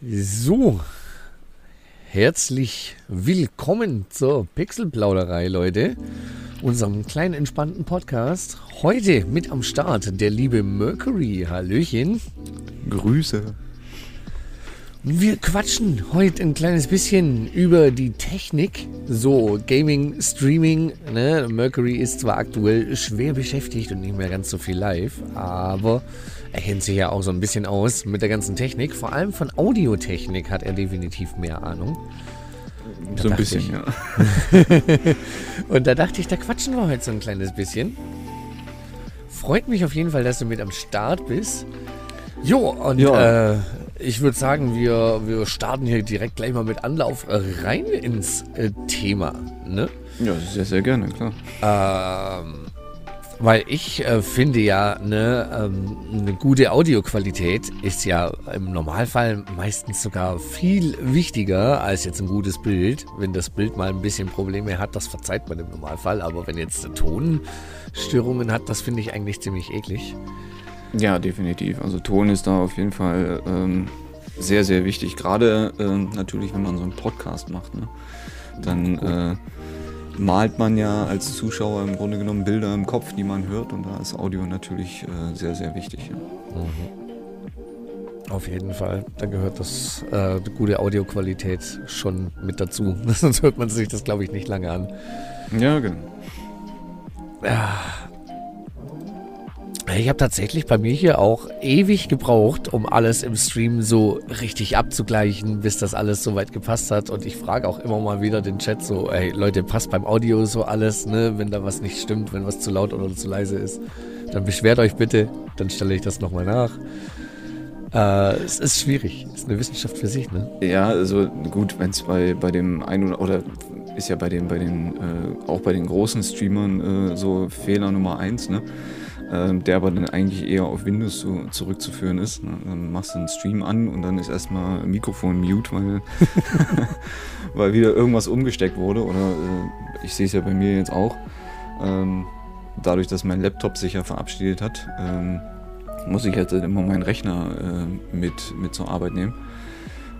So, herzlich willkommen zur Pixelplauderei, Leute. Unserem kleinen entspannten Podcast. Heute mit am Start der liebe Mercury. Hallöchen. Grüße. Wir quatschen heute ein kleines bisschen über die Technik, so Gaming, Streaming. Ne? Mercury ist zwar aktuell schwer beschäftigt und nicht mehr ganz so viel live, aber er kennt sich ja auch so ein bisschen aus mit der ganzen Technik. Vor allem von Audiotechnik hat er definitiv mehr Ahnung. Da so ein bisschen, ich. ja. und da dachte ich, da quatschen wir heute so ein kleines bisschen. Freut mich auf jeden Fall, dass du mit am Start bist. Jo, und ja. äh, ich würde sagen, wir, wir starten hier direkt gleich mal mit Anlauf rein ins äh, Thema. Ne? Ja, sehr, sehr gerne, klar. Ähm, weil ich äh, finde ja, ne, ähm, eine gute Audioqualität ist ja im Normalfall meistens sogar viel wichtiger als jetzt ein gutes Bild. Wenn das Bild mal ein bisschen Probleme hat, das verzeiht man im Normalfall. Aber wenn jetzt Tonstörungen hat, das finde ich eigentlich ziemlich eklig. Ja, definitiv. Also Ton ist da auf jeden Fall ähm, sehr, sehr wichtig. Gerade ähm, natürlich, wenn man so einen Podcast macht. Ne? Dann äh, malt man ja als Zuschauer im Grunde genommen Bilder im Kopf, die man hört. Und da ist Audio natürlich äh, sehr, sehr wichtig. Ja. Mhm. Auf jeden Fall. Da gehört das äh, gute Audioqualität schon mit dazu. Sonst hört man sich das, glaube ich, nicht lange an. Ja, genau. Ja, ich habe tatsächlich bei mir hier auch ewig gebraucht, um alles im Stream so richtig abzugleichen, bis das alles so weit gepasst hat. Und ich frage auch immer mal wieder den Chat so, ey Leute, passt beim Audio so alles, ne? Wenn da was nicht stimmt, wenn was zu laut oder zu leise ist, dann beschwert euch bitte, dann stelle ich das nochmal nach. Äh, es ist schwierig, es ist eine Wissenschaft für sich, ne? Ja, also gut, wenn es bei, bei dem einen oder, ist ja bei den, bei den, äh, auch bei den großen Streamern äh, so Fehler Nummer eins, ne? Ähm, der aber dann eigentlich eher auf Windows so zurückzuführen ist. Ne? Dann machst du einen Stream an und dann ist erstmal Mikrofon mute, weil, weil wieder irgendwas umgesteckt wurde. Oder äh, ich sehe es ja bei mir jetzt auch. Ähm, dadurch, dass mein Laptop sich ja verabschiedet hat, ähm, muss ich jetzt immer meinen Rechner äh, mit, mit zur Arbeit nehmen.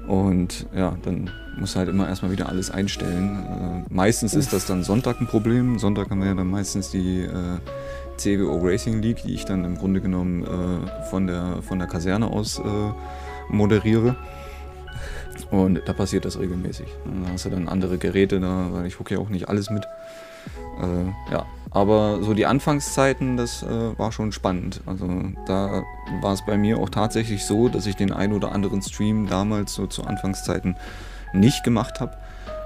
Und ja, dann muss halt immer erstmal wieder alles einstellen. Äh, meistens Uff. ist das dann Sonntag ein Problem. Sonntag haben wir ja dann meistens die äh, CWO Racing League, die ich dann im Grunde genommen äh, von, der, von der Kaserne aus äh, moderiere. Und da passiert das regelmäßig. Da hast du dann andere Geräte da, weil ich gucke ja auch nicht alles mit. Äh, ja, aber so die Anfangszeiten, das äh, war schon spannend. Also da war es bei mir auch tatsächlich so, dass ich den ein oder anderen Stream damals so zu Anfangszeiten nicht gemacht habe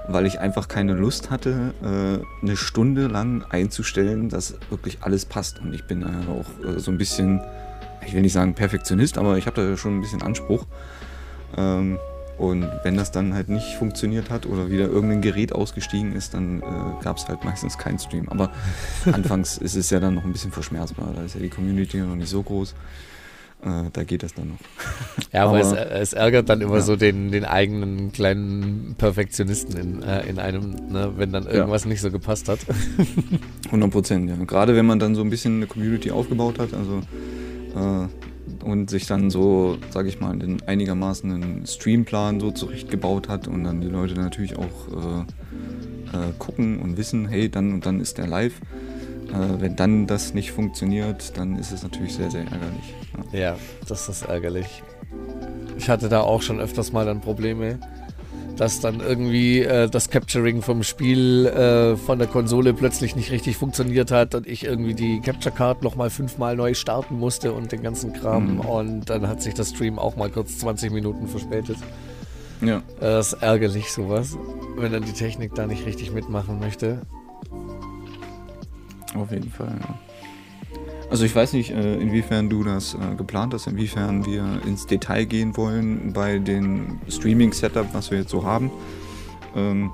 weil ich einfach keine Lust hatte, äh, eine Stunde lang einzustellen, dass wirklich alles passt. Und ich bin ja auch äh, so ein bisschen, ich will nicht sagen Perfektionist, aber ich habe da schon ein bisschen Anspruch. Ähm, und wenn das dann halt nicht funktioniert hat oder wieder irgendein Gerät ausgestiegen ist, dann äh, gab es halt meistens keinen Stream. Aber anfangs ist es ja dann noch ein bisschen verschmerzbar. Da ist ja die Community noch nicht so groß. Äh, da geht das dann noch. Ja, aber, aber es, es, ärgert dann immer ja. so den, den eigenen kleinen Perfektionisten in, äh, in einem, ne, wenn dann irgendwas ja. nicht so gepasst hat. 100 Prozent, ja. Gerade wenn man dann so ein bisschen eine Community aufgebaut hat, also äh, und sich dann so, sage ich mal, den einigermaßen einen Streamplan so zurechtgebaut hat und dann die Leute natürlich auch äh, äh, gucken und wissen, hey, dann und dann ist der live äh, wenn dann das nicht funktioniert, dann ist es natürlich sehr, sehr ärgerlich. Ja, ja das ist ärgerlich. Ich hatte da auch schon öfters mal dann Probleme, dass dann irgendwie äh, das Capturing vom Spiel äh, von der Konsole plötzlich nicht richtig funktioniert hat und ich irgendwie die Capture Card nochmal fünfmal neu starten musste und den ganzen Kram. Mhm. Und dann hat sich das Stream auch mal kurz 20 Minuten verspätet. Ja. Äh, das ist ärgerlich, sowas, wenn dann die Technik da nicht richtig mitmachen möchte. Auf jeden Fall, ja. Also ich weiß nicht, äh, inwiefern du das äh, geplant hast, inwiefern wir ins Detail gehen wollen bei dem Streaming-Setup, was wir jetzt so haben. Ähm,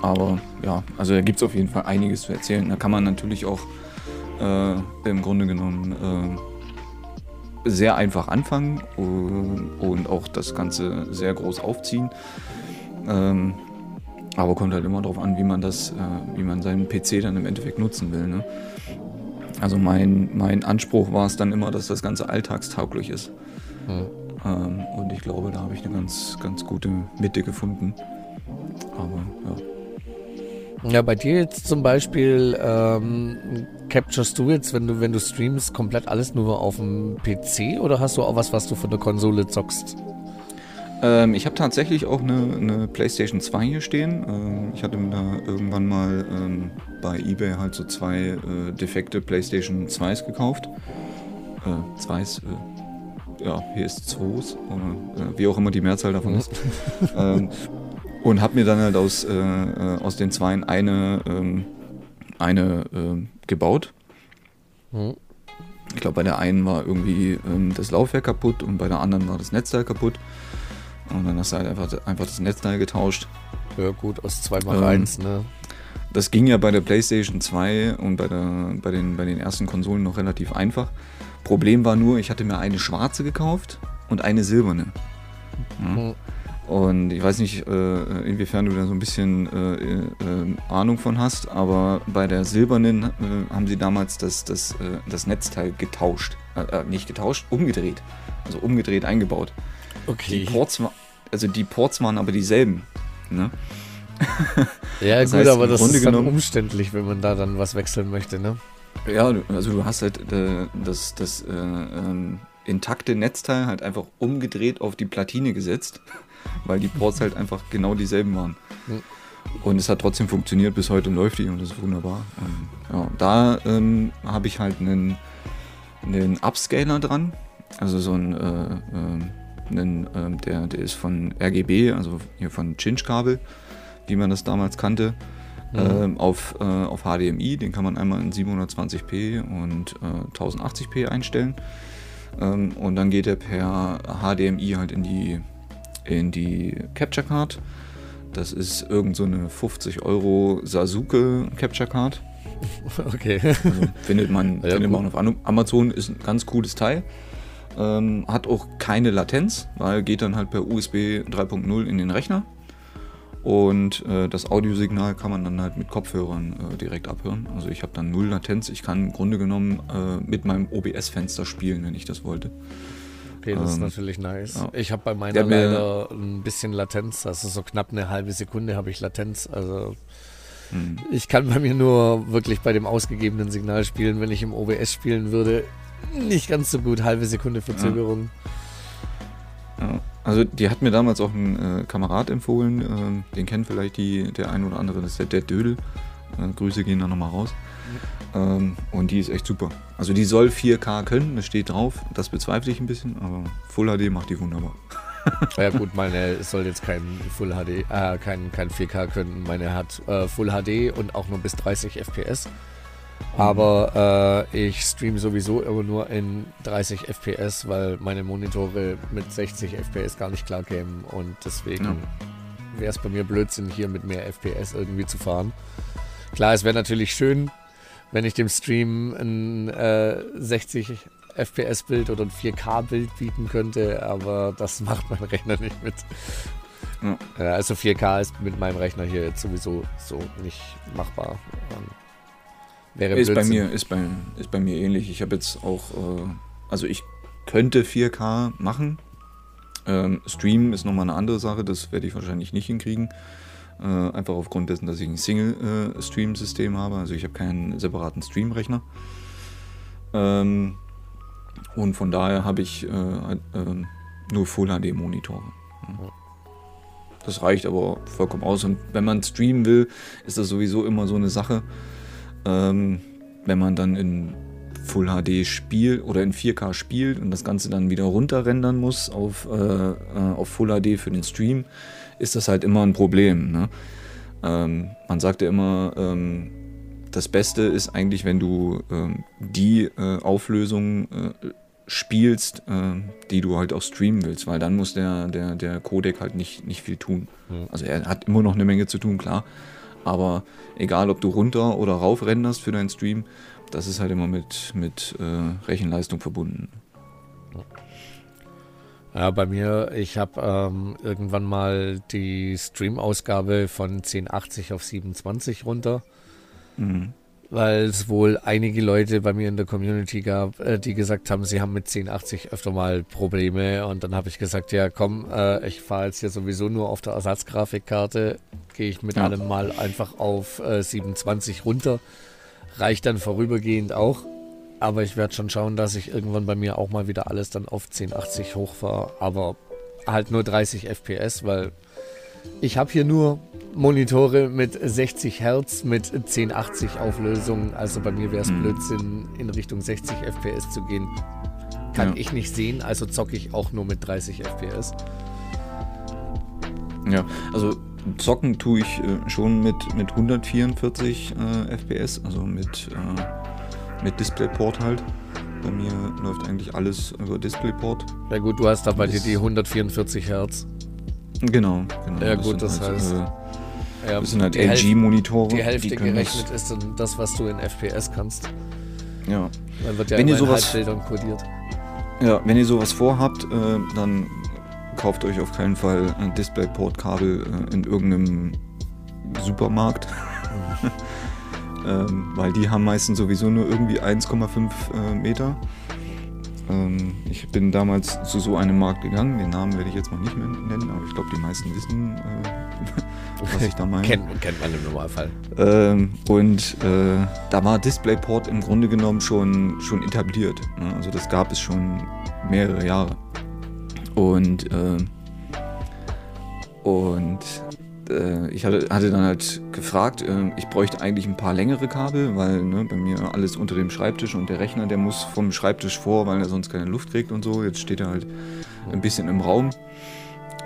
aber ja, also da gibt es auf jeden Fall einiges zu erzählen. Da kann man natürlich auch äh, im Grunde genommen äh, sehr einfach anfangen und auch das Ganze sehr groß aufziehen. Ähm, aber kommt halt immer darauf an, wie man das, äh, wie man seinen PC dann im Endeffekt nutzen will. Ne? Also mein, mein Anspruch war es dann immer, dass das Ganze alltagstauglich ist. Hm. Ähm, und ich glaube, da habe ich eine ganz, ganz gute Mitte gefunden. Aber ja. Ja, bei dir jetzt zum Beispiel ähm, capturest du jetzt, wenn du, wenn du streamst, komplett alles nur auf dem PC oder hast du auch was, was du von der Konsole zockst? Ähm, ich habe tatsächlich auch eine, eine, PlayStation 2 hier stehen. Ähm, ich hatte mir da irgendwann mal ähm, bei eBay halt so zwei äh, defekte PlayStation 2s gekauft. Äh, 2s, äh, ja, hier ist 2s, oder äh, wie auch immer die Mehrzahl davon ist. ähm, und habe mir dann halt aus, äh, äh, aus den Zweien eine, ähm, eine ähm, gebaut. Mhm. Ich glaube, bei der einen war irgendwie das Laufwerk kaputt und bei der anderen war das Netzteil kaputt. Und dann hast du halt einfach, einfach das Netzteil getauscht. Ja, gut, aus 2 mal 1, ne? Das ging ja bei der PlayStation 2 und bei, der, bei, den, bei den ersten Konsolen noch relativ einfach. Problem war nur, ich hatte mir eine schwarze gekauft und eine silberne. Ja. Mhm. Und ich weiß nicht, äh, inwiefern du da so ein bisschen äh, äh, Ahnung von hast, aber bei der silbernen haben sie damals das, das, das Netzteil getauscht. Äh, nicht getauscht, umgedreht. Also umgedreht eingebaut. Okay. Die Ports, also die Ports waren aber dieselben. Ne? Ja, das gut, heißt, aber das Grunde ist dann genommen, umständlich, wenn man da dann was wechseln möchte, ne? Ja, also du hast halt das, das ähm, intakte Netzteil halt einfach umgedreht auf die Platine gesetzt weil die Ports halt einfach genau dieselben waren. Und es hat trotzdem funktioniert, bis heute läuft die und das ist wunderbar. Und, ja, da ähm, habe ich halt einen, einen Upscaler dran, also so ein, äh, äh, einen, äh, der, der ist von RGB, also hier von Cinch-Kabel, wie man das damals kannte, mhm. auf, äh, auf HDMI. Den kann man einmal in 720p und 1080p äh, einstellen. Ähm, und dann geht er per HDMI halt in die in die Capture Card. Das ist irgend so eine 50 Euro Sasuke Capture Card. Okay. Also findet man, ja, findet man auf Amazon, ist ein ganz cooles Teil. Ähm, hat auch keine Latenz, weil geht dann halt per USB 3.0 in den Rechner. Und äh, das Audiosignal kann man dann halt mit Kopfhörern äh, direkt abhören. Also ich habe dann null Latenz. Ich kann im Grunde genommen äh, mit meinem OBS-Fenster spielen, wenn ich das wollte. Okay, das ähm, ist natürlich nice. Ja. Ich habe bei meiner leider ein bisschen Latenz, also so knapp eine halbe Sekunde habe ich Latenz. Also hm. ich kann bei mir nur wirklich bei dem ausgegebenen Signal spielen, wenn ich im OBS spielen würde. Nicht ganz so gut, halbe Sekunde Verzögerung. Ja. ja. Also die hat mir damals auch ein äh, Kamerad empfohlen, äh, den kennt vielleicht die, der ein oder andere, das ist der, der Dödel. Äh, Grüße gehen da nochmal raus. Ähm, und die ist echt super. Also die soll 4K können, das steht drauf. Das bezweifle ich ein bisschen, aber Full HD macht die wunderbar. ja gut, meine soll jetzt kein Full HD, äh, kein, kein 4K können. Meine hat äh, Full HD und auch nur bis 30 FPS. Aber äh, ich streame sowieso immer nur in 30 FPS, weil meine Monitore mit 60 FPS gar nicht klar kämen. Und deswegen ja. wäre es bei mir Blödsinn, hier mit mehr FPS irgendwie zu fahren. Klar, es wäre natürlich schön, wenn ich dem Stream ein äh, 60 FPS-Bild oder ein 4K-Bild bieten könnte, aber das macht mein Rechner nicht mit. Ja. Ja, also 4K ist mit meinem Rechner hier jetzt sowieso so nicht machbar. Ähm, wäre ist bei mir ist bei, ist bei mir ähnlich. Ich habe jetzt auch, äh, also ich könnte 4K machen. Ähm, Stream ist nochmal eine andere Sache, das werde ich wahrscheinlich nicht hinkriegen. Äh, einfach aufgrund dessen, dass ich ein Single-Stream-System habe. Also ich habe keinen separaten Stream-Rechner. Ähm, und von daher habe ich äh, äh, nur Full-HD-Monitore. Das reicht aber vollkommen aus. Und wenn man streamen will, ist das sowieso immer so eine Sache. Ähm, wenn man dann in Full HD spielt oder in 4K spielt und das Ganze dann wieder runterrendern muss auf, äh, äh auf Full HD für den Stream, ist das halt immer ein Problem. Ne? Ähm, man sagt ja immer, ähm, das Beste ist eigentlich, wenn du ähm, die äh, Auflösung äh, spielst, äh, die du halt auch streamen willst, weil dann muss der, der, der Codec halt nicht, nicht viel tun. Also er hat immer noch eine Menge zu tun, klar. Aber egal, ob du runter oder rauf renderst für deinen Stream, das ist halt immer mit, mit äh, Rechenleistung verbunden. Ja, bei mir, ich habe ähm, irgendwann mal die Stream-Ausgabe von 1080 auf 27 runter. Mhm. Weil es wohl einige Leute bei mir in der Community gab, äh, die gesagt haben, sie haben mit 1080 öfter mal Probleme. Und dann habe ich gesagt, ja komm, äh, ich fahre jetzt hier sowieso nur auf der Ersatzgrafikkarte, gehe ich mit ja. allem mal einfach auf äh, 27 runter. Reicht dann vorübergehend auch. Aber ich werde schon schauen, dass ich irgendwann bei mir auch mal wieder alles dann auf 1080 hochfahre. Aber halt nur 30 FPS, weil ich habe hier nur Monitore mit 60 Hertz mit 1080 Auflösung. Also bei mir wäre es hm. Blödsinn, in Richtung 60 FPS zu gehen. Kann ja. ich nicht sehen, also zocke ich auch nur mit 30 FPS. Ja, also zocken tue ich äh, schon mit, mit 144 äh, FPS, also mit, äh, mit DisplayPort halt. Bei mir läuft eigentlich alles über DisplayPort. Ja gut, du hast da bei dir die 144 Hertz. Genau, genau. Ja gut, das halt, heißt... Äh, ja, das sind halt LG-Monitore. Die Hälfte die gerechnet ist dann das, was du in FPS kannst. Ja. Dann wird ja wenn ihr sowas, Halbbildern kodiert. Ja, wenn ihr sowas vorhabt, äh, dann kauft euch auf keinen Fall ein DisplayPort-Kabel äh, in irgendeinem Supermarkt. Mhm. ähm, weil die haben meistens sowieso nur irgendwie 1,5 äh, Meter. Ähm, ich bin damals zu so einem Markt gegangen, den Namen werde ich jetzt mal nicht mehr nennen, aber ich glaube, die meisten wissen, äh, was ich da meine. kennt, kennt man im Normalfall. Ähm, und äh, da war DisplayPort im Grunde genommen schon, schon etabliert. Ne? Also das gab es schon mehrere Jahre. Und, äh, und äh, ich hatte, hatte, dann halt gefragt, äh, ich bräuchte eigentlich ein paar längere Kabel, weil ne, bei mir alles unter dem Schreibtisch und der Rechner, der muss vom Schreibtisch vor, weil er sonst keine Luft kriegt und so. Jetzt steht er halt ein bisschen im Raum.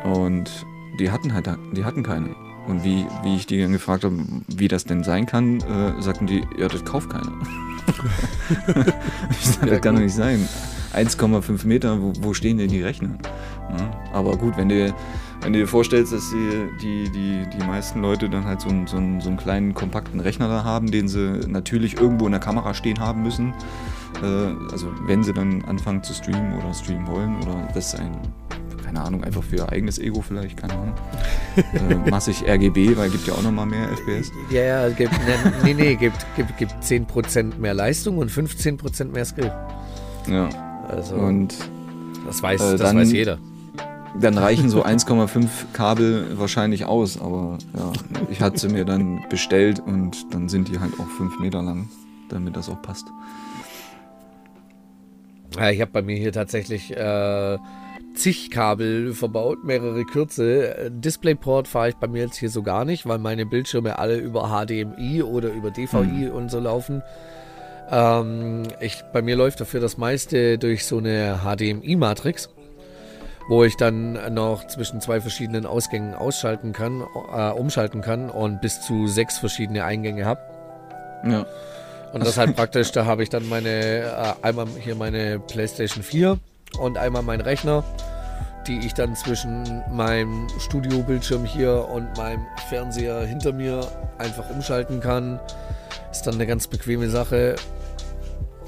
Und die hatten halt, die hatten keine. Und wie, wie ich die dann gefragt habe, wie das denn sein kann, äh, sagten die, ja, das kauft keiner. ich sag, das kann doch nicht sein. 1,5 Meter, wo, wo, stehen denn die Rechner? Ja, aber gut, wenn du, wenn du dir vorstellst, dass die, die, die, die meisten Leute dann halt so einen, so, einen, so einen kleinen kompakten Rechner da haben, den sie natürlich irgendwo in der Kamera stehen haben müssen, äh, also wenn sie dann anfangen zu streamen oder streamen wollen oder das ist ein keine Ahnung, einfach für ihr eigenes Ego vielleicht, keine Ahnung. äh, massig RGB, weil gibt ja auch nochmal mehr FPS. Ja, ja, gibt, ne, nee, nee, gibt, gibt, gibt 10% mehr Leistung und 15% mehr Skill. Ja. Also, und das weiß, äh, das weiß jeder. Dann reichen so 1,5 Kabel wahrscheinlich aus, aber ja, ich hatte sie mir dann bestellt und dann sind die halt auch 5 Meter lang, damit das auch passt. Ja, ich habe bei mir hier tatsächlich äh, zig Kabel verbaut, mehrere Kürze. DisplayPort fahre ich bei mir jetzt hier so gar nicht, weil meine Bildschirme alle über HDMI oder über DVI hm. und so laufen. Ähm, ich, bei mir läuft dafür das meiste durch so eine HDMI-Matrix, wo ich dann noch zwischen zwei verschiedenen Ausgängen ausschalten kann, äh, umschalten kann und bis zu sechs verschiedene Eingänge habe. Ja. Und das halt praktisch, da habe ich dann meine, äh, einmal hier meine PlayStation 4 und einmal meinen Rechner, die ich dann zwischen meinem Studiobildschirm hier und meinem Fernseher hinter mir einfach umschalten kann. Ist dann eine ganz bequeme Sache.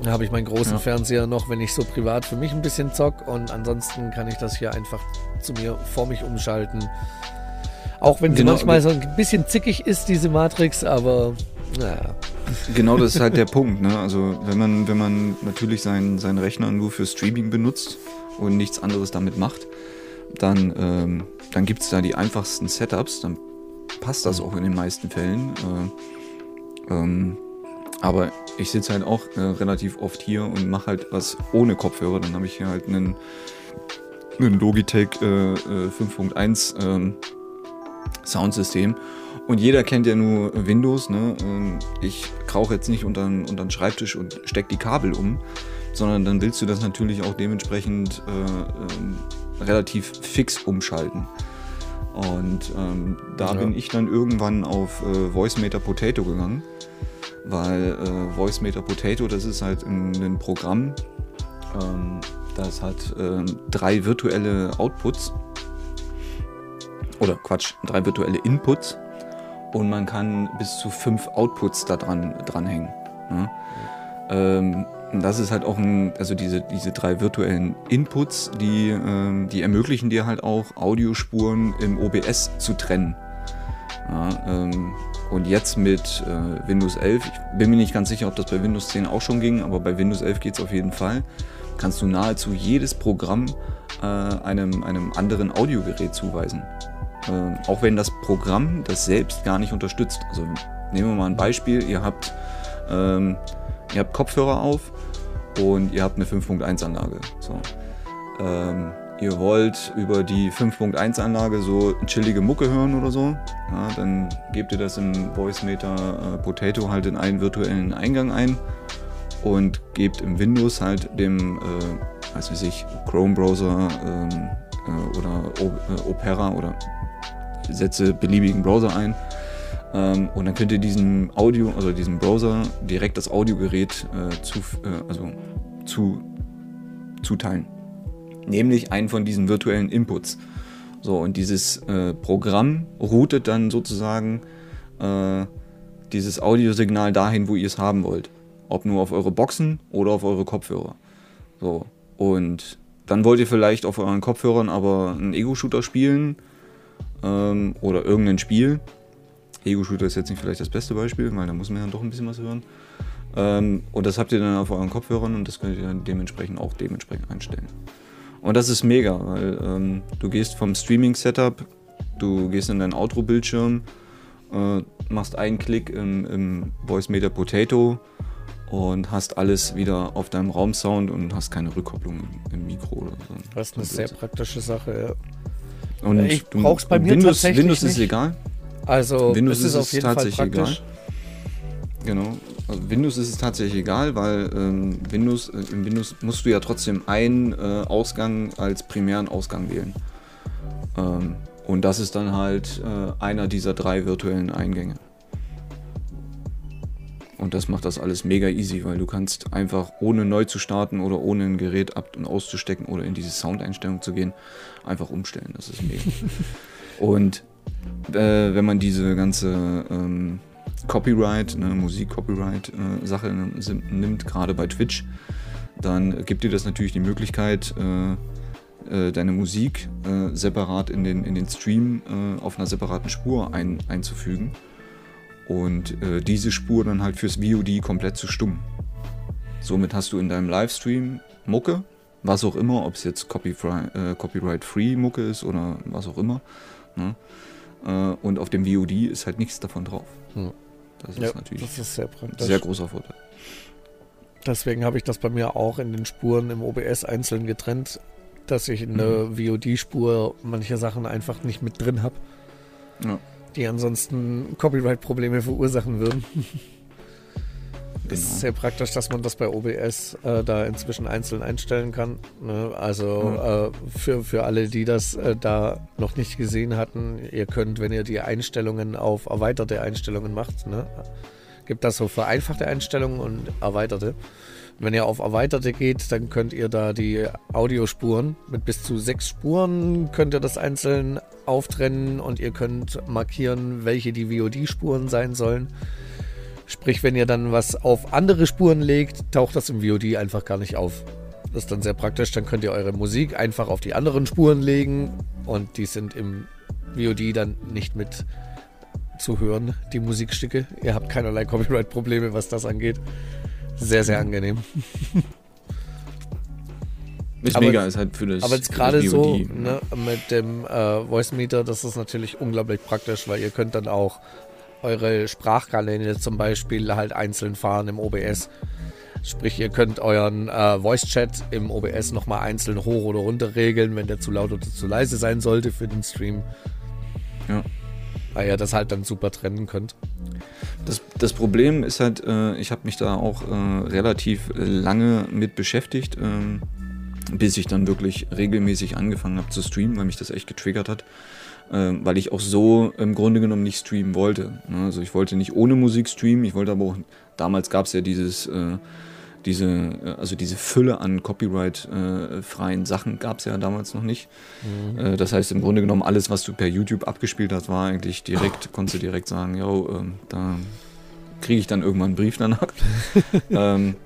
Da habe ich meinen großen ja. Fernseher noch, wenn ich so privat für mich ein bisschen zock und ansonsten kann ich das hier einfach zu mir vor mich umschalten. Auch wenn sie genau, manchmal so ein bisschen zickig ist, diese Matrix, aber naja. Genau das ist halt der Punkt. Ne? Also wenn man, wenn man natürlich seinen, seinen Rechner nur für Streaming benutzt und nichts anderes damit macht, dann, ähm, dann gibt es da die einfachsten Setups, dann passt das auch in den meisten Fällen. Äh, ähm, aber ich sitze halt auch äh, relativ oft hier und mache halt was ohne Kopfhörer. Dann habe ich hier halt einen, einen Logitech äh, 5.1 äh, ähm, Soundsystem und jeder kennt ja nur Windows. Ne? Ähm, ich krauche jetzt nicht unter, den Schreibtisch und stecke die Kabel um, sondern dann willst du das natürlich auch dementsprechend äh, äh, relativ fix umschalten. Und ähm, da ja. bin ich dann irgendwann auf äh, VoiceMeter Potato gegangen, weil äh, VoiceMeter Potato, das ist halt ein, Programm, ähm, das hat äh, drei virtuelle Outputs. Oder Quatsch, drei virtuelle Inputs und man kann bis zu fünf Outputs da dran dranhängen. Ne? Ähm, das ist halt auch ein, also diese, diese drei virtuellen Inputs, die, ähm, die ermöglichen dir halt auch Audiospuren im OBS zu trennen. Ja, ähm, und jetzt mit äh, Windows 11, ich bin mir nicht ganz sicher, ob das bei Windows 10 auch schon ging, aber bei Windows 11 geht es auf jeden Fall, kannst du nahezu jedes Programm äh, einem, einem anderen Audiogerät zuweisen. Äh, auch wenn das Programm das selbst gar nicht unterstützt. Also nehmen wir mal ein Beispiel, ihr habt, ähm, ihr habt Kopfhörer auf und ihr habt eine 5.1 Anlage. So. Ähm, ihr wollt über die 5.1 Anlage so chillige Mucke hören oder so, ja, dann gebt ihr das im VoiceMeter äh, Potato halt in einen virtuellen Eingang ein und gebt im Windows halt dem, äh, weiß ich, Chrome Browser ähm, äh, oder o äh, Opera oder setze beliebigen Browser ein ähm, und dann könnt ihr diesem Audio, also diesem Browser direkt das Audiogerät äh, zu, äh, also zu, zuteilen nämlich einen von diesen virtuellen Inputs. So, und dieses äh, Programm routet dann sozusagen äh, dieses Audiosignal dahin, wo ihr es haben wollt. Ob nur auf eure Boxen oder auf eure Kopfhörer. So, und dann wollt ihr vielleicht auf euren Kopfhörern aber einen Ego-Shooter spielen ähm, oder irgendein Spiel. Ego-Shooter ist jetzt nicht vielleicht das beste Beispiel, weil da muss man ja doch ein bisschen was hören. Ähm, und das habt ihr dann auf euren Kopfhörern und das könnt ihr dann dementsprechend auch dementsprechend einstellen. Und das ist mega, weil ähm, du gehst vom Streaming-Setup, du gehst in deinen Outro-Bildschirm, äh, machst einen Klick im, im Voice Meter Potato und hast alles wieder auf deinem Raumsound und hast keine Rückkopplung im, im Mikro oder so. Das ist eine sehr praktische Sache, ja. Und ich brauch's bei mir Windows, tatsächlich Windows ist nicht. egal. Also Windows ist, ist auf jeden tatsächlich Fall praktisch. egal. Genau. Also Windows ist es tatsächlich egal, weil ähm, Windows, äh, in Windows musst du ja trotzdem einen äh, Ausgang als primären Ausgang wählen. Ähm, und das ist dann halt äh, einer dieser drei virtuellen Eingänge. Und das macht das alles mega easy, weil du kannst einfach ohne neu zu starten oder ohne ein Gerät ab- und auszustecken oder in diese Soundeinstellung zu gehen, einfach umstellen. Das ist mega. und äh, wenn man diese ganze ähm, Copyright, eine Musik-Copyright-Sache äh, nimmt, gerade bei Twitch, dann gibt dir das natürlich die Möglichkeit, äh, äh, deine Musik separat in den, in den Stream auf einer separaten Spur ein, einzufügen und diese Spur dann halt fürs VOD komplett zu stummen. Somit hast du in deinem Livestream Mucke, was auch immer, ob es jetzt Copyright-Free Mucke ist oder was auch immer. Ne? und auf dem VOD ist halt nichts davon drauf. Hm. Das ja, ist natürlich das ist sehr praktisch. Sehr großer Vorteil. Deswegen habe ich das bei mir auch in den Spuren im OBS einzeln getrennt, dass ich in der mhm. VOD-Spur manche Sachen einfach nicht mit drin habe. Ja. Die ansonsten Copyright-Probleme verursachen würden. Genau. ist sehr praktisch, dass man das bei OBS äh, da inzwischen einzeln einstellen kann. Ne? Also ja. äh, für, für alle, die das äh, da noch nicht gesehen hatten, ihr könnt, wenn ihr die Einstellungen auf erweiterte Einstellungen macht, ne? gibt das so vereinfachte Einstellungen und erweiterte. Wenn ihr auf Erweiterte geht, dann könnt ihr da die Audiospuren mit bis zu sechs Spuren könnt ihr das einzeln auftrennen und ihr könnt markieren, welche die VOD-Spuren sein sollen. Sprich, wenn ihr dann was auf andere Spuren legt, taucht das im VOD einfach gar nicht auf. Das ist dann sehr praktisch. Dann könnt ihr eure Musik einfach auf die anderen Spuren legen und die sind im VOD dann nicht mit zu hören, die Musikstücke. Ihr habt keinerlei Copyright-Probleme, was das angeht. Sehr, sehr angenehm. Ist aber, mega, ist halt für das. Aber jetzt gerade so ne, mit dem äh, Voice Meter, das ist natürlich unglaublich praktisch, weil ihr könnt dann auch eure Sprachkanäle zum Beispiel halt einzeln fahren im OBS. Sprich, ihr könnt euren äh, Voice-Chat im OBS nochmal einzeln hoch oder runter regeln, wenn der zu laut oder zu leise sein sollte für den Stream. Ja. Weil ihr das halt dann super trennen könnt. Das, das Problem ist halt, äh, ich habe mich da auch äh, relativ lange mit beschäftigt, ähm, bis ich dann wirklich regelmäßig angefangen habe zu streamen, weil mich das echt getriggert hat weil ich auch so im Grunde genommen nicht streamen wollte. Ne? Also ich wollte nicht ohne Musik streamen, ich wollte aber auch, damals gab es ja dieses, äh, diese, äh, also diese Fülle an Copyright-freien äh, Sachen gab es ja damals noch nicht. Mhm. Äh, das heißt im Grunde genommen alles, was du per YouTube abgespielt hast, war eigentlich direkt, konntest du direkt sagen, yo, ähm, da kriege ich dann irgendwann einen Brief danach. ähm,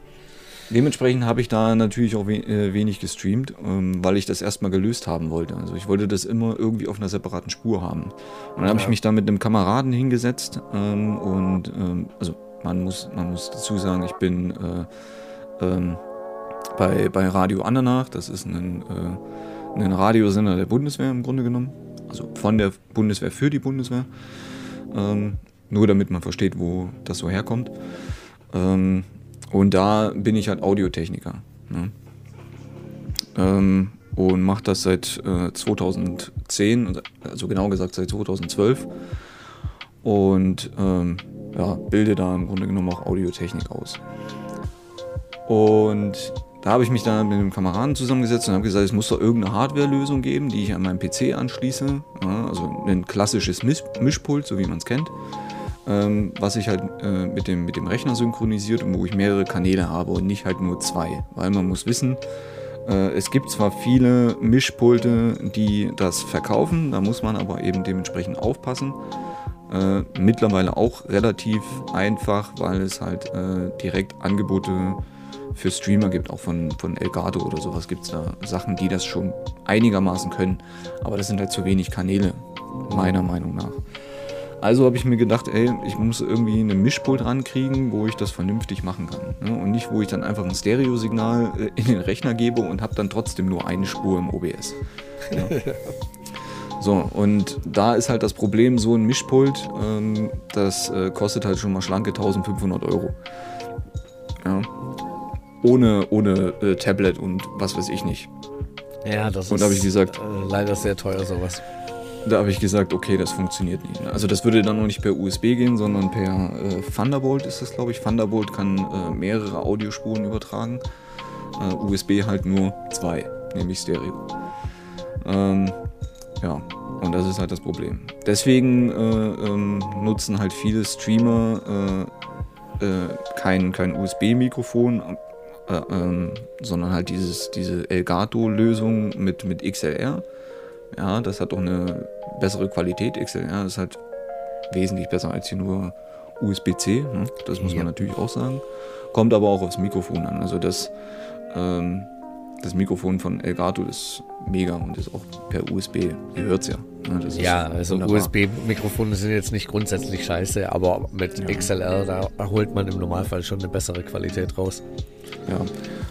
dementsprechend habe ich da natürlich auch we äh, wenig gestreamt, ähm, weil ich das erstmal gelöst haben wollte. Also ich wollte das immer irgendwie auf einer separaten Spur haben. Und dann habe ja. ich mich da mit einem Kameraden hingesetzt ähm, und ähm, also man muss, man muss dazu sagen, ich bin äh, ähm, bei, bei Radio Andernach, das ist ein, äh, ein Radiosender der Bundeswehr im Grunde genommen. Also von der Bundeswehr für die Bundeswehr. Ähm, nur damit man versteht, wo das so herkommt. Ähm, und da bin ich halt Audiotechniker. Ne? Ähm, und mache das seit äh, 2010, also genau gesagt seit 2012. Und ähm, ja, bilde da im Grunde genommen auch Audiotechnik aus. Und da habe ich mich dann mit einem Kameraden zusammengesetzt und habe gesagt, es muss doch irgendeine Hardware-Lösung geben, die ich an meinen PC anschließe. Ja, also ein klassisches Mischpult, so wie man es kennt ähm, was sich halt äh, mit, dem, mit dem Rechner synchronisiert und wo ich mehrere Kanäle habe und nicht halt nur zwei. Weil man muss wissen, äh, es gibt zwar viele Mischpulte, die das verkaufen, da muss man aber eben dementsprechend aufpassen. Äh, mittlerweile auch relativ einfach, weil es halt äh, direkt Angebote für Streamer gibt, auch von, von Elgato oder sowas gibt es da Sachen, die das schon einigermaßen können. Aber das sind halt zu wenig Kanäle, meiner Meinung nach. Also habe ich mir gedacht, ey, ich muss irgendwie eine Mischpult rankriegen, wo ich das vernünftig machen kann. Ne? Und nicht, wo ich dann einfach ein Stereosignal äh, in den Rechner gebe und habe dann trotzdem nur eine Spur im OBS. Ja. So, und da ist halt das Problem, so ein Mischpult, ähm, das äh, kostet halt schon mal schlanke 1500 Euro. Ja. Ohne, ohne äh, Tablet und was weiß ich nicht. Ja, das und ist ich gesagt, äh, leider sehr teuer sowas. Da habe ich gesagt, okay, das funktioniert nicht. Also das würde dann noch nicht per USB gehen, sondern per äh, Thunderbolt ist das, glaube ich. Thunderbolt kann äh, mehrere Audiospuren übertragen. Äh, USB halt nur zwei, nämlich Stereo. Ähm, ja, und das ist halt das Problem. Deswegen äh, ähm, nutzen halt viele Streamer äh, äh, kein, kein USB-Mikrofon, ähm, sondern halt dieses, diese Elgato-Lösung mit, mit XLR. Ja, das hat auch eine bessere Qualität. XLR ist halt wesentlich besser als hier nur USB-C. Ne? Das muss ja. man natürlich auch sagen. Kommt aber auch aufs Mikrofon an. Also das, ähm, das Mikrofon von Elgato ist mega und ist auch per USB. Ihr hört es ja. Ne? ja, also USB-Mikrofone sind jetzt nicht grundsätzlich scheiße, aber mit ja. XLR, da holt man im Normalfall schon eine bessere Qualität raus. Ja,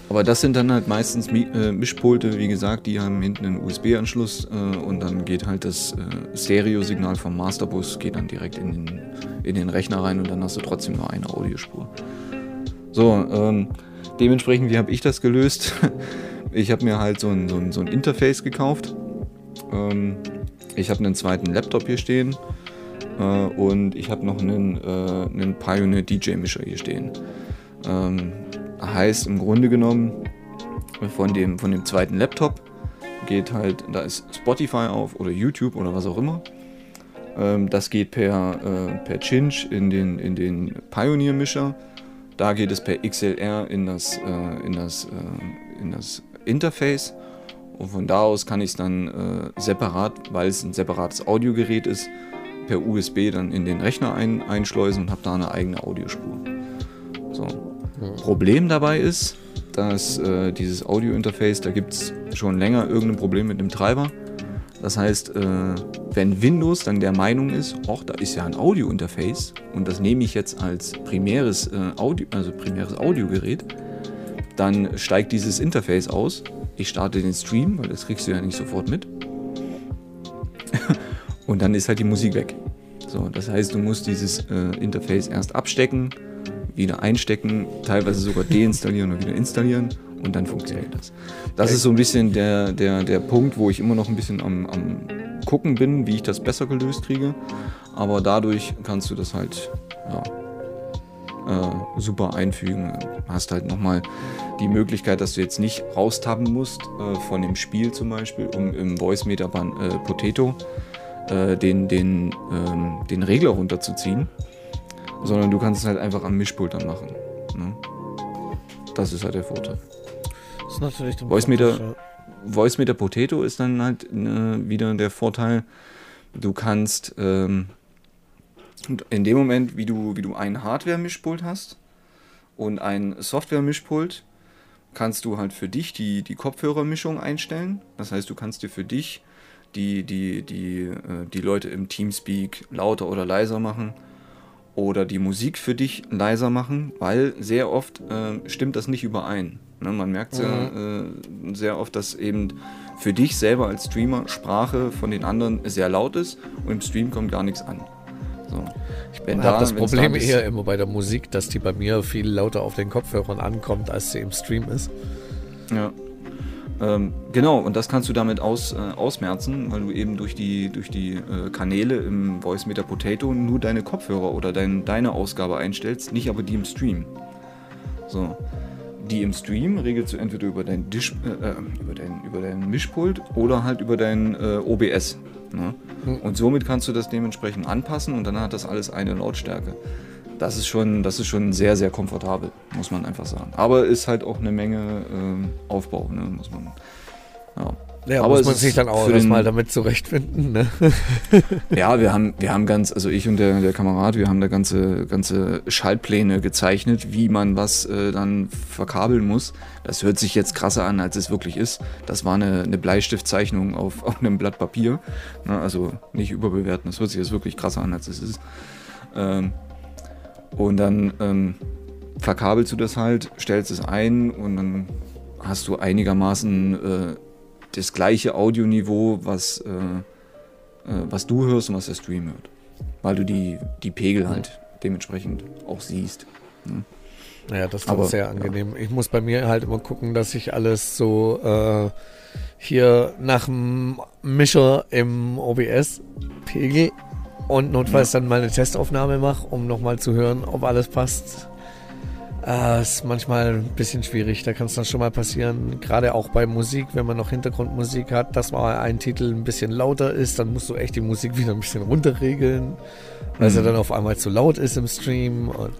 aber das sind dann halt meistens äh, Mischpulte, wie gesagt, die haben hinten einen USB-Anschluss äh, und dann geht halt das äh, Stereo-Signal vom Masterbus geht dann direkt in den, in den Rechner rein und dann hast du trotzdem nur eine Audiospur. So, ähm, dementsprechend, wie habe ich das gelöst? ich habe mir halt so ein, so ein, so ein Interface gekauft. Ähm, ich habe einen zweiten Laptop hier stehen äh, und ich habe noch einen, äh, einen Pioneer DJ-Mischer hier stehen. Ähm, Heißt im Grunde genommen, von dem, von dem zweiten Laptop geht halt, da ist Spotify auf oder YouTube oder was auch immer. Ähm, das geht per, äh, per Cinch in den, in den Pioneer-Mischer. Da geht es per XLR in das, äh, in das, äh, in das Interface. Und von da aus kann ich es dann äh, separat, weil es ein separates Audiogerät ist, per USB dann in den Rechner ein, einschleusen und habe da eine eigene Audiospur. So. Problem dabei ist, dass äh, dieses Audio-Interface, da gibt es schon länger irgendein Problem mit dem Treiber. Das heißt, äh, wenn Windows dann der Meinung ist, ach, da ist ja ein Audio-Interface und das nehme ich jetzt als primäres, äh, Audio, also primäres Audiogerät, dann steigt dieses Interface aus. Ich starte den Stream, weil das kriegst du ja nicht sofort mit. und dann ist halt die Musik weg. So, das heißt, du musst dieses äh, Interface erst abstecken, wieder einstecken, teilweise sogar deinstallieren und wieder installieren und dann funktioniert das. Das ist so ein bisschen der, der, der Punkt, wo ich immer noch ein bisschen am, am gucken bin, wie ich das besser gelöst kriege. Aber dadurch kannst du das halt ja, äh, super einfügen. Hast halt nochmal die Möglichkeit, dass du jetzt nicht raustappen musst äh, von dem Spiel zum Beispiel, um im Voice Meter äh, Potato äh, den, den, ähm, den Regler runterzuziehen sondern du kannst es halt einfach am Mischpult dann machen. Ne? Das ist halt der Vorteil. Das ist natürlich der Voice Meter, Voice Meter Potato ist dann halt äh, wieder der Vorteil. Du kannst ähm, in dem Moment, wie du, wie du ein Hardware-Mischpult hast und ein Software-Mischpult, kannst du halt für dich die, die Kopfhörermischung einstellen. Das heißt, du kannst dir für dich die, die, die, äh, die Leute im Teamspeak lauter oder leiser machen oder die Musik für dich leiser machen, weil sehr oft äh, stimmt das nicht überein. Ne, man merkt mhm. sehr, äh, sehr oft, dass eben für dich selber als Streamer Sprache von den anderen sehr laut ist und im Stream kommt gar nichts an. So. Ich bin da, das Problem da eher immer bei der Musik, dass die bei mir viel lauter auf den Kopfhörern ankommt, als sie im Stream ist. Ja. Ähm, genau, und das kannst du damit aus, äh, ausmerzen, weil du eben durch die, durch die äh, Kanäle im Voice Meter Potato nur deine Kopfhörer oder dein, deine Ausgabe einstellst, nicht aber die im Stream. So. Die im Stream regelst du entweder über dein, Dish, äh, äh über dein, über dein Mischpult oder halt über dein äh, OBS. Ne? Hm. Und somit kannst du das dementsprechend anpassen und dann hat das alles eine Lautstärke. Das ist schon, das ist schon sehr, sehr komfortabel, muss man einfach sagen. Aber ist halt auch eine Menge äh, Aufbau, ne? muss man. Ja. Ja, aber muss man sich dann auch erstmal damit zurechtfinden. Ne? ja, wir haben, wir haben ganz, also ich und der, der Kamerad, wir haben da ganze, ganze Schaltpläne gezeichnet, wie man was äh, dann verkabeln muss. Das hört sich jetzt krasser an, als es wirklich ist. Das war eine, eine Bleistiftzeichnung auf, auf einem Blatt Papier. Ne? Also nicht überbewerten, das hört sich jetzt wirklich krasser an, als es ist. Ähm, und dann ähm, verkabelst du das halt, stellst es ein und dann hast du einigermaßen äh, das gleiche Audioniveau, was, äh, äh, was du hörst und was der Stream hört. Weil du die, die Pegel halt dementsprechend auch siehst. Ne? Ja, das ist Aber, sehr angenehm. Ja. Ich muss bei mir halt immer gucken, dass ich alles so äh, hier nach dem Mischer im OBS pegel und notfalls ja. dann mal eine Testaufnahme mache, um nochmal zu hören, ob alles passt. Äh, ist manchmal ein bisschen schwierig, da kann es dann schon mal passieren. Gerade auch bei Musik, wenn man noch Hintergrundmusik hat, dass mal ein Titel ein bisschen lauter ist, dann musst du echt die Musik wieder ein bisschen runterregeln, weil mhm. sie dann auf einmal zu laut ist im Stream. Und,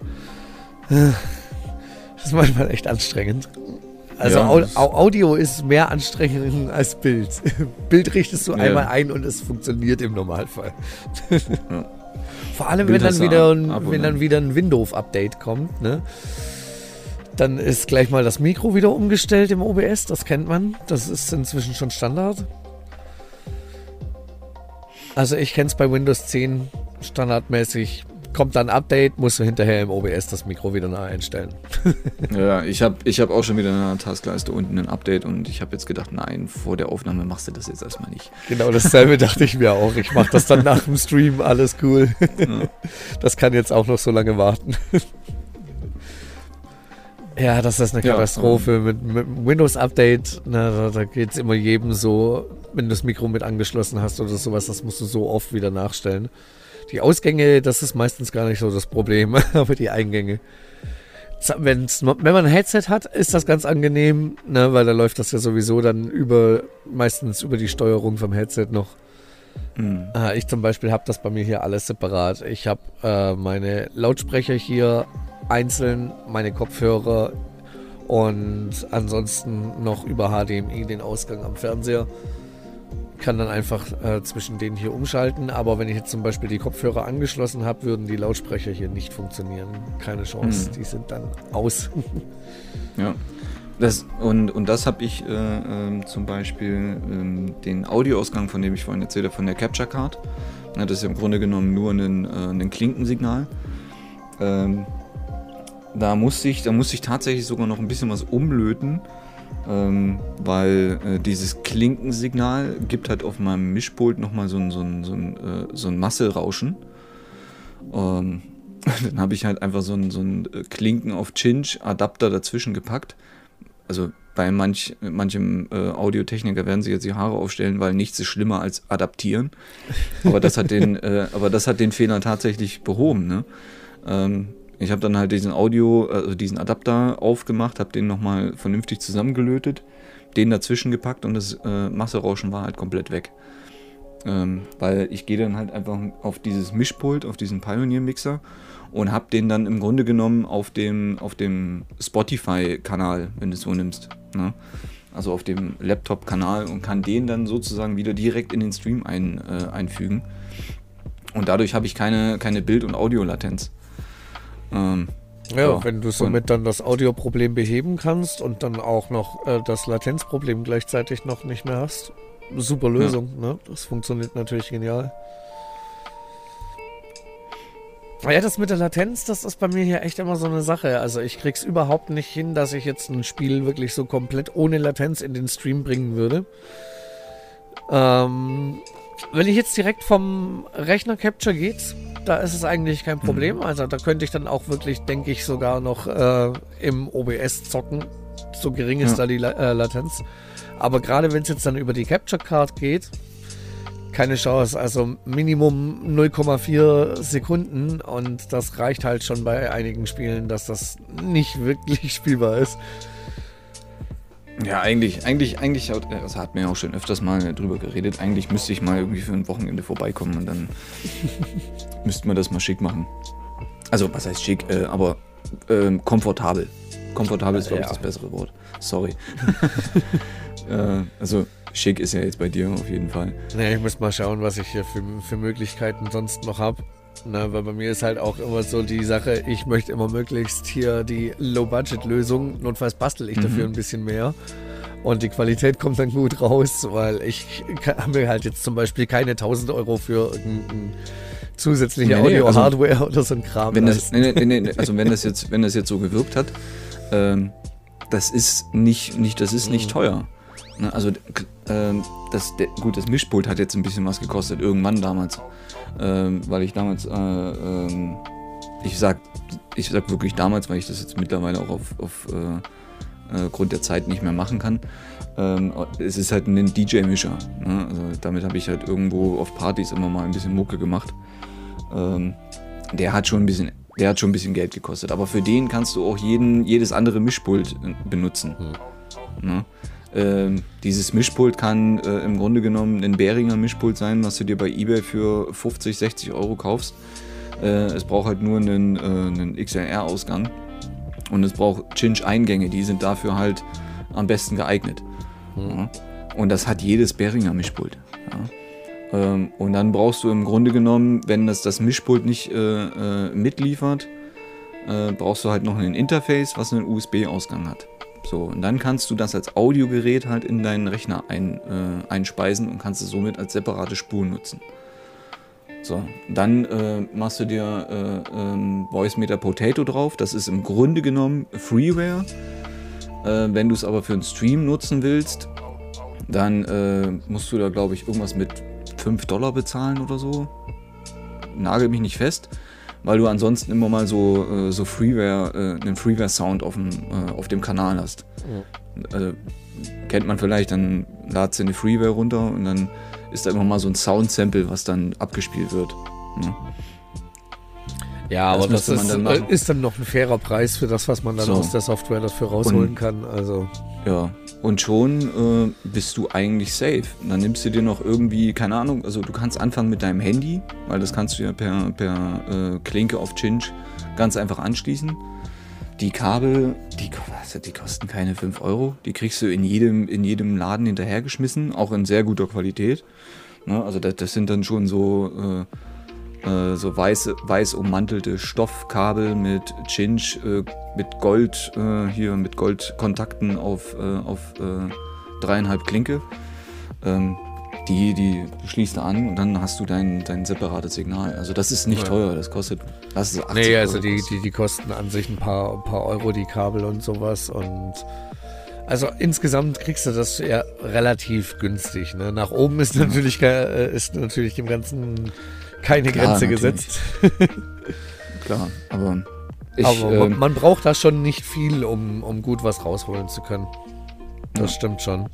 äh, das ist manchmal echt anstrengend. Also ja, Au Audio ist mehr anstrengend als Bild. Bild richtest du ja. einmal ein und es funktioniert im Normalfall. Ja. Vor allem, wenn dann, wieder, wenn dann wieder ein Windows-Update kommt, ne? Dann ist gleich mal das Mikro wieder umgestellt im OBS, das kennt man. Das ist inzwischen schon Standard. Also ich kenne es bei Windows 10 standardmäßig. Kommt dann ein Update, musst du hinterher im OBS das Mikro wieder neu einstellen. ja, ich habe ich hab auch schon wieder in der Taskleiste unten ein Update und ich habe jetzt gedacht, nein, vor der Aufnahme machst du das jetzt erstmal nicht. Genau dasselbe dachte ich mir auch. Ich mache das dann nach dem Stream, alles cool. Ja. Das kann jetzt auch noch so lange warten. Ja, das ist eine Katastrophe. Ja, mit, mit Windows-Update, da, da geht es immer jedem so, wenn du das Mikro mit angeschlossen hast oder sowas, das musst du so oft wieder nachstellen. Die Ausgänge, das ist meistens gar nicht so das Problem, aber die Eingänge. Wenn's, wenn man ein Headset hat, ist das ganz angenehm, ne, weil da läuft das ja sowieso dann über, meistens über die Steuerung vom Headset noch. Mhm. Äh, ich zum Beispiel habe das bei mir hier alles separat. Ich habe äh, meine Lautsprecher hier einzeln meine Kopfhörer und ansonsten noch über HDMI den Ausgang am Fernseher. Kann dann einfach äh, zwischen denen hier umschalten, aber wenn ich jetzt zum Beispiel die Kopfhörer angeschlossen habe, würden die Lautsprecher hier nicht funktionieren. Keine Chance, mhm. die sind dann aus. ja. Das, und, und das habe ich äh, äh, zum Beispiel äh, den Audioausgang, von dem ich vorhin erzählt habe, von der Capture Card. Ja, das ist im Grunde genommen nur ein, äh, ein Klinkensignal. Ähm, da musste ich, da musste ich tatsächlich sogar noch ein bisschen was umlöten, ähm, weil äh, dieses Klinkensignal gibt halt auf meinem Mischpult nochmal so ein, so ein, so ein, äh, so ein Masselrauschen. Ähm, dann habe ich halt einfach so ein, so ein äh, Klinken auf Cinch Adapter dazwischen gepackt. Also bei manch, manchem äh, Audiotechniker werden sich jetzt die Haare aufstellen, weil nichts ist schlimmer als adaptieren. Aber das hat den, äh, aber das hat den Fehler tatsächlich behoben. Ne? Ähm, ich habe dann halt diesen Audio, also diesen Adapter aufgemacht, habe den nochmal vernünftig zusammengelötet, den dazwischen gepackt und das äh, Masserauschen war halt komplett weg. Ähm, weil ich gehe dann halt einfach auf dieses Mischpult, auf diesen Pioneer-Mixer und habe den dann im Grunde genommen auf dem, auf dem Spotify-Kanal, wenn du es so nimmst. Ne? Also auf dem Laptop-Kanal und kann den dann sozusagen wieder direkt in den Stream ein, äh, einfügen. Und dadurch habe ich keine, keine Bild- und Audiolatenz. Ähm, Ja, ja, wenn du somit dann das Audioproblem beheben kannst und dann auch noch äh, das Latenzproblem gleichzeitig noch nicht mehr hast, super Lösung. Ja. Ne? Das funktioniert natürlich genial. Ja, das mit der Latenz, das ist bei mir hier echt immer so eine Sache. Also ich krieg's überhaupt nicht hin, dass ich jetzt ein Spiel wirklich so komplett ohne Latenz in den Stream bringen würde. Ähm, wenn ich jetzt direkt vom Rechner Capture geht, da ist es eigentlich kein Problem. Mhm. Also da könnte ich dann auch wirklich, denke ich, sogar noch äh, im OBS zocken. So gering ist ja. da die äh, Latenz. Aber gerade wenn es jetzt dann über die Capture Card geht, keine Chance. Also Minimum 0,4 Sekunden und das reicht halt schon bei einigen Spielen, dass das nicht wirklich spielbar ist. Ja, eigentlich, eigentlich, eigentlich, das hat mir auch schon öfters mal drüber geredet. Eigentlich müsste ich mal irgendwie für ein Wochenende vorbeikommen und dann müsste man das mal schick machen. Also, was heißt schick, äh, aber äh, komfortabel. Komfortabel ist, glaube ich, ja. das bessere Wort. Sorry. äh, also, Schick ist ja jetzt bei dir auf jeden Fall. Naja, ich muss mal schauen, was ich hier für, für Möglichkeiten sonst noch habe. Na, weil bei mir ist halt auch immer so die Sache, ich möchte immer möglichst hier die Low-Budget-Lösung, notfalls bastel ich mhm. dafür ein bisschen mehr. Und die Qualität kommt dann gut raus, weil ich habe halt jetzt zum Beispiel keine 1000 Euro für irgendeine zusätzliche nee, nee, Audio-Hardware also, oder so ein Kram. Wenn das, nee, nee, also wenn das, jetzt, wenn das jetzt so gewirkt hat, ähm, das ist nicht, nicht, das ist nicht mhm. teuer. Ne, also ähm, das, der, gut, das Mischpult hat jetzt ein bisschen was gekostet, irgendwann damals. Ähm, weil ich damals, äh, ähm, ich sag, ich sag wirklich damals, weil ich das jetzt mittlerweile auch auf, auf äh, äh Grund der Zeit nicht mehr machen kann. Ähm, es ist halt ein DJ-Mischer. Ne? Also damit habe ich halt irgendwo auf Partys immer mal ein bisschen Mucke gemacht. Ähm, der hat schon ein bisschen der hat schon ein bisschen Geld gekostet. Aber für den kannst du auch jeden, jedes andere Mischpult äh, benutzen. Hm. Ne? Ähm, dieses Mischpult kann äh, im Grunde genommen ein Behringer Mischpult sein, was du dir bei eBay für 50, 60 Euro kaufst. Äh, es braucht halt nur einen, äh, einen XLR-Ausgang und es braucht Cinch-Eingänge, die sind dafür halt am besten geeignet. Mhm. Und das hat jedes Behringer Mischpult. Ja. Ähm, und dann brauchst du im Grunde genommen, wenn das das Mischpult nicht äh, äh, mitliefert, äh, brauchst du halt noch ein Interface, was einen USB-Ausgang hat. So, und dann kannst du das als Audiogerät halt in deinen Rechner ein, äh, einspeisen und kannst es somit als separate Spur nutzen. So, dann äh, machst du dir äh, ähm, Voicemeter Potato drauf. Das ist im Grunde genommen Freeware. Äh, wenn du es aber für einen Stream nutzen willst, dann äh, musst du da, glaube ich, irgendwas mit 5 Dollar bezahlen oder so. Nagel mich nicht fest weil du ansonsten immer mal so, äh, so Freeware, äh, einen Freeware-Sound auf, dem, äh, auf dem Kanal hast. Ja. Also, kennt man vielleicht, dann ladst du eine Freeware runter und dann ist da immer mal so ein Sound-Sample, was dann abgespielt wird. Ne? Ja, aber das, das ist, dann ist, dann noch ein fairer Preis für das, was man dann so. aus der Software dafür rausholen und, kann. Also. Ja, und schon äh, bist du eigentlich safe. Und dann nimmst du dir noch irgendwie, keine Ahnung, also du kannst anfangen mit deinem Handy, weil das kannst du ja per, per äh, Klinke auf Cinch ganz einfach anschließen. Die Kabel, die, die kosten keine 5 Euro. Die kriegst du in jedem, in jedem Laden hinterhergeschmissen, auch in sehr guter Qualität. Ne? Also das, das, sind dann schon so, äh, äh so weiß, weiß ummantelte Stoffkabel mit Cinch, äh, mit Gold, äh, hier mit Goldkontakten auf, äh, auf äh, dreieinhalb Klinke. Ähm, die, die schließt du an und dann hast du dein, dein separates Signal. Also das ist nicht ja. teuer, das kostet, das ist 80 Nee, also die, die, die kosten an sich ein paar, ein paar Euro, die Kabel und sowas und also insgesamt kriegst du das ja relativ günstig. Ne? Nach oben ist natürlich, äh, ist natürlich dem Ganzen keine Klar, Grenze natürlich. gesetzt. Klar, aber ich, Aber man, ähm, man, braucht da schon nicht viel, um, um gut was rausholen zu können. Das ja. stimmt schon.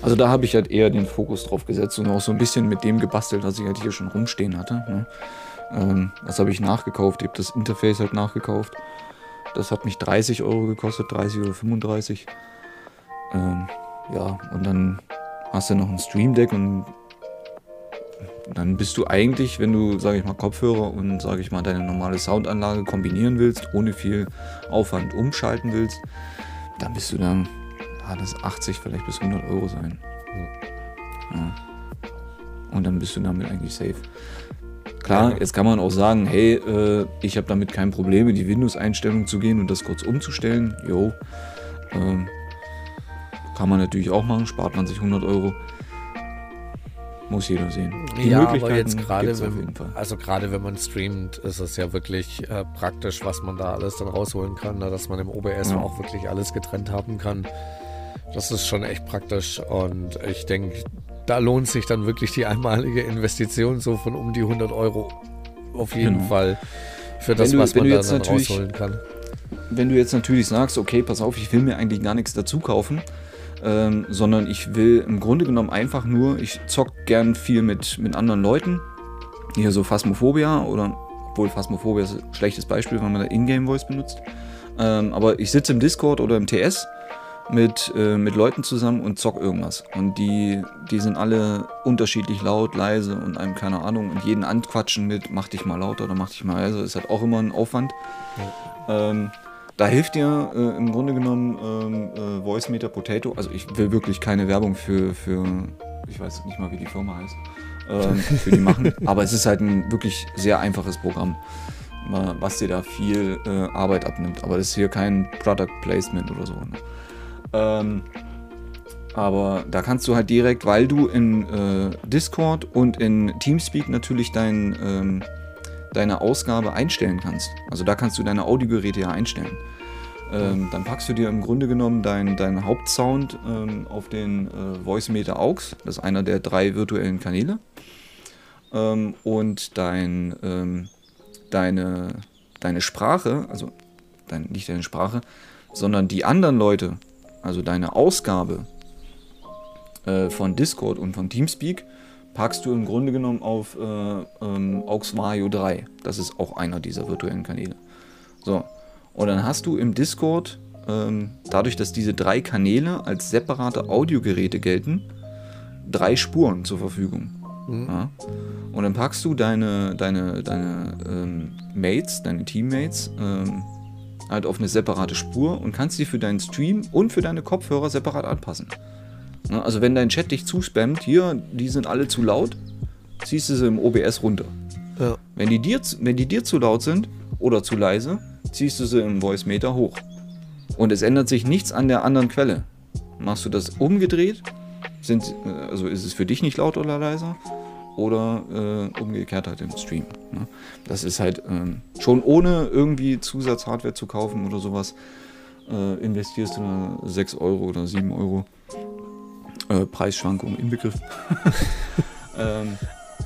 Also da habe ich halt eher den Fokus drauf gesetzt und auch so ein bisschen mit dem gebastelt, was ich halt hier schon rumstehen hatte. Ne? Ähm, was habe ich nachgekauft? Ich habe das Interface halt nachgekauft. Das hat mich 30 Euro gekostet, 30 oder 35. Ähm, ja, und dann hast du noch ein Stream Deck und dann bist du eigentlich, wenn du, sage ich mal, Kopfhörer und, sage ich mal, deine normale Soundanlage kombinieren willst, ohne viel Aufwand umschalten willst, dann bist du dann, ja, das 80 vielleicht bis 100 Euro sein. Ja. Und dann bist du damit eigentlich safe. Klar, jetzt kann man auch sagen, hey, äh, ich habe damit kein Problem, in die Windows-Einstellung zu gehen und das kurz umzustellen. Jo, ähm, kann man natürlich auch machen, spart man sich 100 Euro. Muss jeder sehen. Die ja, aber jetzt gerade, wenn, also gerade wenn man streamt, ist es ja wirklich äh, praktisch, was man da alles dann rausholen kann, ne? dass man im OBS ja. auch wirklich alles getrennt haben kann. Das ist schon echt praktisch und ich denke, da lohnt sich dann wirklich die einmalige Investition so von um die 100 Euro auf jeden genau. Fall für das, du, was man da dann rausholen kann. Wenn du jetzt natürlich sagst, okay, pass auf, ich will mir eigentlich gar nichts dazu kaufen, ähm, sondern ich will im Grunde genommen einfach nur, ich zock gern viel mit, mit anderen Leuten. Hier so Phasmophobia oder, obwohl Phasmophobia ist ein schlechtes Beispiel, wenn man da Ingame-Voice benutzt. Ähm, aber ich sitze im Discord oder im TS mit, äh, mit Leuten zusammen und zock irgendwas. Und die, die sind alle unterschiedlich laut, leise und einem keine Ahnung und jeden anquatschen mit, mach dich mal lauter oder mach dich mal leiser, ist halt auch immer ein Aufwand. Ja. Ähm, da hilft dir äh, im Grunde genommen ähm, äh, Voice Meter Potato. Also ich will wirklich keine Werbung für, für ich weiß nicht mal, wie die Firma heißt, ähm, für die machen. Aber es ist halt ein wirklich sehr einfaches Programm, was dir da viel äh, Arbeit abnimmt. Aber das ist hier kein Product Placement oder so. Ne? Ähm, aber da kannst du halt direkt, weil du in äh, Discord und in Teamspeak natürlich dein ähm, deine Ausgabe einstellen kannst. Also da kannst du deine Audiogeräte ja einstellen. Ähm, dann packst du dir im Grunde genommen deinen dein Hauptsound ähm, auf den äh, Voicemeter AUX. Das ist einer der drei virtuellen Kanäle. Ähm, und dein, ähm, deine, deine Sprache, also dein, nicht deine Sprache, sondern die anderen Leute, also deine Ausgabe äh, von Discord und von Teamspeak, packst du im Grunde genommen auf äh, ähm, AUX Vario 3. Das ist auch einer dieser virtuellen Kanäle. So, und dann hast du im Discord, ähm, dadurch, dass diese drei Kanäle als separate Audiogeräte gelten, drei Spuren zur Verfügung. Mhm. Ja? Und dann packst du deine, deine, deine ähm, Mates, deine Teammates, ähm, halt auf eine separate Spur und kannst sie für deinen Stream und für deine Kopfhörer separat anpassen. Ne? Also wenn dein Chat dich zuspammt, hier, die sind alle zu laut, ziehst du sie im OBS runter. Ja. Wenn, die dir, wenn die dir zu laut sind oder zu leise, ziehst du sie im Voice Meter hoch. Und es ändert sich nichts an der anderen Quelle. Machst du das umgedreht, sind, also ist es für dich nicht laut oder leiser, oder äh, umgekehrt halt im Stream. Ne? Das ist halt ähm, schon ohne irgendwie Zusatzhardware zu kaufen oder sowas, äh, investierst du 6 Euro oder 7 Euro äh, Preisschwankungen inbegriffen. ähm,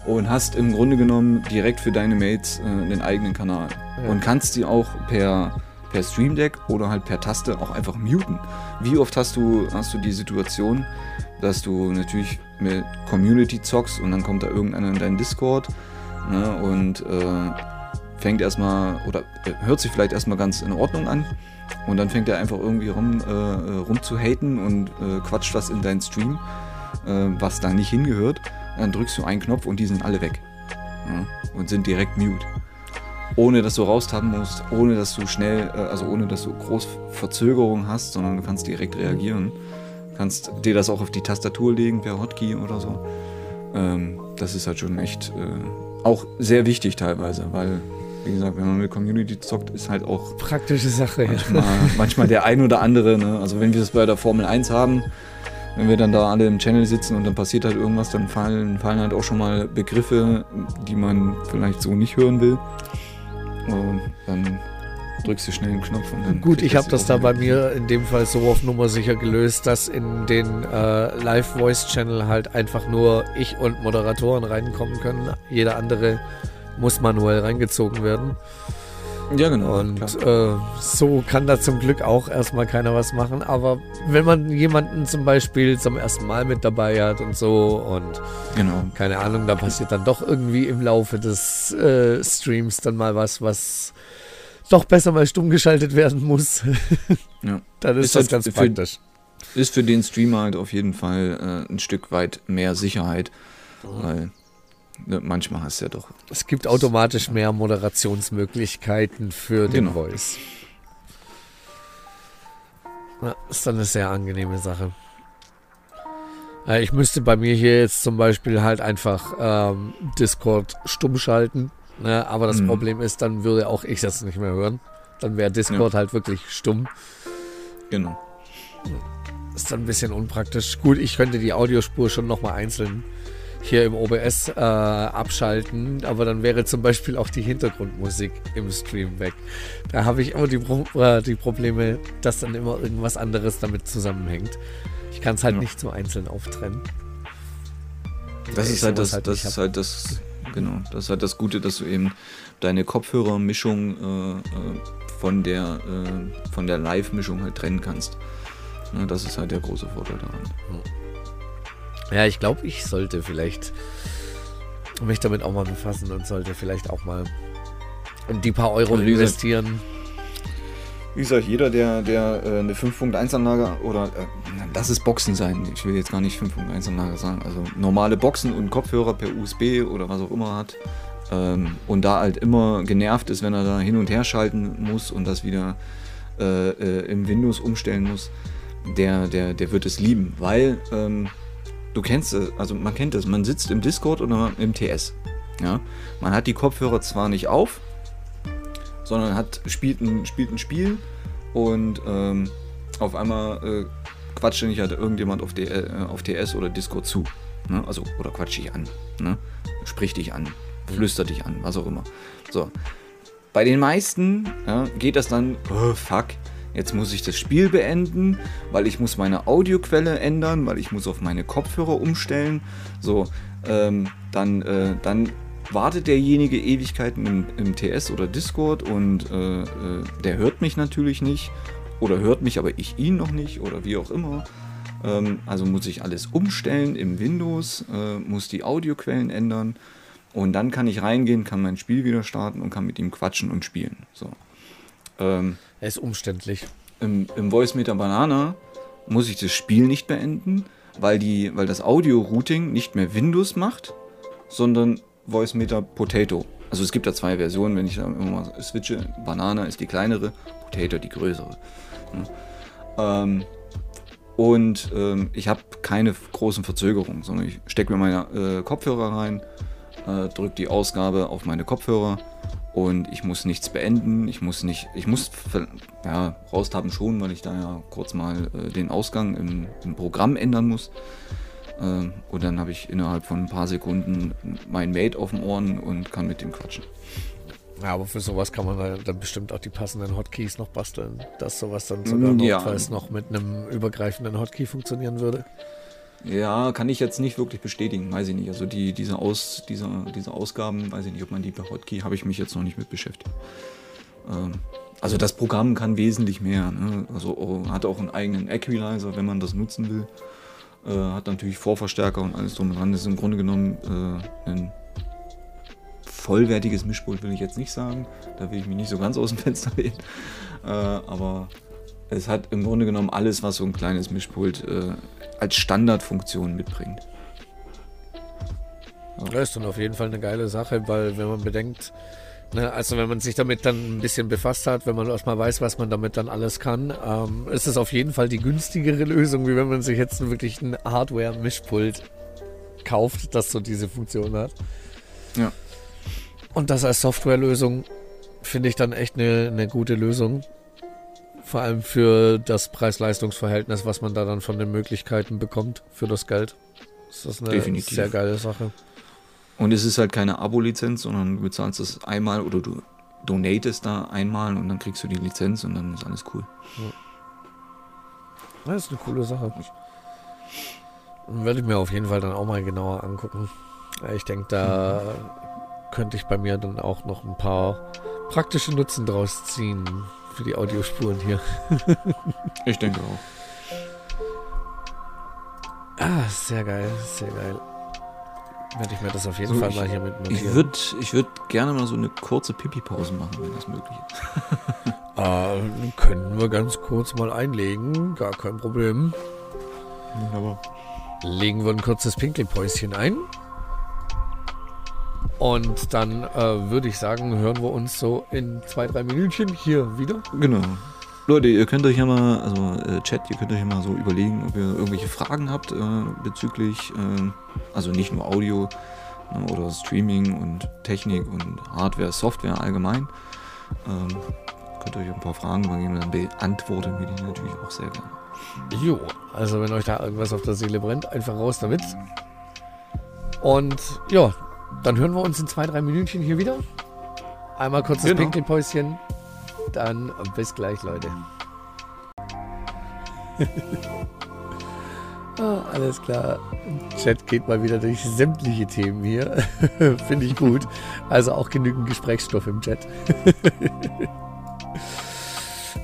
und hast im Grunde genommen direkt für deine Mates äh, den eigenen Kanal. Ja. Und kannst sie auch per, per Stream Deck oder halt per Taste auch einfach muten. Wie oft hast du, hast du die Situation, dass du natürlich mit Community zockst und dann kommt da irgendeiner in deinen Discord ne, und äh, fängt erstmal oder äh, hört sich vielleicht erstmal ganz in Ordnung an und dann fängt er einfach irgendwie rum, äh, rum zu haten und äh, quatscht was in deinen Stream, äh, was da nicht hingehört. Dann drückst du einen Knopf und die sind alle weg. Ja, und sind direkt mute. Ohne dass du raustappen musst, ohne dass du schnell, äh, also ohne dass du groß Verzögerung hast, sondern du kannst direkt reagieren. Kannst dir das auch auf die Tastatur legen per Hotkey oder so. Ähm, das ist halt schon echt äh, auch sehr wichtig teilweise, weil wie gesagt, wenn man mit Community zockt, ist halt auch. Praktische Sache, manchmal, ja. manchmal der ein oder andere. Ne? Also, wenn wir das bei der Formel 1 haben, wenn wir dann da alle im Channel sitzen und dann passiert halt irgendwas, dann fallen, fallen halt auch schon mal Begriffe, die man vielleicht so nicht hören will. Und dann drückst du schnell den Knopf und dann. Gut, ich habe das da bei mir in dem Fall so auf Nummer sicher gelöst, dass in den äh, Live-Voice-Channel halt einfach nur ich und Moderatoren reinkommen können. Jeder andere muss manuell reingezogen werden. Ja, genau. Und äh, so kann da zum Glück auch erstmal keiner was machen. Aber wenn man jemanden zum Beispiel zum ersten Mal mit dabei hat und so und genau. keine Ahnung, da passiert dann doch irgendwie im Laufe des äh, Streams dann mal was, was doch besser mal stumm geschaltet werden muss. ja. Dann ist, ist das halt ganz für, praktisch. Ist für den Streamer halt auf jeden Fall äh, ein Stück weit mehr Sicherheit. Mhm. Weil Ne, manchmal hast du ja doch. Es gibt automatisch mehr Moderationsmöglichkeiten für den genau. Voice. Ja, ist dann eine sehr angenehme Sache. Äh, ich müsste bei mir hier jetzt zum Beispiel halt einfach ähm, Discord stumm schalten. Ne? Aber das Mhm. Problem ist, dann würde auch ich das nicht mehr hören. Dann wäre Discord halt wirklich stumm. Genau. Ist dann ein bisschen unpraktisch. Gut, ich könnte die Audiospur schon nochmal einzeln hier im OBS äh, abschalten, aber dann wäre zum Beispiel auch die Hintergrundmusik im Stream weg. Da habe ich immer die, Pro äh, die Probleme, dass dann immer irgendwas anderes damit zusammenhängt. Ich kann es halt Ja. nicht so einzeln auftrennen. Das ist halt sowas das, halt das nicht ist halt das, genau, das ist halt das Gute, dass du eben deine Kopfhörermischung äh, äh, von der, äh, von der Live-Mischung halt trennen kannst. Ne, das ist halt der große Vorteil daran. Ja, ich glaube, ich sollte vielleicht mich damit auch mal befassen und sollte vielleicht auch mal die paar Euro Also investieren. Wie gesagt, jeder, der, der äh, eine 5.1-Anlage oder äh, das ist Boxen sein. Ich will jetzt gar nicht 5.1-Anlage sagen. Also normale Boxen und Kopfhörer per USB oder was auch immer hat. Ähm, und da halt immer genervt ist, wenn er da hin und her schalten muss und das wieder äh, äh, im Windows umstellen muss, der, der, der wird es lieben. Weil ähm, du kennst es, also man kennt es, man sitzt im Discord oder im TS. Ja? Man hat die Kopfhörer zwar nicht auf, sondern hat, spielt, ein, spielt ein Spiel und ähm, auf einmal äh, quatscht nicht halt irgendjemand auf, D, äh, auf TS oder Discord zu. Ne? Also, oder quatscht dich an. Ne? Sprich dich an, flüstert dich an, was auch immer. So. Bei den meisten ja, geht das dann, oh, fuck, jetzt muss ich das Spiel beenden, weil ich muss meine Audioquelle ändern, weil ich muss auf meine Kopfhörer umstellen. So, ähm, dann, äh, dann wartet derjenige Ewigkeiten im, im TS oder Discord und äh, äh, der hört mich natürlich nicht oder hört mich, aber ich ihn noch nicht oder wie auch immer. Ähm, also muss ich alles umstellen im Windows, äh, muss die Audioquellen ändern und dann kann ich reingehen, kann mein Spiel wieder starten und kann mit ihm quatschen und spielen. So. Ähm, Er ist umständlich. im, im Voice Meter Banana muss ich das Spiel nicht beenden, weil, die, weil das Audio-Routing nicht mehr Windows macht, sondern Voice Meter Potato. Also es gibt da zwei Versionen, wenn ich da immer mal switche. Banana ist die kleinere, Potato die größere. Ja. Ähm, und ähm, ich habe keine großen Verzögerungen, sondern ich stecke mir meine äh, Kopfhörer rein, äh, drücke die Ausgabe auf meine Kopfhörer und ich muss nichts beenden. Ich muss nicht, ich muss ja, raustappen schon, weil ich da ja kurz mal äh, den Ausgang im, im Programm ändern muss. Ähm, und dann habe ich innerhalb von ein paar Sekunden mein Mate auf den Ohren und kann mit dem quatschen. Ja, aber für sowas kann man dann- dann bestimmt auch die passenden Hotkeys noch basteln, dass sowas dann sogar Mm, ja. notfalls noch mit einem übergreifenden Hotkey funktionieren würde. Ja, kann ich jetzt nicht wirklich bestätigen, weiß ich nicht. Also die, diese, Aus, diese, diese Ausgaben, weiß ich nicht, ob man die per Hotkey, habe ich mich jetzt noch nicht mit beschäftigt. Ähm, also das Programm kann wesentlich mehr. Ne? Also oh, hat auch einen eigenen Equalizer, wenn man das nutzen will. Äh, hat natürlich Vorverstärker und alles drum und dran. Das ist im Grunde genommen äh, ein vollwertiges Mischpult, will ich jetzt nicht sagen. Da will ich mich nicht so ganz aus dem Fenster lehnen. Äh, aber es hat im Grunde genommen alles, was so ein kleines Mischpult äh, als Standardfunktion mitbringt. Das ist dann auf jeden Fall eine geile Sache, weil wenn man bedenkt, also wenn man sich damit dann ein bisschen befasst hat, wenn man erstmal weiß, was man damit dann alles kann, ähm, ist es auf jeden Fall die günstigere Lösung, wie wenn man sich jetzt wirklich ein Hardware-Mischpult kauft, das so diese Funktion hat. Ja. Und das als Softwarelösung finde ich dann echt eine, eine gute Lösung. Vor allem für das Preis-Leistungs-Verhältnis, was man da dann von den Möglichkeiten bekommt für das Geld. Das ist eine Definitiv. sehr geile Sache. Und es ist halt keine Abo-Lizenz, sondern du bezahlst das einmal oder du donatest da einmal und dann kriegst du die Lizenz und dann ist alles cool. Das ist eine coole Sache. Werde ich mir auf jeden Fall dann auch mal genauer angucken. Ja, Ich denke, da könnte ich bei mir dann auch noch ein paar praktische Nutzen draus ziehen für die Audiospuren hier. Ich denke auch. Ah, sehr geil, sehr geil. Werde ich mir das auf jeden So, Fall ich- mal hier mit Ich würde ich würd gerne mal so eine kurze Pipi-Pause machen, wenn das möglich ist. äh, können wir ganz kurz mal einlegen, gar kein Problem. Aber Legen wir ein kurzes Pinkelpäuschen ein. Und dann äh, würde ich sagen, hören wir uns so in zwei, drei Minütchen hier wieder. genau. Leute, ihr könnt euch ja mal, also äh, Chat, ihr könnt euch ja mal so überlegen, ob ihr irgendwelche Fragen habt äh, bezüglich, äh, also nicht nur Audio ne, oder Streaming und Technik und Hardware, Software allgemein. Ähm, könnt ihr euch ein paar Fragen übergeben, dann beantworten wir die natürlich auch sehr gerne. Jo, also wenn euch da irgendwas auf der Seele brennt, einfach raus damit. Und ja, dann hören wir uns in zwei, drei Minütchen hier wieder. Einmal kurzes Genau. Pinkelpäuschen. Dann bis gleich, Leute. ah, alles klar. Chat geht mal wieder durch sämtliche Themen hier. Finde ich gut. Also auch genügend Gesprächsstoff im Chat.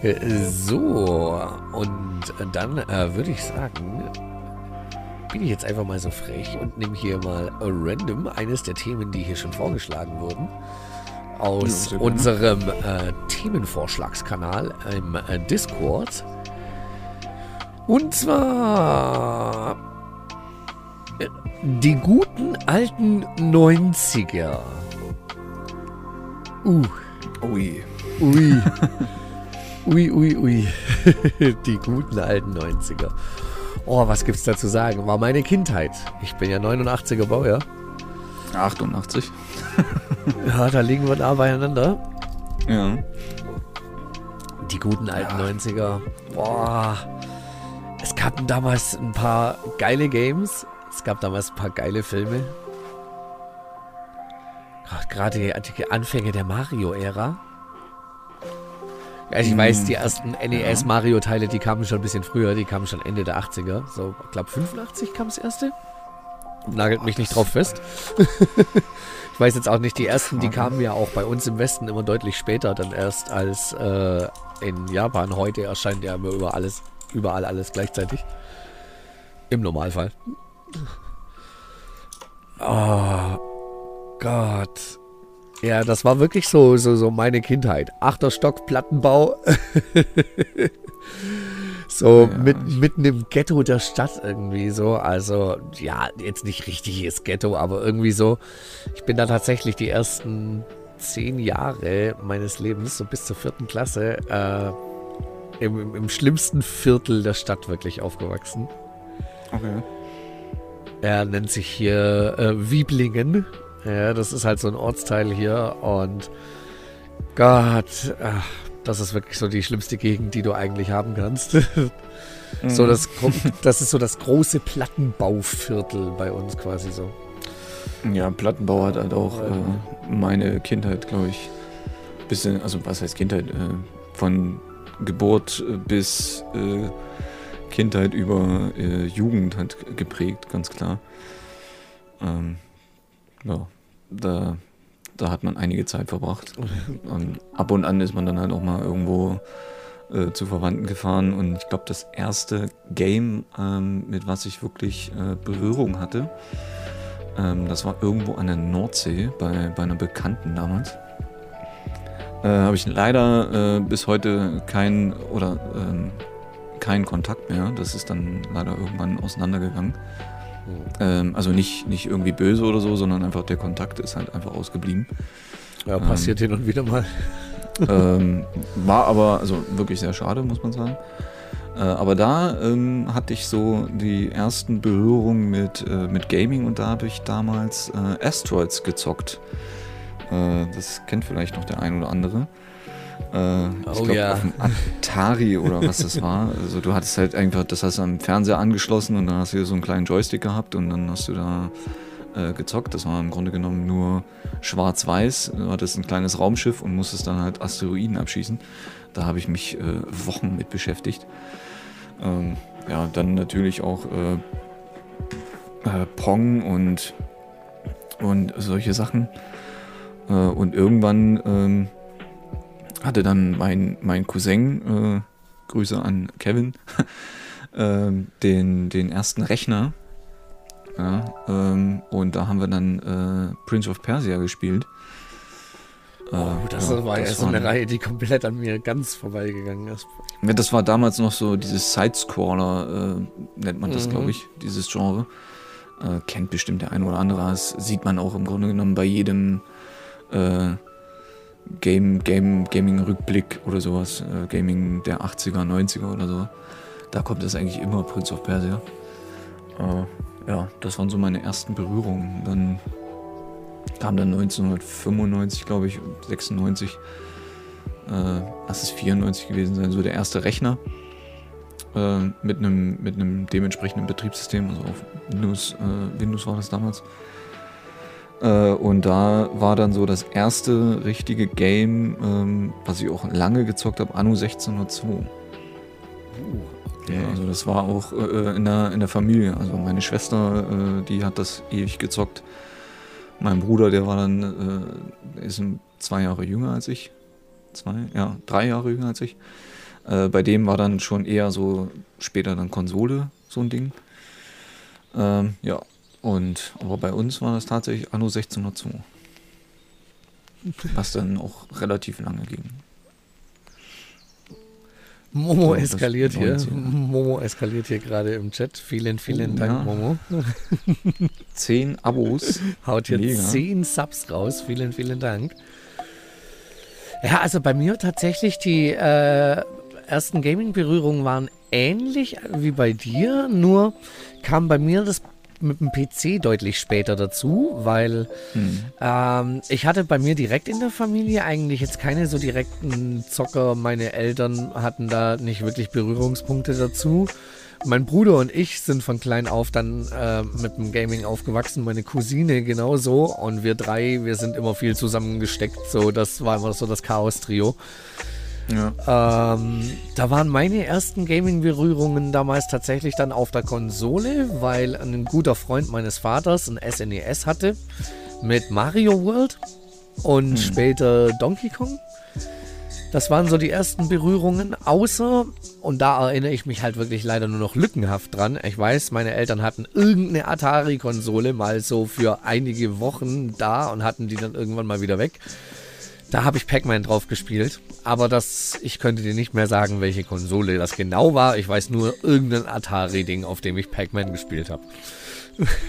so, und dann äh, würde ich sagen, bin ich jetzt einfach mal so frech und nehme hier mal random eines der Themen, die hier schon vorgeschlagen wurden, aus sehr gerne. unserem äh, Themenvorschlagskanal im äh, Discord. Und zwar äh, die guten alten 90er. Uh, Ui. ui. Ui, ui, ui. Die guten alten 90er. Oh, was gibt's da zu sagen? War meine Kindheit. Ich bin ja 89er Baujahr. 88. Ja, da liegen wir da beieinander. Ja. Die guten alten 90er. Boah. Es gab damals ein paar geile Games. Es gab damals ein paar geile Filme. Gerade die die Anfänge der Mario-Ära. Ja, ich Mm, weiß, die ersten NES-Mario-Teile, die kamen schon ein bisschen früher. Die kamen schon Ende der 80er. So, ich glaube 85 kam das erste. Nagelt mich nicht drauf fest. ich weiß jetzt auch nicht, die ersten, die kamen ja auch bei uns im Westen immer deutlich später, dann erst als äh, in Japan. Heute erscheint ja immer über alles, überall alles gleichzeitig. Im Normalfall. Oh Gott. Ja, das war wirklich so, so, so meine Kindheit. Achter Stock, Plattenbau. so Ja, mit, mitten im Ghetto der Stadt irgendwie so. Also, ja, jetzt nicht richtiges Ghetto, aber irgendwie so. Ich bin da tatsächlich die ersten zehn Jahre meines Lebens, so bis zur vierten Klasse, äh, im, im, im schlimmsten Viertel der Stadt wirklich aufgewachsen. Okay. Er nennt sich hier äh, Wieblingen. Ja, das ist halt so ein Ortsteil hier und Gott, ach, das ist wirklich so die schlimmste Gegend, die du eigentlich haben kannst. so Mhm. das, das ist so das große Plattenbauviertel bei uns quasi so. Ja, Plattenbau hat halt auch äh, meine Kindheit, glaube ich, bisschen, also was heißt Kindheit, äh, von Geburt äh, bis äh, Kindheit über äh, Jugend hat geprägt, ganz klar. Ähm, ja, da, da hat man einige Zeit verbracht. Und ab und an ist man dann halt auch mal irgendwo äh, zu Verwandten gefahren und ich glaube, das erste Game, ähm, mit was ich wirklich äh, Berührung hatte, ähm, das war irgendwo an der Nordsee bei, bei einer Bekannten damals. Äh, Habe ich leider äh, bis heute keinen oder ähm, keinen Kontakt mehr. Das ist dann leider irgendwann auseinandergegangen. Ähm, also nicht, nicht irgendwie böse oder so, sondern einfach der Kontakt ist halt einfach ausgeblieben. Ja, passiert hin und wieder mal. ähm, war aber also wirklich sehr schade, muss man sagen. Äh, aber da ähm, hatte ich so die ersten Berührungen mit, äh, mit Gaming und da habe ich damals äh, Asteroids gezockt. Äh, das kennt vielleicht noch der ein oder andere. Äh, ich Oh glaub, ja. auf dem Atari oder was das war. Also du hattest halt einfach, das hast du am Fernseher angeschlossen und dann hast du hier so einen kleinen Joystick gehabt und dann hast du da äh, gezockt. Das war im Grunde genommen nur schwarz-weiß. Du hattest ein kleines Raumschiff und musstest dann halt Asteroiden abschießen. Da habe ich mich äh, Wochen mit beschäftigt. Ähm, ja, dann natürlich auch äh, äh, Pong und, und solche Sachen. Äh, und irgendwann ähm, hatte dann mein, mein Cousin, äh, Grüße an Kevin, ähm, den, den ersten Rechner. Ja, ähm, und da haben wir dann äh, Prince of Persia gespielt. Äh, Oh, das ja, war ja so eine waren- Reihe, die komplett an mir ganz vorbeigegangen ist. Ja, das war damals noch so dieses Sidescroller, äh, nennt man das, Mhm. glaube ich, dieses Genre. Äh, kennt bestimmt der ein oder andere. Das sieht man auch im Grunde genommen bei jedem, äh, Game, Game, Gaming-Rückblick oder sowas, äh, Gaming der 80er, 90er oder so. Da kommt es eigentlich immer, Prince of Persia. Äh, ja, das waren so meine ersten Berührungen. Dann kam dann 1995, glaube ich, 96, äh, lass es 94 gewesen sein, so der erste Rechner äh, mit einem mit dementsprechenden Betriebssystem, also auf Windows, äh, Windows war das damals. Äh, und da war dann so das erste richtige Game, ähm, was ich auch lange gezockt habe, Anno 1602. Uh, okay. ja, also das war auch äh, in, der, in der Familie. Also meine Schwester, äh, die hat das ewig gezockt. Mein Bruder, der war dann, äh, ist zwei Jahre jünger als ich. Zwei, ja, drei Jahre jünger als ich. Äh, bei dem war dann schon eher so später dann Konsole so ein Ding. Ähm, ja, und aber bei uns war das tatsächlich Anno 1602. Was dann auch relativ lange ging. Momo ja, eskaliert hier. Momo eskaliert hier gerade im Chat. Vielen, vielen oh, Dank, ja. Momo. Zehn Abos. Haut hier Mega. zehn Subs raus. Vielen, vielen Dank. Ja, also bei mir tatsächlich die äh, ersten Gaming-Berührungen waren ähnlich wie bei dir, nur kam bei mir das mit dem PC deutlich später dazu, weil hm. ähm, ich hatte bei mir direkt in der Familie eigentlich jetzt keine so direkten Zocker. Meine Eltern hatten da nicht wirklich Berührungspunkte dazu. Mein Bruder und ich sind von klein auf dann äh, mit dem Gaming aufgewachsen, meine Cousine genauso und wir drei, wir sind immer viel zusammengesteckt, so das war immer so das Chaos-Trio. Ja. Ähm, da waren meine ersten Gaming-Berührungen damals tatsächlich dann auf der Konsole, weil ein guter Freund meines Vaters ein SNES e hatte mit Mario World und hm. später Donkey Kong. Das waren so die ersten Berührungen, außer, und da erinnere ich mich halt wirklich leider nur noch lückenhaft dran. Ich weiß, meine Eltern hatten irgendeine Atari-Konsole mal so für einige Wochen da und hatten die dann irgendwann mal wieder weg. Da habe ich Pac-Man drauf gespielt, aber das, ich könnte dir nicht mehr sagen, welche Konsole das genau war. Ich weiß nur irgendein Atari-Ding, auf dem ich Pac-Man gespielt habe.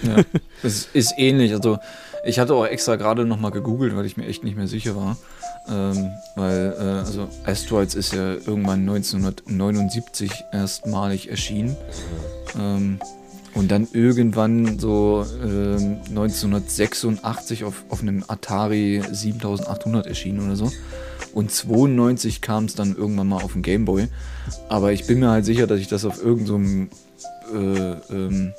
Ja, es ist ähnlich. Also ich hatte auch extra gerade nochmal gegoogelt, weil ich mir echt nicht mehr sicher war. Ähm, weil, äh, also Asteroids ist ja irgendwann 1979 erstmalig erschienen. Ähm, und dann irgendwann so äh, 1986 auf, auf einem Atari 7800 erschienen oder so. Und 92 kam es dann irgendwann mal auf den Gameboy. Aber ich bin mir halt sicher, dass ich das auf irgendeinem so äh, ähm,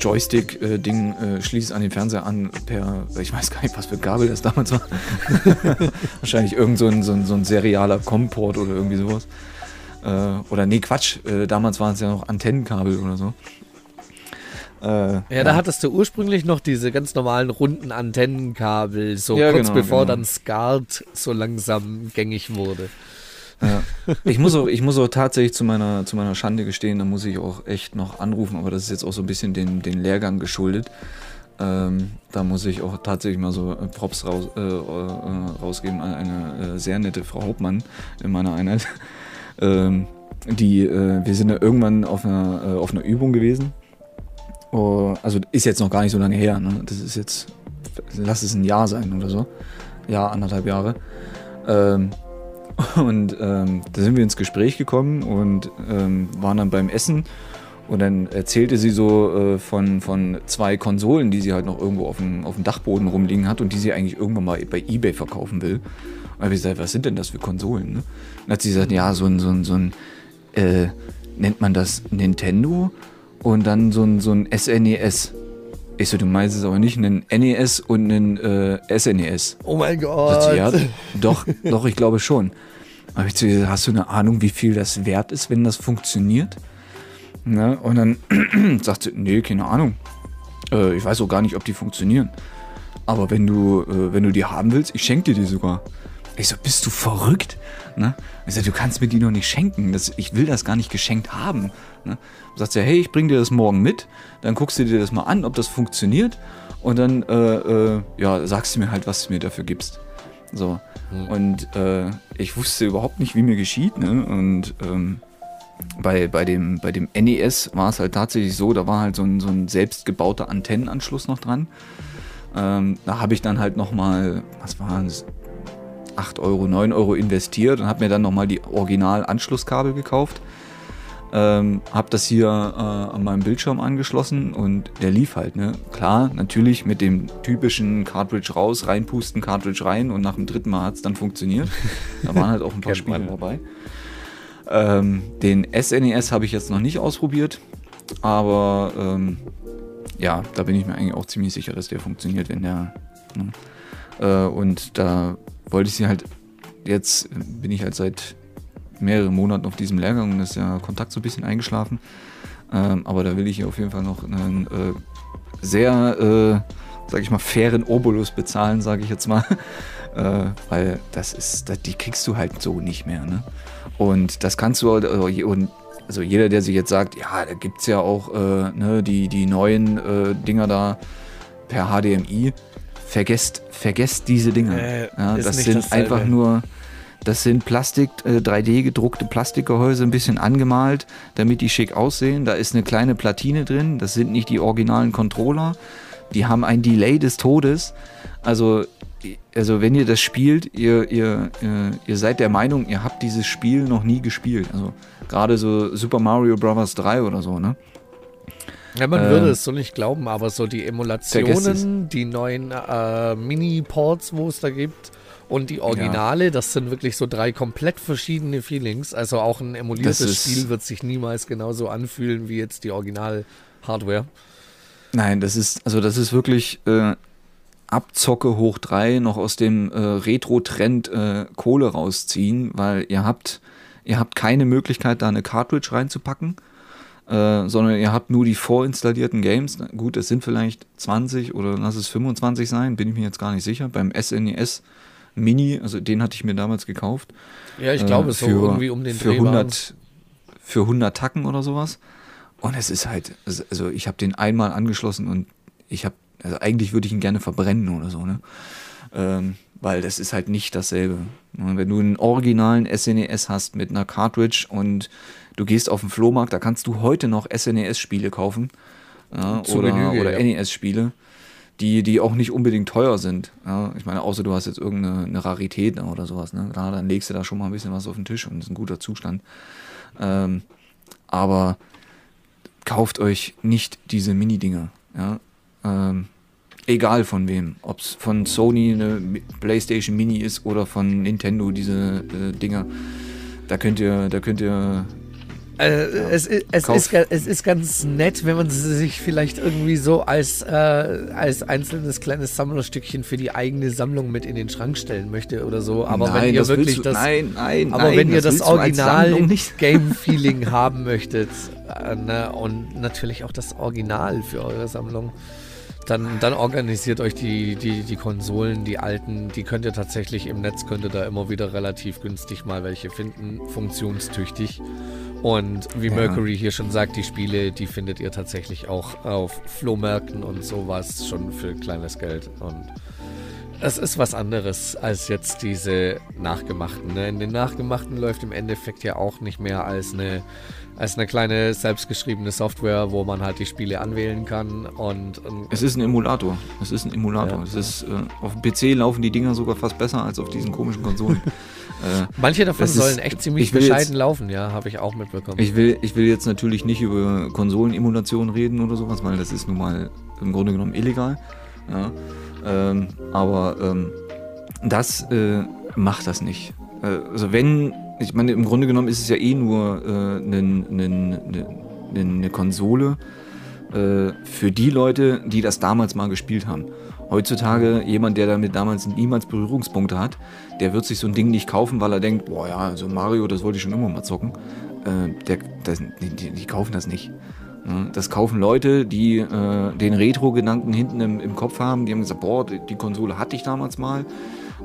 Joystick-Ding äh, äh, schließe an den Fernseher an per, ich weiß gar nicht, was für Gabel das damals war. Wahrscheinlich irgend so ein, so so ein serialer Comport oder irgendwie sowas. Äh, oder nee, Quatsch, äh, damals waren es ja noch Antennenkabel oder so. Äh, ja, ja, da hattest du ursprünglich noch diese ganz normalen runden Antennenkabel, so ja, kurz genau, bevor genau. dann SCART so langsam gängig wurde. Ja. Ich, muss auch, ich muss auch tatsächlich zu meiner, zu meiner Schande gestehen, da muss ich auch echt noch anrufen, aber das ist jetzt auch so ein bisschen den, den Lehrgang geschuldet. Ähm, da muss ich auch tatsächlich mal so äh, Props raus, äh, äh, rausgeben an eine äh, sehr nette Frau Hauptmann in meiner Einheit. ähm, die, äh, wir sind da irgendwann auf einer, äh, auf einer Übung gewesen Oh, also ist jetzt noch gar nicht so lange her. Ne? Das ist jetzt, lass es ein Jahr sein oder so. Jahr, anderthalb Jahre. Ähm, und ähm, da sind wir ins Gespräch gekommen und ähm, waren dann beim Essen. Und dann erzählte sie so äh, von, von zwei Konsolen, die sie halt noch irgendwo auf dem, auf dem Dachboden rumliegen hat und die sie eigentlich irgendwann mal bei Ebay verkaufen will. Und dann habe ich gesagt, was sind denn das für Konsolen? Ne? Und dann hat sie gesagt, ja, so ein, so ein, so ein äh, nennt man das Nintendo? Und dann so ein, so ein SNES. Ich so, du meinst es aber nicht einen NES und einen äh, SNES. Oh mein Gott. Sie, ja, doch, doch, ich glaube schon. Aber ich ihr, hast du eine Ahnung, wie viel das wert ist, wenn das funktioniert? Na, und dann sagt sie, nee, keine Ahnung. Äh, ich weiß auch gar nicht, ob die funktionieren. Aber wenn du, äh, wenn du die haben willst, ich schenke dir die sogar. Ich so, bist du verrückt? Ne? Ich so, du kannst mir die noch nicht schenken. Das, ich will das gar nicht geschenkt haben. Ne? Sagt sie, hey, ich bring dir das morgen mit, dann guckst du dir das mal an, ob das funktioniert und dann äh, äh, ja, sagst du mir halt, was du mir dafür gibst. So. Mhm. Und äh, ich wusste überhaupt nicht, wie mir geschieht. Ne? Und ähm, bei, bei, dem, bei dem NES war es halt tatsächlich so, da war halt so ein, so ein selbstgebauter Antennenanschluss noch dran. Ähm, da habe ich dann halt nochmal, was war das? 8 Euro, 9 Euro investiert und habe mir dann nochmal die Original-Anschlusskabel gekauft. Ähm, habe das hier äh, an meinem Bildschirm angeschlossen und der lief halt. Ne? Klar, natürlich mit dem typischen Cartridge raus, reinpusten, Cartridge rein und nach dem dritten Mal hat es dann funktioniert. Da waren halt auch ein paar Spiele dabei. Ähm, den SNES habe ich jetzt noch nicht ausprobiert, aber ähm, ja, da bin ich mir eigentlich auch ziemlich sicher, dass der funktioniert, wenn der. Ne? Äh, und da wollte ich sie halt, jetzt bin ich halt seit mehreren Monaten auf diesem Lehrgang und ist ja Kontakt so ein bisschen eingeschlafen. Ähm, aber da will ich auf jeden Fall noch einen äh, sehr, äh, sag ich mal, fairen Obolus bezahlen, sage ich jetzt mal. äh, weil das ist, die kriegst du halt so nicht mehr. Ne? Und das kannst du, äh, und also jeder, der sich jetzt sagt, ja, da gibt es ja auch äh, ne, die, die neuen äh, Dinger da per HDMI, vergesst, vergesst diese Dinger. Ja, das sind einfach nur, das sind Plastik, äh, 3D gedruckte Plastikgehäuse, ein bisschen angemalt, damit die schick aussehen. Da ist eine kleine Platine drin. Das sind nicht die originalen Controller. Die haben ein Delay des Todes. Also, also wenn ihr das spielt, ihr, ihr, ihr, ihr seid der Meinung, ihr habt dieses Spiel noch nie gespielt. Also gerade so Super Mario Bros. 3 oder so, ne? Ja, man äh, würde es so nicht glauben, aber so die Emulationen, die neuen äh, Mini-Ports, wo es da gibt, und die Originale, ja. das sind wirklich so drei komplett verschiedene Feelings. Also auch ein emuliertes Spiel wird sich niemals genauso anfühlen wie jetzt die Original-Hardware. Nein, das ist, also das ist wirklich äh, Abzocke hoch drei, noch aus dem äh, Retro-Trend äh, Kohle rausziehen, weil ihr habt, ihr habt keine Möglichkeit, da eine Cartridge reinzupacken. Äh, sondern ihr habt nur die vorinstallierten Games. Gut, es sind vielleicht 20 oder lass es 25 sein, bin ich mir jetzt gar nicht sicher. Beim SNES Mini, also den hatte ich mir damals gekauft. Ja, ich glaube, äh, so irgendwie um den für 100, für 100 Tacken oder sowas. Und es ist halt, also ich habe den einmal angeschlossen und ich habe, also eigentlich würde ich ihn gerne verbrennen oder so, ne? Ähm, weil das ist halt nicht dasselbe. Wenn du einen originalen SNES e hast mit einer Cartridge und du gehst auf den Flohmarkt, da kannst du heute noch SNES-Spiele kaufen ja, oder, Genüge, oder ja. NES-Spiele die, die auch nicht unbedingt teuer sind. Ja, ich meine, außer du hast jetzt irgendeine Rarität oder sowas. Ne? Klar, dann legst du da schon mal ein bisschen was auf den Tisch und das ist ein guter Zustand. Ähm, aber kauft euch nicht diese Mini-Dinger. Ja? Ähm, egal von wem. Ob es von Sony eine PlayStation Mini ist oder von Nintendo diese äh, Dinger. Da könnt ihr, da könnt ihr äh, ja. es, es, ist, es ist ganz nett, wenn man sich vielleicht irgendwie so als, äh, als einzelnes kleines Sammlerstückchen für die eigene Sammlung mit in den Schrank stellen möchte oder so. Aber nein, wenn ihr wirklich du, das, nein, nein, aber nein, wenn ihr das, das Original Game Feeling haben möchtet äh, ne, und natürlich auch das Original für eure Sammlung, dann, dann organisiert euch die, die, die Konsolen, die alten, die könnt ihr tatsächlich im Netz, könnt ihr da immer wieder relativ günstig mal welche finden, funktionstüchtig. Und wie ja. Mercury hier schon sagt, die Spiele, die findet ihr tatsächlich auch auf Flohmärkten und sowas schon für kleines Geld. Und es ist was anderes als jetzt diese nachgemachten. Ne? In den nachgemachten läuft im Endeffekt ja auch nicht mehr als eine, als eine kleine selbstgeschriebene Software, wo man halt die Spiele anwählen kann. Und, und es ist ein Emulator. Es ist ein Emulator. Ja, es ist, äh, auf dem PC laufen die Dinger sogar fast besser als auf diesen komischen Konsolen. Äh, Manche davon sollen ist, echt ziemlich bescheiden jetzt, laufen, ja, habe ich auch mitbekommen. Ich will, ich will jetzt natürlich nicht über Konsolenemulation reden oder sowas, weil das ist nun mal im Grunde genommen illegal. Ja. Ähm, aber ähm, das äh, macht das nicht. Äh, also wenn, ich meine, im Grunde genommen ist es ja eh nur eine äh, ne, ne Konsole äh, für die Leute, die das damals mal gespielt haben. Heutzutage, jemand, der damit damals niemals Berührungspunkte hat, der wird sich so ein Ding nicht kaufen, weil er denkt, boah ja, so Mario, das wollte ich schon immer mal zocken. Äh, der, das, die, die, kaufen das nicht. Das kaufen Leute, die äh, den Retro-Gedanken hinten im, im, Kopf haben. Die haben gesagt, boah, die Konsole hatte ich damals mal.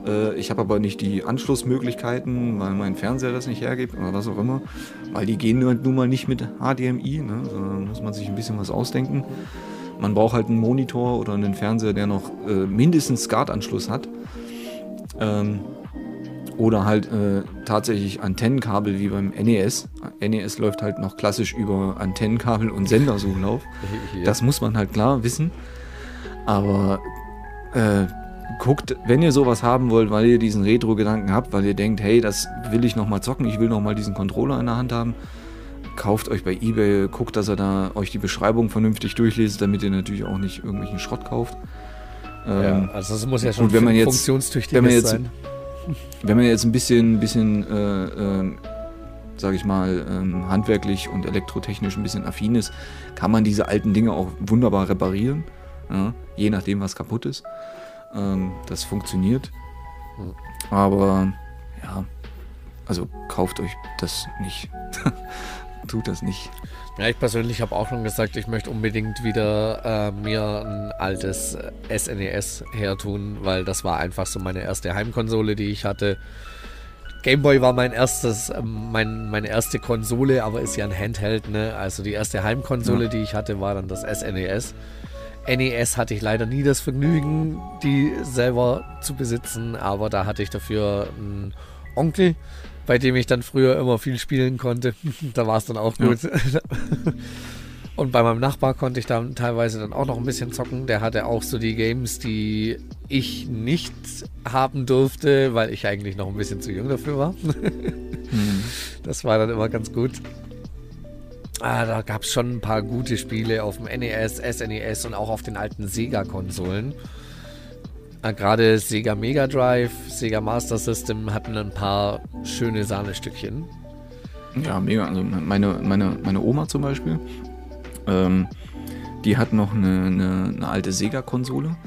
Äh, ich habe aber nicht die Anschlussmöglichkeiten, weil mein Fernseher das nicht hergibt oder was auch immer. Weil die gehen halt nun mal nicht mit HDMI, ne? sondern muss man sich ein bisschen was ausdenken. Man braucht halt einen Monitor oder einen Fernseher, der noch äh, mindestens SCART-Anschluss hat. Ähm, oder halt äh, tatsächlich Antennenkabel wie beim NES. NES läuft halt noch klassisch über Antennenkabel und Sendersuchlauf. Das muss man halt klar wissen. Aber äh, guckt, wenn ihr sowas haben wollt, weil ihr diesen Retro-Gedanken habt, weil ihr denkt, hey, das will ich nochmal zocken, ich will nochmal diesen Controller in der Hand haben, kauft euch bei eBay, guckt, dass ihr da euch die Beschreibung vernünftig durchlest, damit ihr natürlich auch nicht irgendwelchen Schrott kauft. Ähm, ja, also es muss ja schon gut, wenn man jetzt, funktionstüchtig wenn man jetzt, sein. Wenn man jetzt ein bisschen, bisschen äh, äh, sage ich mal, ähm, handwerklich und elektrotechnisch ein bisschen affin ist, kann man diese alten Dinge auch wunderbar reparieren, ja, je nachdem, was kaputt ist. Ähm, das funktioniert. Aber ja, also kauft euch das nicht. Tut das nicht. Ja, ich persönlich habe auch schon gesagt, ich möchte unbedingt wieder äh, mir ein altes SNES äh, hertun, weil das war einfach so meine erste Heimkonsole, die ich hatte. Gameboy war mein erstes, ähm, mein, meine erste Konsole, aber ist ja ein Handheld, ne? Also die erste Heimkonsole, ja. die ich hatte, war dann das SNES. NES hatte ich leider nie das Vergnügen, die selber zu besitzen, aber da hatte ich dafür einen Onkel, bei dem ich dann früher immer viel spielen konnte. da war es dann auch gut. Ja. Und bei meinem Nachbar konnte ich dann teilweise dann auch noch ein bisschen zocken. Der hatte auch so die Games, die ich nicht haben durfte, weil ich eigentlich noch ein bisschen zu jung dafür war. mhm. Das war dann immer ganz gut. Ah, da gab es schon ein paar gute Spiele auf dem NES, SNES und auch auf den alten Sega-Konsolen. Ah, Gerade Sega Mega Drive, Sega Master System hatten ein paar schöne Sahnestückchen. Ja, mega. Also meine, meine, meine Oma zum Beispiel, ähm, die hat noch eine, eine, eine alte Sega-Konsole.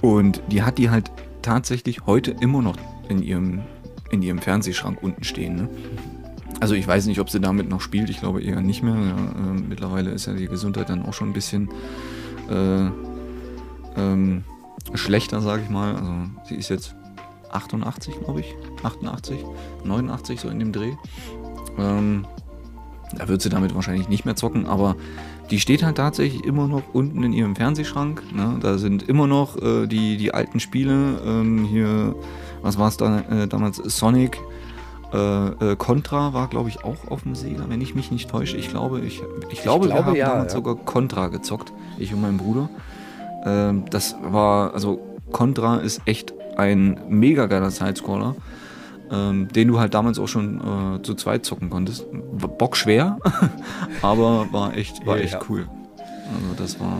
Und die hat die halt tatsächlich heute immer noch in ihrem, in ihrem Fernsehschrank unten stehen. Ne? Also ich weiß nicht, ob sie damit noch spielt. Ich glaube eher nicht mehr. Ja, äh, mittlerweile ist ja die Gesundheit dann auch schon ein bisschen äh, ähm, schlechter, sage ich mal. Also sie ist jetzt 88, glaube ich. 88, 89 so in dem Dreh. Ähm, da wird sie damit wahrscheinlich nicht mehr zocken, aber die steht halt tatsächlich immer noch unten in ihrem Fernsehschrank. Ne? Da sind immer noch äh, die, die alten Spiele. Ähm, hier, was war es da äh, damals? Sonic, äh, äh, Contra war, glaube ich, auch auf dem Sega, wenn ich mich nicht täusche. Ich glaube, ich, ich glaube, ich glaube wir haben ja, damals ja. sogar Contra gezockt, ich und mein Bruder. Ähm, das war, also Contra ist echt ein mega geiler Sidescroller, ähm, den du halt damals auch schon äh, zu zweit zocken konntest. Bock schwer, aber war echt, war echt ja, cool. Also das war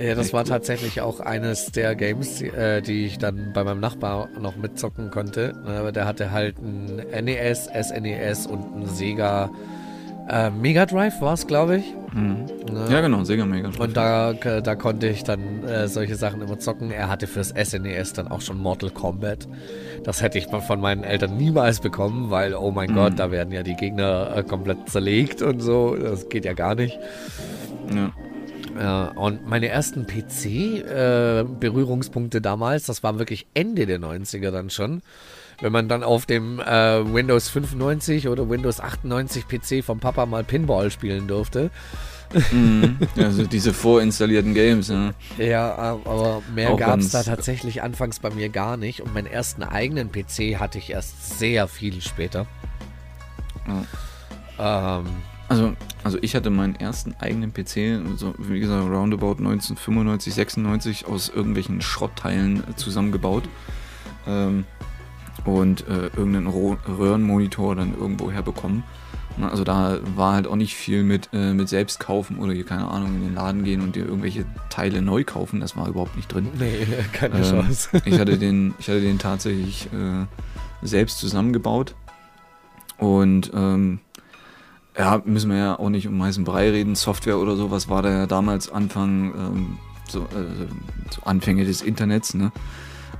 ja, das war tatsächlich auch eines der Games, äh, die ich dann bei meinem Nachbar noch mitzocken konnte. Aber der hatte halt ein NES, SNES und ein Sega äh, Mega Drive war es, glaube ich. Mhm. Ja, genau, Sega Mega Drive. Und da, da konnte ich dann äh, solche Sachen immer zocken. Er hatte fürs SNES dann auch schon Mortal Kombat. Das hätte ich von meinen Eltern niemals bekommen, weil, oh mein mhm. Gott, da werden ja die Gegner äh, komplett zerlegt und so. Das geht ja gar nicht. Ja. Ja, und meine ersten PC-Berührungspunkte äh, damals, das war wirklich Ende der 90er dann schon. Wenn man dann auf dem äh, Windows 95 oder Windows 98 PC vom Papa mal Pinball spielen durfte. mhm. Also diese vorinstallierten Games, ja. Ja, aber mehr gab es da tatsächlich anfangs bei mir gar nicht. Und meinen ersten eigenen PC hatte ich erst sehr viel später. Ja. Ähm, also, also ich hatte meinen ersten eigenen PC, also wie gesagt, roundabout 1995, 96 aus irgendwelchen Schrottteilen äh, zusammengebaut. Ähm, und äh, irgendeinen Röhrenmonitor dann irgendwo herbekommen. Also da war halt auch nicht viel mit, äh, mit selbst kaufen oder hier, keine Ahnung, in den Laden gehen und dir irgendwelche Teile neu kaufen. Das war überhaupt nicht drin. Nee, keine ähm, Chance. ich, hatte den, ich hatte den tatsächlich äh, selbst zusammengebaut. Und ähm, ja, müssen wir ja auch nicht um heißen Brei reden. Software oder sowas war da ja damals Anfang, ähm, so, äh, so, Anfänge des Internets, ne?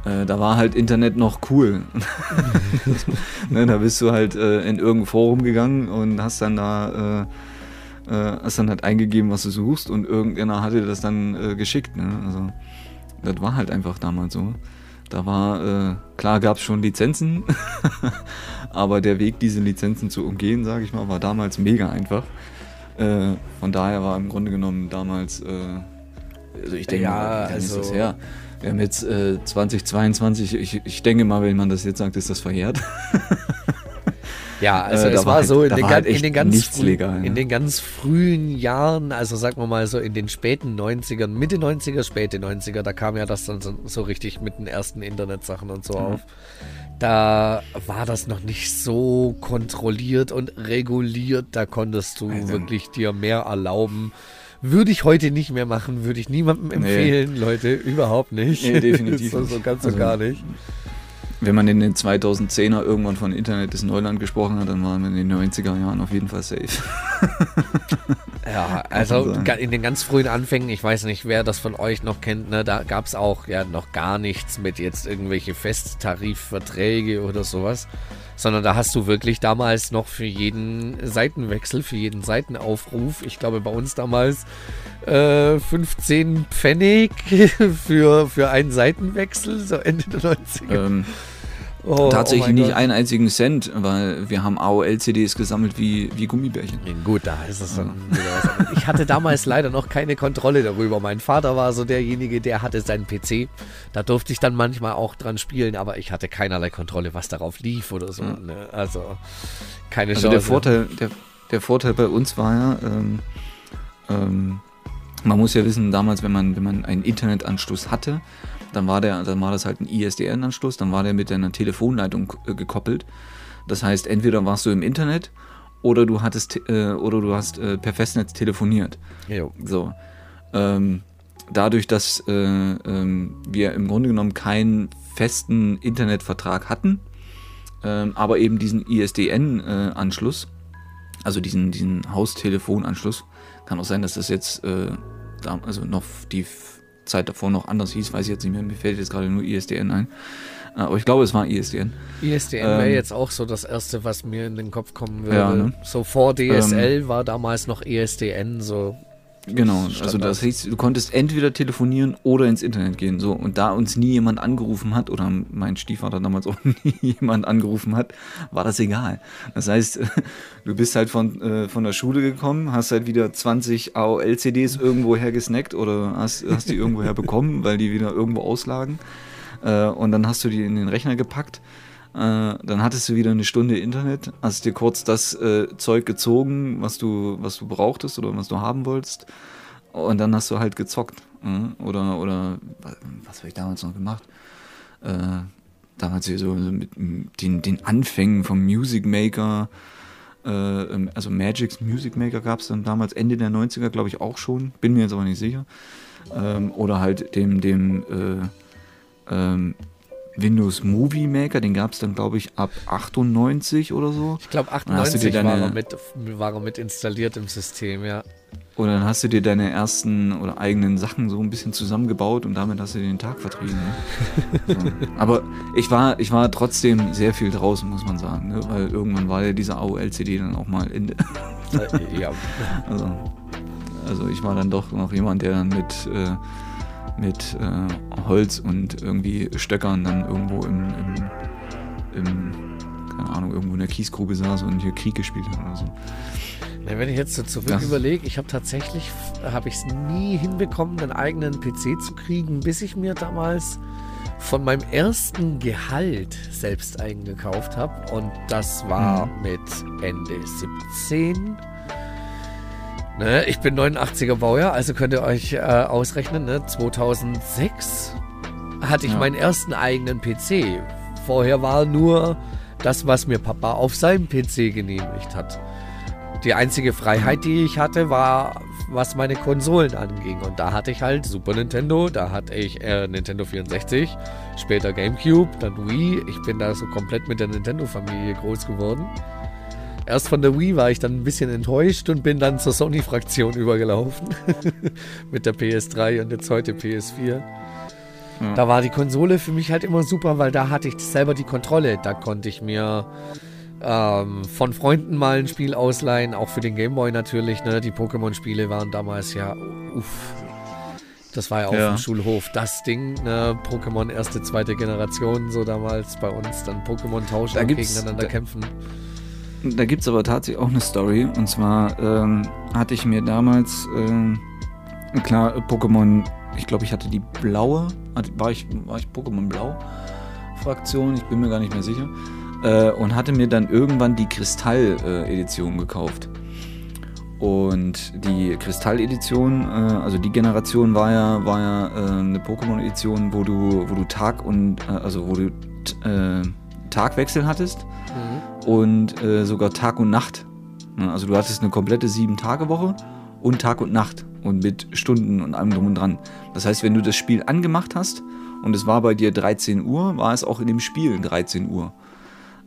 Äh, da war halt Internet noch cool. ne, da bist du halt äh, in irgendein Forum gegangen und hast dann da äh, äh, hast dann halt eingegeben, was du suchst und irgendeiner hatte das dann äh, geschickt. Ne? Also das war halt einfach damals so. Da war, klar gab es schon Lizenzen, aber der Weg, diese Lizenzen zu umgehen, sage ich mal, war damals mega einfach. Äh, von daher war im Grunde genommen damals, äh, also ich denke, ja, also, ist das her? Wir haben jetzt äh, 2022, ich, ich denke mal, wenn man das jetzt sagt, ist das verjährt. Ja, also Äh, da es war, halt- so in da den, war halt in, den ganz früh, legal, in ne? den ganz frühen Jahren, also sagen wir mal so in den späten 90ern, Mitte 90er, späte 90er, da kam ja das dann so, so richtig mit den ersten Internetsachen und so Mhm. auf. Da war das noch nicht so kontrolliert und reguliert, da konntest du Also- wirklich dir mehr erlauben. Würde ich heute nicht mehr machen, würde ich niemandem empfehlen, Leute, überhaupt nicht. Nee, definitiv so, so ganz und Also- gar nicht. Wenn man in den 2010er irgendwann von Internet des Neuland gesprochen hat, dann waren wir in den 90er Jahren auf jeden Fall safe. Ja, also in den ganz frühen Anfängen, ich weiß nicht, wer das von euch noch kennt, ne, da gab es auch ja noch gar nichts mit jetzt irgendwelche Festtarifverträge oder sowas, sondern da hast du wirklich damals noch für jeden Seitenwechsel, für jeden Seitenaufruf, ich glaube bei uns damals äh, 15 Pfennig für, für einen Seitenwechsel, so Ende der 90er. ähm, Oh, tatsächlich oh nicht Gott. einen einzigen Cent, weil wir haben AOL-CDs gesammelt wie, wie Gummibärchen. Gut, da ist es dann wieder was. Ich hatte damals leider noch keine Kontrolle darüber. Mein Vater war so derjenige, der hatte seinen PC. Da durfte ich dann manchmal auch dran spielen, aber ich hatte keinerlei Kontrolle, was darauf lief oder so. Ne? Also keine Also Chance. der Vorteil, der, der Vorteil bei uns war ja, ähm, ähm, man muss ja wissen, damals, wenn man, wenn man einen Internetanschluss hatte, dann war, der, dann war das halt ein ISDN-Anschluss, dann war der mit einer Telefonleitung äh, gekoppelt. Das heißt, entweder warst du im Internet oder du hattest äh, oder du hast äh, per Festnetz telefoniert. Jo. So. Ähm, dadurch, dass äh, ähm, wir im Grunde genommen keinen festen Internetvertrag hatten, ähm, aber eben diesen ISDN-Anschluss, also diesen, diesen Haustelefonanschluss, kann auch sein, dass das jetzt äh, also noch die Zeit davor noch anders hieß, weiß ich jetzt nicht mehr, mir fällt jetzt gerade nur ISDN ein. Äh, aber ich glaube, es war ISDN. ISDN wäre Ähm, jetzt auch so das Erste, was mir in den Kopf kommen würde. Ja, ne? So vor DSL war damals noch E ISDN so. Genau, also Standard. das hieß, du konntest entweder telefonieren oder ins Internet gehen. So, und da uns nie jemand angerufen hat, oder mein Stiefvater damals auch nie jemand angerufen hat, war das egal. Das heißt, du bist halt von, äh, von der Schule gekommen, hast halt wieder 20 AOL-CDs irgendwoher gesnackt oder hast, hast die irgendwoher bekommen, weil die wieder irgendwo auslagen. Äh, und dann hast du die in den Rechner gepackt. Äh, dann hattest du wieder eine Stunde Internet, hast dir kurz das äh, Zeug gezogen, was du, was du brauchtest oder was du haben wolltest. Und dann hast du halt gezockt. äh, Oder, oder wa- was habe ich damals noch gemacht? Äh, damals hier so, mit den, den Anfängen vom Music Maker. Äh, ähm, also Magic's Music Maker gab es dann damals Ende der 90er, glaube ich, auch schon. Bin mir jetzt aber nicht sicher. Ähm, oder halt dem, dem äh, ähm, Windows Movie Maker, den gab es dann, glaube ich, ab 98 oder so. Ich glaube Dann hast du 98 dir war, deine- er mit, war er mit installiert im System, ja. Und dann hast du dir deine ersten oder eigenen Sachen so ein bisschen zusammengebaut und damit hast du den Tag vertrieben. Ne? so. Aber ich war, ich war trotzdem sehr viel draußen, muss man sagen, ne? weil irgendwann war ja diese AOL-CD dann auch mal Ende. Äh, ja. Also, also ich war dann doch noch jemand, der dann mit, äh, mit äh, Holz und irgendwie Stöckern dann irgendwo im, im, im, keine Ahnung, irgendwo in der Kiesgrube saß und hier Krieg gespielt hat oder so. Na, wenn ich jetzt so zurück Das- überlege, ich habe tatsächlich, habe ich es nie hinbekommen, einen eigenen PC zu kriegen, bis ich mir damals von meinem ersten Gehalt selbst eingekauft habe. Und das war mit Ende 17. Ne, ich bin 89er Baujahr, also könnt ihr euch äh, ausrechnen, ne? 2006 hatte ich Ja. meinen ersten eigenen PC. Vorher war nur das, was mir Papa auf seinem PC genehmigt hat. Die einzige Freiheit, die ich hatte, war, was meine Konsolen anging. Und da hatte ich halt Super Nintendo, da hatte ich äh, Nintendo 64, später GameCube, dann Wii. Ich bin da so komplett mit der Nintendo-Familie groß geworden. Erst von der Wii war ich dann ein bisschen enttäuscht und bin dann zur Sony-Fraktion übergelaufen. mit der PS3 und jetzt heute PS4. Ja. Da war die Konsole für mich halt immer super, weil da hatte ich selber die Kontrolle. Da konnte ich mir ähm, von Freunden mal ein Spiel ausleihen, auch für den Gameboy natürlich. Ne? Die Pokémon-Spiele waren damals ja, uff. Das war ja auf Ja. dem Schulhof das Ding, ne? Pokémon erste, zweite Generation, so damals bei uns, dann Pokémon tauschen Da und gegeneinander da- kämpfen. Da gibt es aber tatsächlich auch eine Story. Und zwar ähm, hatte ich mir damals, ähm, klar, äh, Pokémon, ich glaube, ich hatte die blaue, war ich, war ich Pokémon Blau Fraktion, ich bin mir gar nicht mehr sicher. Äh, und hatte mir dann irgendwann die Kristall-Edition gekauft. Und die Kristall-Edition, äh, also die Generation war ja, war ja äh, eine Pokémon-Edition, wo du, wo du Tag und äh, also wo du äh, Tagwechsel hattest mhm. Und äh, sogar Tag und Nacht. Also du hattest eine komplette sieben-Tage-Woche und Tag und Nacht und mit Stunden und allem drum und dran. Das heißt, wenn du das Spiel angemacht hast und es war bei dir 13 Uhr, war es auch in dem Spiel 13 Uhr.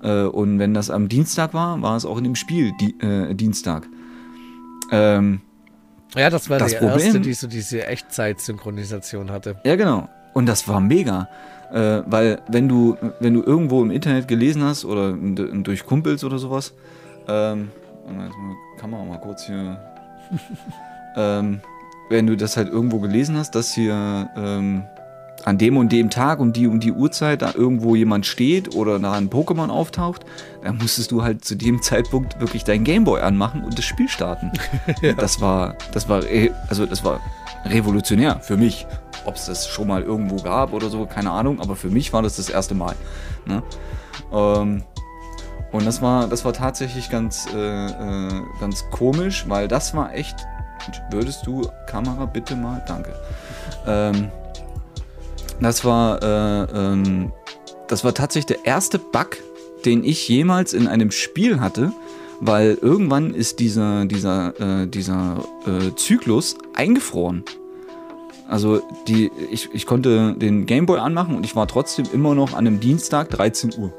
Äh, und wenn das am Dienstag war, war es auch in dem Spiel die, äh, Dienstag. Ähm, ja, das war das die Problem, erste, die so diese Echtzeit-Synchronisation hatte. Ja, genau. Und das war mega. Äh, weil wenn du, wenn du irgendwo im Internet gelesen hast oder durch Kumpels oder sowas, ähm, jetzt mal Kamera mal kurz hier. ähm, wenn du das halt irgendwo gelesen hast, dass hier ähm, an dem und dem Tag um die und die Uhrzeit da irgendwo jemand steht oder da ein Pokémon auftaucht, dann musstest du halt zu dem Zeitpunkt wirklich dein Gameboy anmachen und das Spiel starten. ja. Das war, das war, also das war revolutionär für mich. Ob es das schon mal irgendwo gab oder so, keine Ahnung, aber für mich war das das erste Mal. Ne? Ähm, und das war, das war tatsächlich ganz, äh, äh, ganz komisch, weil das war echt. Würdest du Kamera bitte mal? Danke. Ähm, das war, äh, ähm, das war tatsächlich der erste Bug, den ich jemals in einem Spiel hatte, weil irgendwann ist dieser, dieser, äh, dieser äh, Zyklus eingefroren. Also die, ich, ich konnte den Gameboy anmachen und ich war trotzdem immer noch an einem Dienstag 13 Uhr.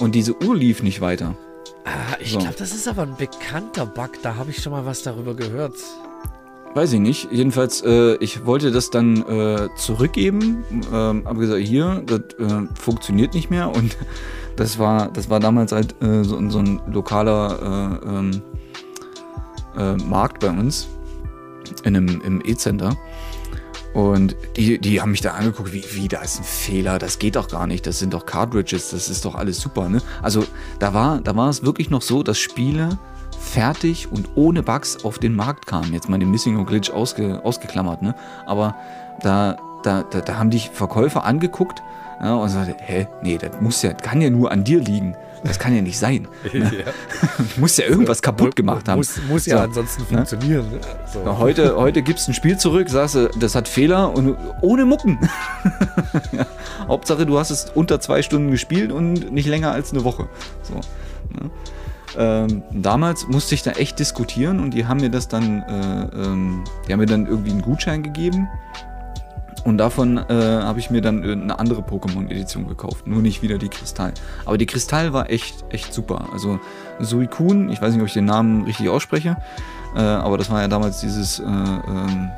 Und diese Uhr lief nicht weiter. Ah, ich so. glaube, das ist aber ein bekannter Bug. Da habe ich schon mal was darüber gehört. Weiß ich nicht. Jedenfalls, äh, ich wollte das dann äh, zurückgeben. Ähm, habe gesagt, hier, das äh, funktioniert nicht mehr. Und das war, das war damals halt äh, so, so, ein lokaler äh, ähm, äh, Markt bei uns in einem, im E-Center. Und die, die haben mich da angeguckt, wie, wie, da ist ein Fehler, das geht doch gar nicht, das sind doch Cartridges, das ist doch alles super, ne? Also da war, da war es wirklich noch so, dass Spiele fertig und ohne Bugs auf den Markt kamen. Jetzt mal den Missing or Glitch ausge, ausgeklammert, ne? Aber da, da, da, da haben dich Verkäufer angeguckt ja, und sagte, hä, nee, das muss ja, kann ja nur an dir liegen. Das kann ja nicht sein. Ne? Ja. muss ja irgendwas kaputt gemacht haben. Muss, muss ja so, ansonsten ne? funktionieren. So. Na, heute, heute gibst du ein Spiel zurück, sagst du, das hat Fehler und ohne Mucken. ja. Hauptsache, du hast es unter zwei Stunden gespielt und nicht länger als eine Woche. So. Ne? Ähm, damals musste ich da echt diskutieren und die haben mir das dann, äh, ähm, die haben mir dann irgendwie einen Gutschein gegeben und davon äh, habe ich mir dann eine andere Pokémon-Edition gekauft. Nur nicht wieder die Kristall. Aber die Kristall war echt, echt super. Also Suicune, ich weiß nicht, ob ich den Namen richtig ausspreche, äh, aber das war ja damals dieses, äh, ähm,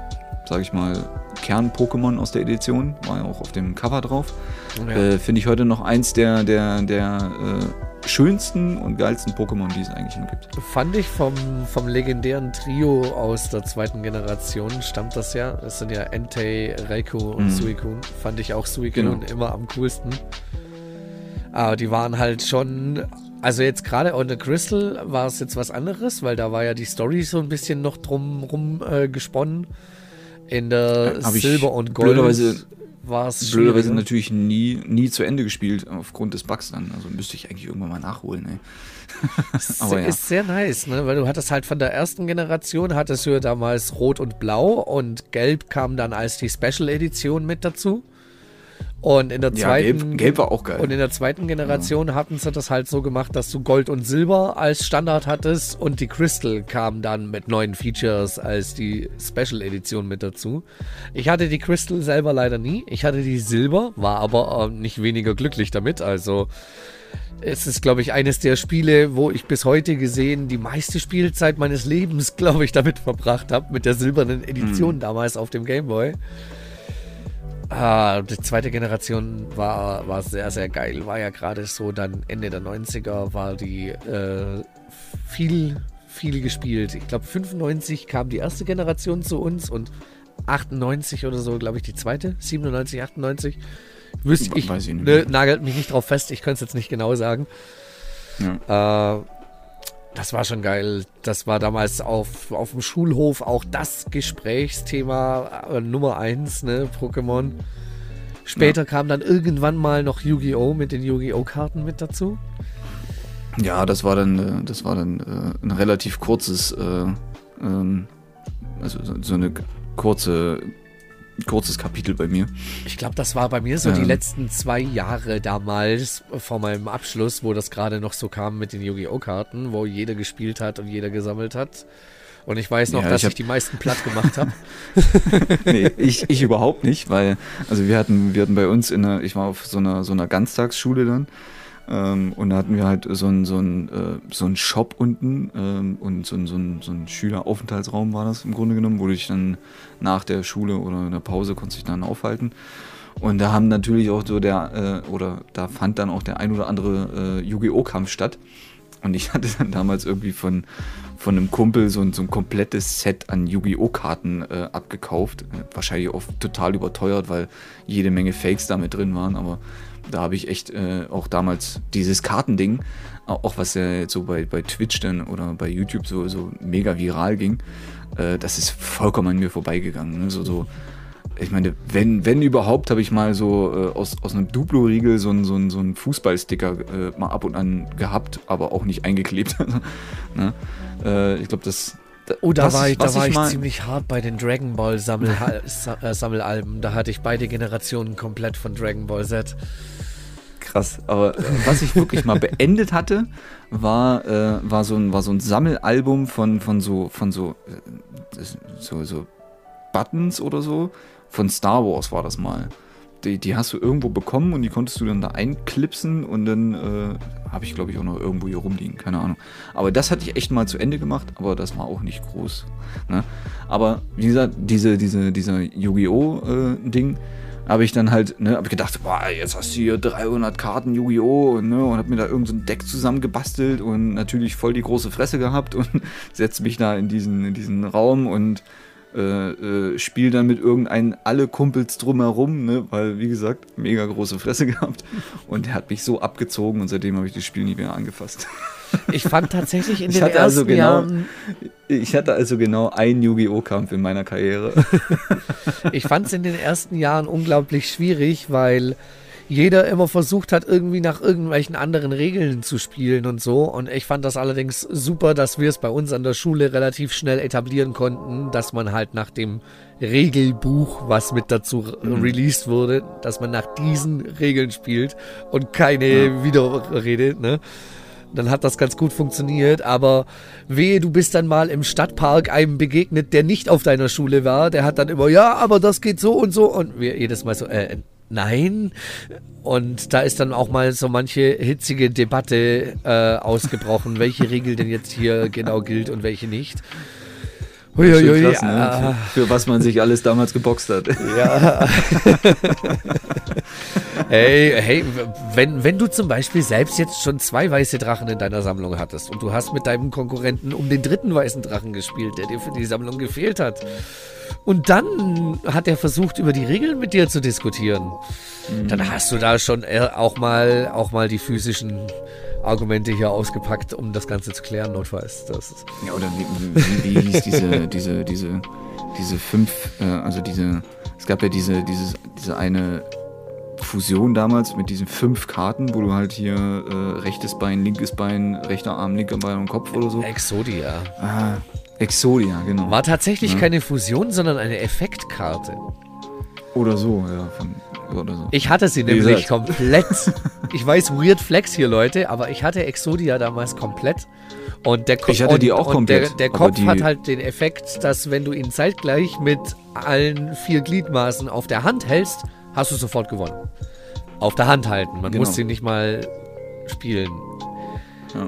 sag ich mal, Kern-Pokémon aus der Edition. War ja auch auf dem Cover drauf. Ja. Äh, finde ich heute noch eins der, der, der äh, schönsten und geilsten Pokémon, die es eigentlich noch gibt. Fand ich vom, vom legendären Trio aus der zweiten Generation, stammt das ja. Das sind ja Entei, Raikou und mhm. Suicune. Fand ich auch Suicune genau. immer am coolsten. Aber die waren halt schon. Also jetzt gerade on the Crystal war es jetzt was anderes, weil da war ja die Story so ein bisschen noch drum rum äh, gesponnen. In der Silber und Gold war es Blöderweise natürlich nie, nie zu Ende gespielt, aufgrund des Bugs dann. Also müsste ich eigentlich irgendwann mal nachholen. Ey. Aber ja. ist sehr nice, ne? weil du hattest halt von der ersten Generation, hattest du ja damals Rot und Blau und Gelb kam dann als die Special Edition mit dazu. Und in der zweiten, ja, Gelb, Gelb, war auch geil. Und in der zweiten Generation ja. hatten sie das halt so gemacht, dass du Gold und Silber als Standard hattest und die Crystal kam dann mit neuen Features als die Special Edition mit dazu. Ich hatte die Crystal selber leider nie. Ich hatte die Silber, war aber äh, nicht weniger glücklich damit. Also es ist, glaube ich, eines der Spiele, wo ich bis heute gesehen die meiste Spielzeit meines Lebens, glaube ich, damit verbracht habe, mit der silbernen Edition mhm. damals auf dem Game Boy. Ah, die zweite Generation war, war sehr, sehr geil. War ja gerade so dann Ende der 90er, war die äh, viel, viel gespielt. Ich glaube, 95 kam die erste Generation zu uns und 98 oder so, glaube ich, die zweite. 97, 98. Wüsste ich, ich ne, nagelt mich nicht drauf fest, ich könnte es jetzt nicht genau sagen. Ja. Äh, das war schon geil. Das war damals auf, auf dem Schulhof auch das Gesprächsthema äh, Nummer eins, ne, Pokémon. Später ja. kam dann irgendwann mal noch Yu-Gi-Oh! mit den Yu-Gi-Oh! Karten mit dazu. Ja, das war dann, äh, das war dann äh, ein relativ kurzes, äh, ähm, also so eine kurze, kurzes Kapitel bei mir. Ich glaube, das war bei mir so ähm. die letzten zwei Jahre damals vor meinem Abschluss, wo das gerade noch so kam mit den Yu-Gi-Oh! Karten, wo jeder gespielt hat und jeder gesammelt hat. Und ich weiß noch, ja, dass ich, ich die meisten platt gemacht habe. nee, ich, ich überhaupt nicht, weil, also wir hatten, wir hatten bei uns in der, ich war auf so einer, so einer Ganztagsschule dann. Ähm, und da hatten wir halt so einen so äh, so ein Shop unten ähm, und so ein, so, so ein Schüleraufenthaltsraum war das im Grunde genommen, wo du dich dann nach der Schule oder in der Pause konntest dich dann aufhalten. Und da haben natürlich auch so der, äh, oder da fand dann auch der ein oder andere äh, Yu-Gi-Oh! Kampf statt. Und ich hatte dann damals irgendwie von, von einem Kumpel so ein, so ein komplettes Set an Yu-Gi-Oh! Karten äh, abgekauft. Wahrscheinlich auch total überteuert, weil jede Menge Fakes damit drin waren. Aber da habe ich echt äh, auch damals dieses Kartending, auch was ja jetzt so bei, bei Twitch dann oder bei YouTube so, so mega viral ging, äh, das ist vollkommen an mir vorbeigegangen. Ne? So, so ich meine, wenn, wenn überhaupt, habe ich mal so äh, aus, aus einem Duplo-Riegel so einen so so ein Fußballsticker äh, mal ab und an gehabt, aber auch nicht eingeklebt. ne? äh, ich glaube, das. Oh, da was, war ich, da war ich, ich ziemlich hart bei den Dragon Ball Sammel äh, Sammelalben. Da hatte ich beide Generationen komplett von Dragon Ball Z. Krass. Aber äh, was ich wirklich mal beendet hatte, war, äh, war, so ein, war so ein Sammelalbum von, von so, von so, äh, so, so Buttons oder so von Star Wars war das mal. Die, die, hast du irgendwo bekommen und die konntest du dann da einklipsen und dann äh, habe ich glaube ich auch noch irgendwo hier rumliegen, keine Ahnung. Aber das hatte ich echt mal zu Ende gemacht, aber das war auch nicht groß. Ne? Aber wie gesagt, diese, diese, dieser Yu-Gi-Oh! Äh, Ding habe ich dann halt, ne, habe gedacht, boah, jetzt hast du hier 300 Karten Yu-Gi-Oh! und, ne, und habe mir da irgendein so Deck zusammengebastelt und natürlich voll die große Fresse gehabt und setze mich da in diesen, in diesen Raum und äh, äh, spiel dann mit irgendeinen alle Kumpels drumherum, ne? weil wie gesagt, mega große Fresse gehabt. Und der hat mich so abgezogen und seitdem habe ich das Spiel nie mehr angefasst. Ich fand tatsächlich in den also ersten also genau, Jahren. Ich hatte also genau einen Yu-Gi-Oh! Kampf in meiner Karriere. ich fand es in den ersten Jahren unglaublich schwierig, weil jeder immer versucht hat, irgendwie nach irgendwelchen anderen Regeln zu spielen und so. Und ich fand das allerdings super, dass wir es bei uns an der Schule relativ schnell etablieren konnten, dass man halt nach dem Regelbuch, was mit dazu mhm. released wurde, dass man nach diesen Regeln spielt und keine ja. Widerrede, ne? Dann hat das ganz gut funktioniert, aber wehe, du bist dann mal im Stadtpark einem begegnet, der nicht auf deiner Schule war, der hat dann immer, ja, aber das geht so und so und wir jedes Mal so, äh, nein. Und da ist dann auch mal so manche hitzige Debatte äh, ausgebrochen, welche Regel denn jetzt hier genau gilt und welche nicht. Uiuiui, krass, ne? für, für, was man sich alles damals geboxt hat. Ja. hey, hey, wenn, wenn du zum Beispiel selbst jetzt schon zwei weiße Drachen in deiner Sammlung hattest und du hast mit deinem Konkurrenten um den dritten weißen Drachen gespielt, der dir für die Sammlung gefehlt hat, und dann hat er versucht, über die Regeln mit dir zu diskutieren. Mhm. Dann hast du da schon äh, auch mal, auch mal die physischen Argumente hier ausgepackt, um das Ganze zu klären, notfalls. Das ja, oder wie, wie, wie hieß diese, diese, diese, diese fünf, äh, also diese, es gab ja diese, dieses, diese eine Fusion damals mit diesen fünf Karten, wo du halt hier äh, rechtes Bein, linkes Bein, rechter Arm, linker Bein und Kopf oder so. Exodia. Ah, Exodia, genau. War tatsächlich ja. keine Fusion, sondern eine Effektkarte. Oder so, ja. Von, oder so. Ich hatte sie Wie nämlich gesagt. komplett. ich weiß, Weird Flex hier, Leute, aber ich hatte Exodia damals komplett. Und der, Ko ich hatte die auch komplett. Der, der Kopf hat halt den Effekt, dass wenn du ihn zeitgleich mit allen vier Gliedmaßen auf der Hand hältst, hast du sofort gewonnen. Auf der Hand halten. Man genau. muss sie nicht mal spielen.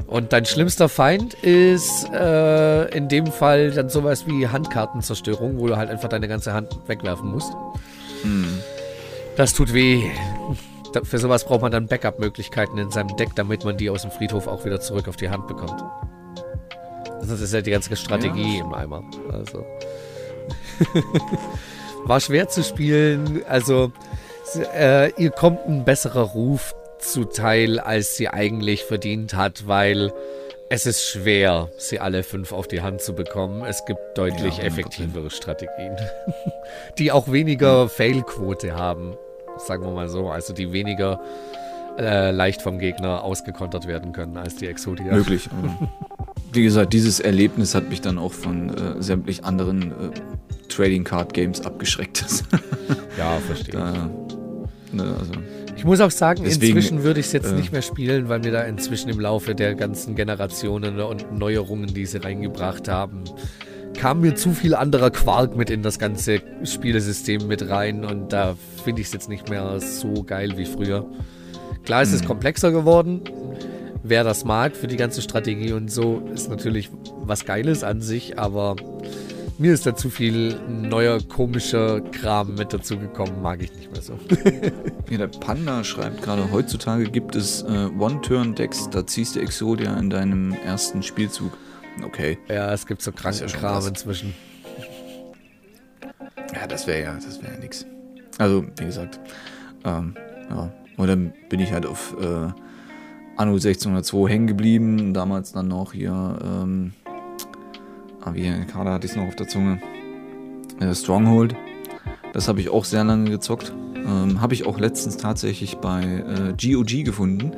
Und dein schlimmster Feind ist äh, in dem Fall dann sowas wie Handkartenzerstörung, wo du halt einfach deine ganze Hand wegwerfen musst. Hm. Das tut weh. Für sowas braucht man dann Backup-Möglichkeiten in seinem Deck, damit man die aus dem Friedhof auch wieder zurück auf die Hand bekommt. Das ist ja die ganze Strategie ja. im Eimer. Also. War schwer zu spielen. Also, äh, ihr kommt ein besserer Ruf zuteil, als sie eigentlich verdient hat, weil es ist schwer, sie alle fünf auf die Hand zu bekommen. Es gibt deutlich ja, effektivere Strategien, die auch weniger Failquote haben. sagen wir mal so. Also die weniger äh, leicht vom Gegner ausgekontert werden können als die Exodia. Möglich. wie gesagt, dieses Erlebnis hat mich dann auch von äh, sämtlich anderen äh, Trading Card Games abgeschreckt. ja, verstehe. Da, ne, also ich muss auch sagen, Deswegen, inzwischen würde ich es jetzt äh, nicht mehr spielen, weil mir da inzwischen im Laufe der ganzen Generationen und Neuerungen, die sie reingebracht haben, kam mir zu viel anderer Quark mit in das ganze Spielesystem mit rein und da finde ich es jetzt nicht mehr so geil wie früher. Klar ist es hm. komplexer geworden. Wer das mag für die ganze Strategie und so, ist natürlich was Geiles an sich, aber mir ist da zu viel neuer komischer Kram mit dazu gekommen, mag ich nicht mehr so. ja, der Panda schreibt gerade, heutzutage gibt es äh, One-Turn-Decks, da ziehst du Exodia in deinem ersten Spielzug. Okay. Ja, es gibt so kranken ja Kram inzwischen. Ja, das wäre ja, das wäre ja nix. Also, wie gesagt, ähm, ja. Und dann bin ich halt auf äh, Anno 1602 hängen geblieben. Damals dann noch hier, ähm, Ah, wie gerade hatte ich es noch auf der Zunge. Äh, Stronghold. Das habe ich auch sehr lange gezockt. Ähm, habe ich auch letztens tatsächlich bei äh, GOG gefunden.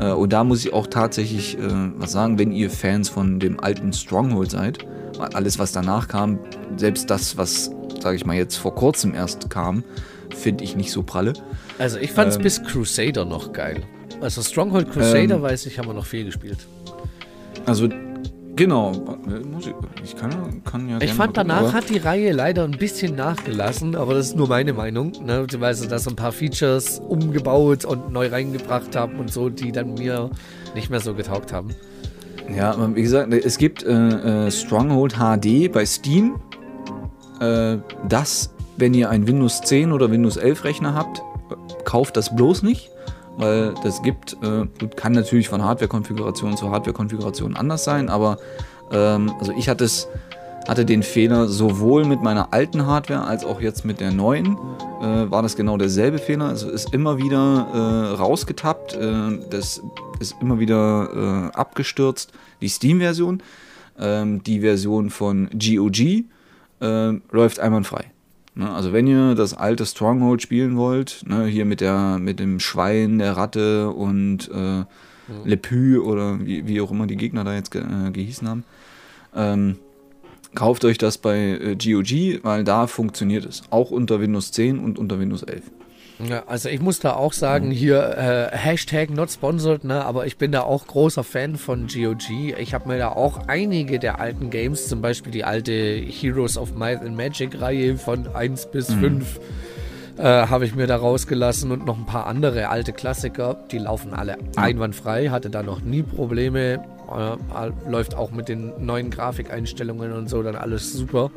Äh, und da muss ich auch tatsächlich äh, was sagen, wenn ihr Fans von dem alten Stronghold seid, alles was danach kam, selbst das, was, sage ich mal, jetzt vor kurzem erst kam, finde ich nicht so pralle. Also ich fand es ähm, bis Crusader noch geil. Also Stronghold Crusader, ähm, weiß ich, haben wir noch viel gespielt. Also Genau, ich kann, kann ja. Ich fand danach hat die Reihe leider ein bisschen nachgelassen, aber das ist nur meine Meinung. Ne? Weil sie da so ein paar Features umgebaut und neu reingebracht haben und so, die dann mir nicht mehr so getaugt haben. Ja, wie gesagt, es gibt äh, äh Stronghold HD bei Steam. Äh, das, wenn ihr einen Windows 10 oder Windows 11 Rechner habt, kauft das bloß nicht weil das gibt, äh, kann natürlich von Hardware-Konfiguration zu Hardware-Konfiguration anders sein, aber ähm, also ich hatte es hatte den Fehler sowohl mit meiner alten Hardware als auch jetzt mit der neuen. Äh, war das genau derselbe Fehler. Also ist immer wieder äh, rausgetappt, äh, das ist immer wieder äh, abgestürzt. Die Steam-Version, ähm, die Version von GOG äh, läuft einwandfrei. Ne, also wenn ihr das alte Stronghold spielen wollt, ne, hier mit der mit dem Schwein, der Ratte und äh, mhm. Le Pü oder wie, wie, auch immer die Gegner da jetzt ge äh, gehießen haben, ähm, kauft euch das bei äh, GOG, weil da funktioniert es. Auch unter Windows 10 und unter Windows 11. Ja, also ich muss da auch sagen, hier äh, Hashtag not sponsored, ne, aber ich bin da auch großer Fan von GOG. Ich habe mir da auch einige der alten Games, zum Beispiel die alte Heroes of Might and Magic Reihe von 1 bis mhm. 5, äh, habe ich mir da rausgelassen und noch ein paar andere alte Klassiker. Die laufen alle einwandfrei, hatte da noch nie Probleme. Äh, läuft auch mit den neuen Grafikeinstellungen und so dann alles super.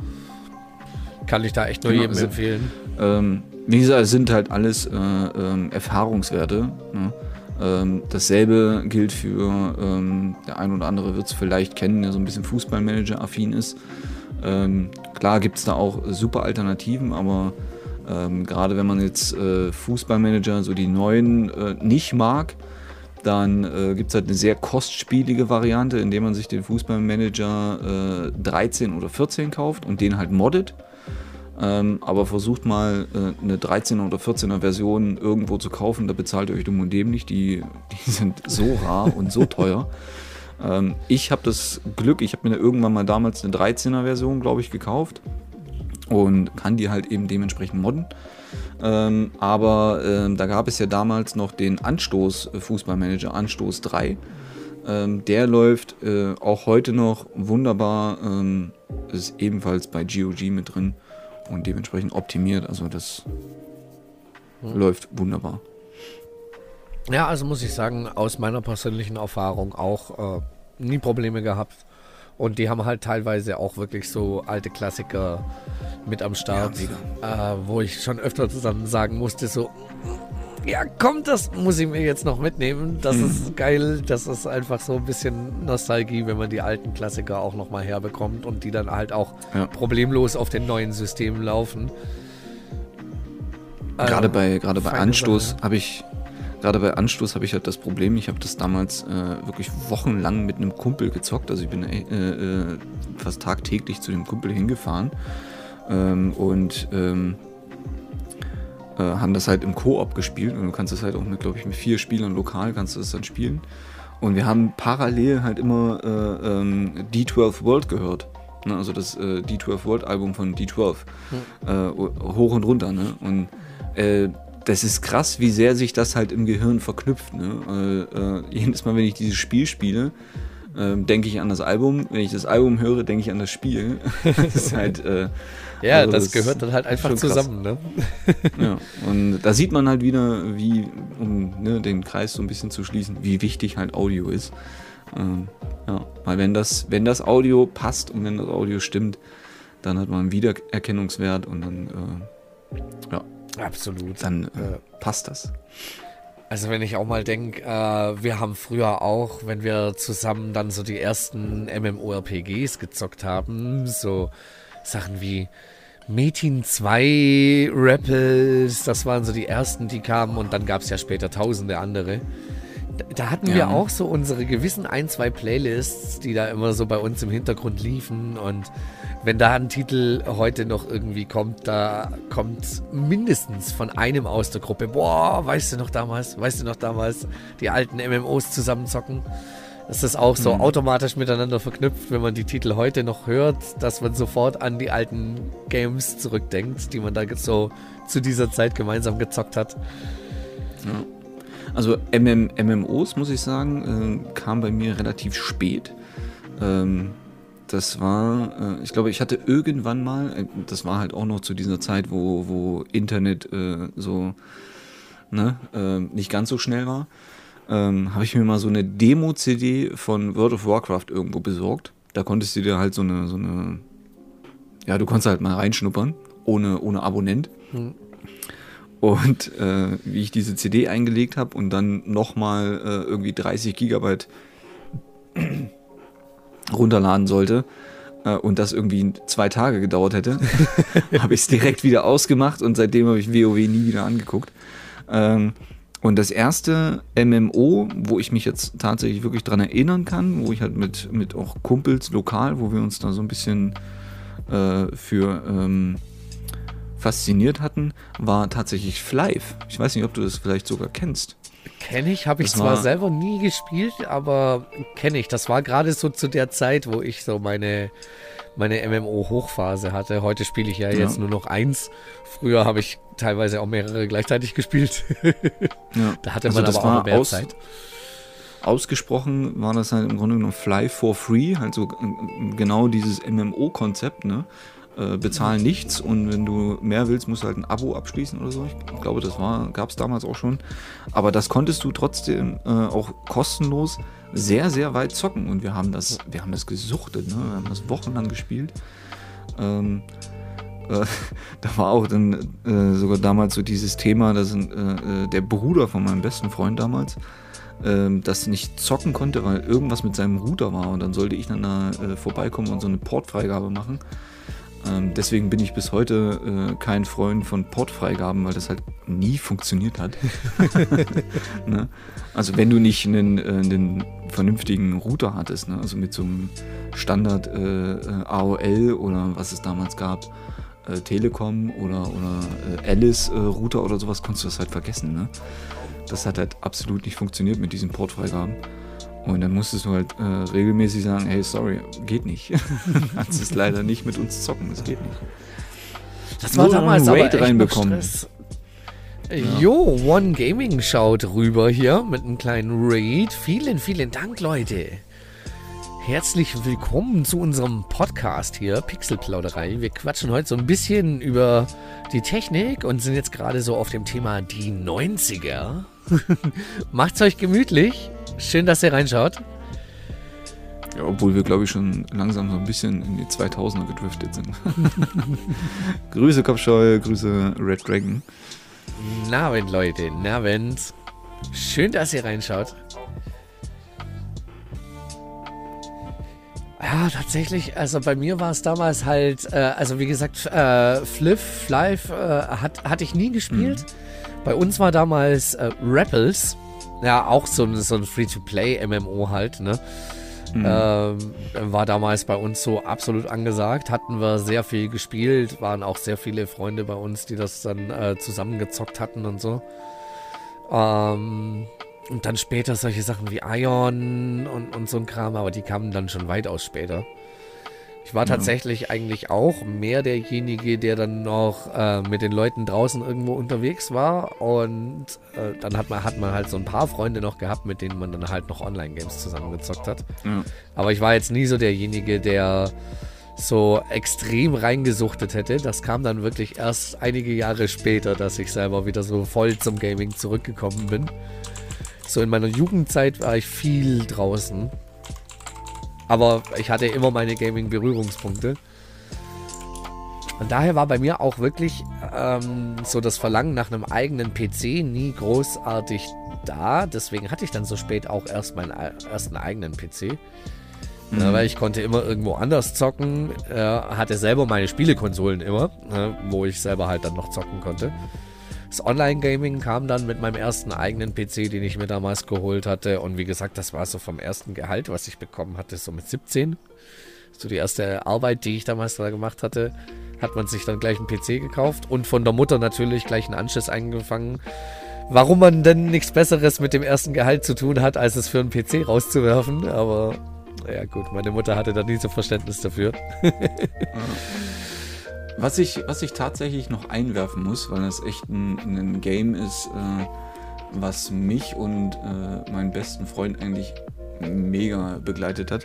Kann ich da echt nur genau, jedem also, empfehlen. Ähm, wie gesagt, es sind halt alles äh, ähm, Erfahrungswerte. Ne? Ähm, dasselbe gilt für ähm, der ein oder andere wird es vielleicht kennen, der so ein bisschen Fußballmanager-affin ist. Ähm, klar gibt es da auch super Alternativen, aber ähm, gerade wenn man jetzt äh, Fußballmanager, so die neuen, äh, nicht mag, dann äh, gibt es halt eine sehr kostspielige Variante, indem man sich den Fußballmanager 13 äh, oder 14 kauft und den halt moddet. Ähm, aber versucht mal äh, eine 13er oder 14er Version irgendwo zu kaufen, da bezahlt ihr euch dumm und dem nicht. Die, die sind so rar und so teuer. Ähm, ich habe das Glück, ich habe mir irgendwann mal damals eine 13er Version, glaube ich, gekauft und kann die halt eben dementsprechend modden. Ähm, aber ähm, da gab es ja damals noch den Anstoß äh, Fußballmanager, Anstoß 3. Ähm, der läuft äh, auch heute noch wunderbar. Ähm, ist ebenfalls bei GOG mit drin und dementsprechend optimiert. Also das hm. läuft wunderbar. Ja, also muss ich sagen, aus meiner persönlichen Erfahrung auch äh, nie Probleme gehabt. Und die haben halt teilweise auch wirklich so alte Klassiker mit am Start, ja, äh, wo ich schon öfter zusammen sagen musste, so, ja, komm, das muss ich mir jetzt noch mitnehmen. Das mhm. ist geil. Das ist einfach so ein bisschen Nostalgie, wenn man die alten Klassiker auch nochmal herbekommt und die dann halt auch ja. problemlos auf den neuen Systemen laufen. Gerade ähm, bei, gerade bei Anstoß habe ich, gerade bei Anstoß habe ich halt das Problem, ich habe das damals äh, wirklich wochenlang mit einem Kumpel gezockt. Also ich bin äh, äh, fast tagtäglich zu dem Kumpel hingefahren. Ähm, und ähm, äh, haben das halt im Koop gespielt und du kannst das halt auch mit, glaube ich, mit vier Spielern lokal kannst du das dann spielen. Und wir haben parallel halt immer äh, ähm, D12 World gehört. Ne? Also das äh, D12 World Album von D12. Hm. hoch und runter. Ne? Und äh, das ist krass, wie sehr sich das halt im Gehirn verknüpft. Ne? Äh, jedes Mal, wenn ich dieses Spiel spiele, äh, denke ich an das Album. Wenn ich das Album höre, denke ich an das Spiel. das ist halt. Äh, ja, also das, das, gehört dann halt einfach zusammen. Ne? ja, und da sieht man halt wieder, wie, um ne, den Kreis so ein bisschen zu schließen, wie wichtig halt Audio ist. Ähm, ja, weil wenn das, wenn das Audio passt und wenn das Audio stimmt, dann hat man einen Wiedererkennungswert und dann, äh, ja, Absolut. Dann äh, passt das. Also wenn ich auch mal denke, äh, wir haben früher auch, wenn wir zusammen dann so die ersten MMORPGs gezockt haben, so Sachen wie Metin 2, Rapples, das waren so die ersten, die kamen und dann gab es ja später tausende andere. Da hatten ja. wir auch so unsere gewissen ein, zwei Playlists, die da immer so bei uns im Hintergrund liefen und wenn da ein Titel heute noch irgendwie kommt, da kommt mindestens von einem aus der Gruppe, boah, weißt du noch damals, weißt du noch damals, die alten MMOs zusammenzocken. Das ist auch so mhm. automatisch miteinander verknüpft, wenn man die Titel heute noch hört, dass man sofort an die alten Games zurückdenkt, die man da so zu dieser Zeit gemeinsam gezockt hat. Ja. Also MM, MMOs, muss ich sagen, äh, kam bei mir relativ spät. Ähm, das war, äh, ich glaube, ich hatte irgendwann mal, äh, das war halt auch noch zu dieser Zeit, wo, wo Internet äh, so ne, äh, nicht ganz so schnell war, ähm, habe ich mir mal so eine Demo-CD von World of Warcraft irgendwo besorgt. Da konntest du dir halt so eine, so eine, ja, du konntest halt mal reinschnuppern, ohne, ohne Abonnent. Hm. Und äh, wie ich diese CD eingelegt habe und dann nochmal äh, irgendwie 30 Gigabyte runterladen sollte äh, und das irgendwie zwei Tage gedauert hätte, habe ich es direkt wieder ausgemacht und seitdem habe ich WoW nie wieder angeguckt. Ähm, und das erste MMO, wo ich mich jetzt tatsächlich wirklich dran erinnern kann, wo ich halt mit, mit auch Kumpels lokal, wo wir uns da so ein bisschen äh, für ähm, fasziniert hatten, war tatsächlich Flive. Ich weiß nicht, ob du das vielleicht sogar kennst. Kenne ich, habe ich das zwar selber nie gespielt, aber kenne ich. Das war gerade so zu der Zeit, wo ich so meine, meine MMO-Hochphase hatte. Heute spiele ich ja, ja, jetzt nur noch eins. Früher habe ich teilweise auch mehrere gleichzeitig gespielt. ja. Da hatte also man aber auch mehr aus, Zeit. Ausgesprochen war das halt im Grunde genommen Fly for Free, also genau dieses MMO-Konzept, ne? Äh, bezahlen nichts und wenn du mehr willst, musst du halt ein Abo abschließen oder so. Ich glaube, das gab es damals auch schon. Aber das konntest du trotzdem äh, auch kostenlos sehr, sehr weit zocken und wir haben das, wir haben das gesuchtet, ne? wir haben das wochenlang gespielt. Ähm, äh, da war auch dann äh, sogar damals so dieses Thema, dass der Bruder von meinem besten Freund damals ähm, das nicht zocken konnte, weil irgendwas mit seinem Router war und dann sollte ich dann da äh, vorbeikommen und so eine Portfreigabe machen. Ähm, deswegen bin ich bis heute äh, kein Freund von Portfreigaben, weil das halt nie funktioniert hat. ne? Also wenn du nicht einen, äh, einen vernünftigen Router hattest, ne? also mit so einem Standard äh, äh AOL oder was es damals gab, äh, Telekom oder, oder Alice-Router oder sowas, konntest du das halt vergessen. Ne? Das hat halt absolut nicht funktioniert mit diesen Portfreigaben. Und dann musstest du halt äh, regelmäßig sagen, hey, sorry, geht nicht. Kannst es leider nicht mit uns zocken, es geht nicht. Das war damals aber echt reinbekommen. Ja. Jo, One Gaming schaut rüber hier mit einem kleinen Raid. Vielen, vielen Dank, Leute. Herzlich willkommen zu unserem Podcast hier, Pixelplauderei. Wir quatschen heute so ein bisschen über die Technik und sind jetzt gerade so auf dem Thema die 90er. Macht's euch gemütlich. Schön, dass ihr reinschaut. Ja, obwohl wir, glaube ich, schon langsam so ein bisschen in die 2000er gedriftet sind. Grüße Kopfscheu, Grüße Red Dragon. Nabend, Leute, Nabend. Schön, dass ihr reinschaut. Ja, tatsächlich. Also bei mir war es damals halt, äh, also wie gesagt, äh, Fliff, Live äh, hat, hatte ich nie gespielt. Mhm. Bei uns war damals äh, Rapples. Ja, auch so, so ein Free-to-Play-MMO halt, ne? Mhm. Ähm, war damals bei uns so absolut angesagt. Hatten wir sehr viel gespielt, waren auch sehr viele Freunde bei uns, die das dann äh, zusammengezockt hatten und so. Ähm, und dann später solche Sachen wie Ion und, und so ein Kram, aber die kamen dann schon weitaus später. Ich war tatsächlich eigentlich auch mehr derjenige, der dann noch äh, mit den Leuten draußen irgendwo unterwegs war. Und äh, dann hat man, hat man halt so ein paar Freunde noch gehabt, mit denen man dann halt noch Online-Games zusammengezockt hat. Ja. Aber ich war jetzt nie so derjenige, der so extrem reingesuchtet hätte. Das kam dann wirklich erst einige Jahre später, dass ich selber wieder so voll zum Gaming zurückgekommen bin. So in meiner Jugendzeit war ich viel draußen aber ich hatte immer meine Gaming-Berührungspunkte. Und daher war bei mir auch wirklich ähm, so das Verlangen nach einem eigenen PC nie großartig da. Deswegen hatte ich dann so spät auch erst meinen ersten eigenen PC. Mhm. Ja, weil ich konnte immer irgendwo anders zocken, äh, hatte selber meine Spielekonsolen immer, äh, wo ich selber halt dann noch zocken konnte. Das Online-Gaming kam dann mit meinem ersten eigenen PC, den ich mir damals geholt hatte. Und wie gesagt, das war so vom ersten Gehalt, was ich bekommen hatte, so mit 17. So die erste Arbeit, die ich damals da gemacht hatte, hat man sich dann gleich einen PC gekauft und von der Mutter natürlich gleich einen Anschluss eingefangen. Warum man denn nichts Besseres mit dem ersten Gehalt zu tun hat, als es für einen PC rauszuwerfen. Aber ja gut, meine Mutter hatte da nie so Verständnis dafür. Was ich, was ich tatsächlich noch einwerfen muss, weil das echt ein, ein Game ist, äh, was mich und äh, meinen besten Freund eigentlich mega begleitet hat.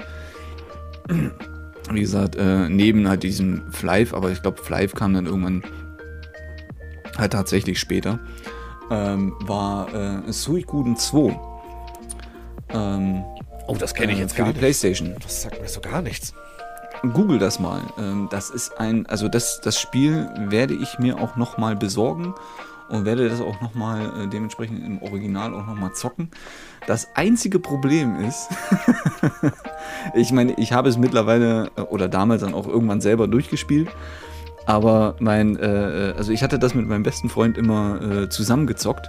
Wie gesagt, äh, neben halt diesem Flive, aber ich glaube, Flive kam dann irgendwann halt tatsächlich später, ähm, war äh, Suikoden 2. Ähm, oh, das kenne ich jetzt äh, gar nicht. PlayStation. Das sagt mir so gar nichts. Google das mal. Ähm, das ist ein, also das, das Spiel werde ich mir auch nochmal besorgen und werde das auch nochmal äh, dementsprechend im Original auch nochmal zocken. Das einzige Problem ist, ich meine, ich habe es mittlerweile äh, oder damals dann auch irgendwann selber durchgespielt. Aber mein, äh, also ich hatte das mit meinem besten Freund immer zusammengezockt.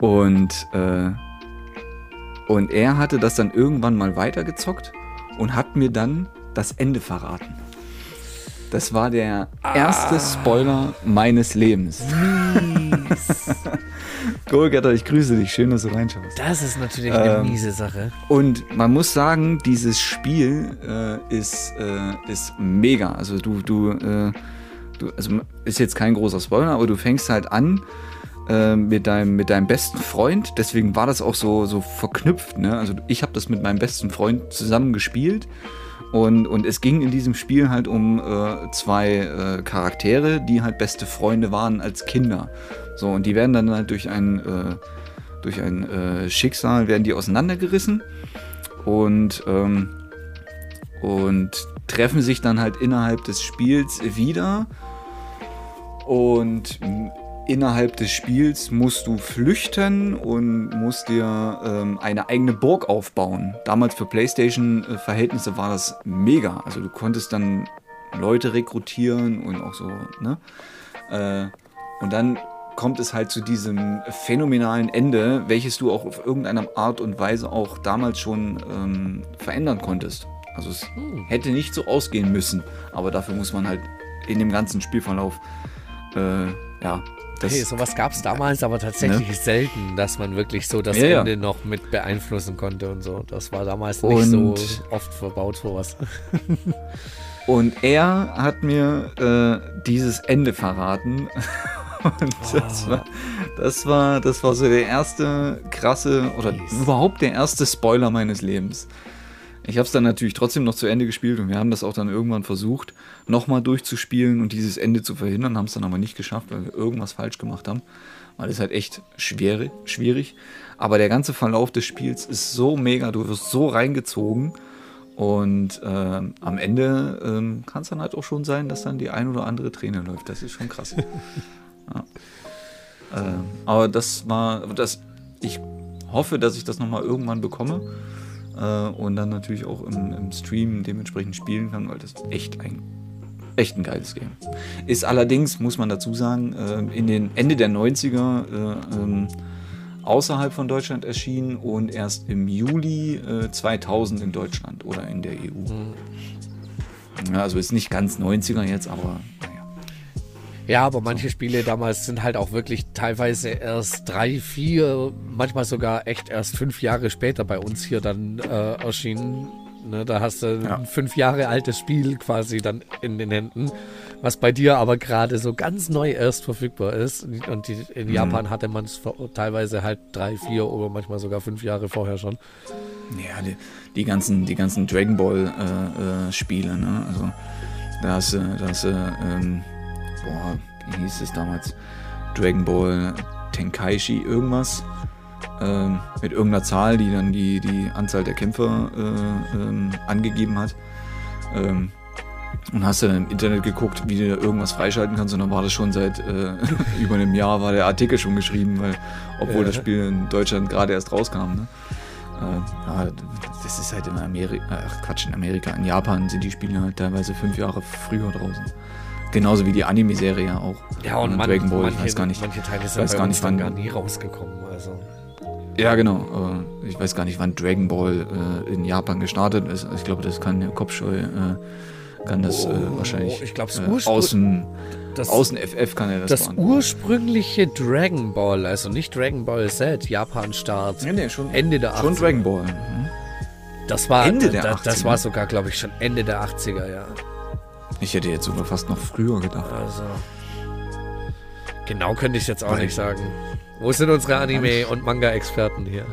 Und, und er hatte das dann irgendwann mal weitergezockt und hat mir dann das Ende verraten. Das war der erste ah. Spoiler meines Lebens. Goalgetter, ich grüße dich. Schön, dass du reinschaust. Das ist natürlich eine ähm, miese Sache. Und man muss sagen, dieses Spiel äh, ist, äh, ist mega. Also du, du, äh, du, also ist jetzt kein großer Spoiler, aber du fängst halt an äh, mit, deinem, mit deinem besten Freund. Deswegen war das auch so, so verknüpft. Ne? Also ich habe das mit meinem besten Freund zusammen gespielt. Und, und es ging in diesem Spiel halt um äh, zwei äh, Charaktere, die halt beste Freunde waren als Kinder. So, und die werden dann halt durch ein, äh, durch ein äh, Schicksal werden die auseinandergerissen und, ähm, und treffen sich dann halt innerhalb des Spiels wieder. Und innerhalb des Spiels musst du flüchten und musst dir ähm, eine eigene Burg aufbauen. Damals für PlayStation-Verhältnisse war das mega. Also du konntest dann Leute rekrutieren und auch so, ne? Äh, und dann kommt es halt zu diesem phänomenalen Ende, welches du auch auf irgendeine Art und Weise auch damals schon ähm, verändern konntest. Also es hm. hätte nicht so ausgehen müssen, aber dafür muss man halt in dem ganzen Spielverlauf äh, ja, das hey, sowas gab es damals aber tatsächlich ne? selten, dass man wirklich so das ja, Ende ja. noch mit beeinflussen konnte und so. Das war damals nicht so oft verbaut, sowas. und er hat mir äh, dieses Ende verraten. Und das, war, das, war, das war so der erste krasse oder Jeez. überhaupt der erste Spoiler meines Lebens. Ich habe es dann natürlich trotzdem noch zu Ende gespielt und wir haben das auch dann irgendwann versucht, nochmal durchzuspielen und dieses Ende zu verhindern, haben es dann aber nicht geschafft, weil wir irgendwas falsch gemacht haben. Weil es halt echt schwer, schwierig. Aber der ganze Verlauf des Spiels ist so mega, du wirst so reingezogen. Und äh, am Ende äh, kann es dann halt auch schon sein, dass dann die ein oder andere Träne läuft. Das ist schon krass. ja. äh, aber das war, das, ich hoffe, dass ich das nochmal irgendwann bekomme äh, und dann natürlich auch im, im, Stream dementsprechend spielen kann, weil das echt ein echt ein geiles Game. Ist allerdings, muss man dazu sagen, äh, in den Ende der 90er äh, ähm, außerhalb von Deutschland erschienen und erst im Juli äh, 2000 in Deutschland oder in der EU. Mhm. Ja, also ist nicht ganz 90er jetzt, aber naja. Ja, aber manche Spiele damals sind halt auch wirklich teilweise erst drei, vier, manchmal sogar echt erst fünf Jahre später bei uns hier dann äh, erschienen. Ne, da hast du ja. ein fünf Jahre altes Spiel quasi dann in den Händen, was bei dir aber gerade so ganz neu erst verfügbar ist. Und die, in mhm. Japan hatte man es teilweise halt drei, vier oder manchmal sogar fünf Jahre vorher schon. Ja, die, die ganzen, die ganzen Dragon Ball äh, äh, Spiele, ne? Also da hast du, da hast du, ähm, boah, wie hieß es damals? Dragon Ball Tenkaichi irgendwas. Ähm, mit irgendeiner Zahl, die dann die, die Anzahl der Kämpfer äh, ähm, angegeben hat. Ähm, und hast dann im Internet geguckt, wie du irgendwas freischalten kannst und dann war das schon seit äh, über einem Jahr war der Artikel schon geschrieben, weil obwohl ja. das Spiel in Deutschland gerade erst rauskam. Ne? Äh, das ist halt in Amerika, ach Quatsch, in Amerika, in Japan sind die Spiele halt teilweise fünf Jahre früher draußen. Genauso wie die Anime-Serie auch. Ja, und, und man, Dragon Ball, manche, ich weiß gar nicht. Manche Teile sind weiß bei gar nicht, wann, gar nie rausgekommen. Also. Ja, genau. Äh, ich weiß gar nicht, wann Dragon Ball äh, in Japan gestartet ist. Ich glaube, das kann der Kopfscheu, äh, kann das oh, wahrscheinlich ich glaub, äh, außen, das, außen FF kann er das Das ursprüngliche Dragon Ball, also nicht Dragon Ball Z, Japan-Start, nee, nee, schon, Ende der 80er. Schon Dragon Ball. Mhm. Das war, Ende der 80er? Das war sogar, glaube ich, schon Ende der 80er, ja. Ich hätte jetzt sogar fast noch früher gedacht. Also. Genau könnte ich jetzt auch Weil, nicht sagen. Wo sind unsere Anime- und Manga-Experten hier?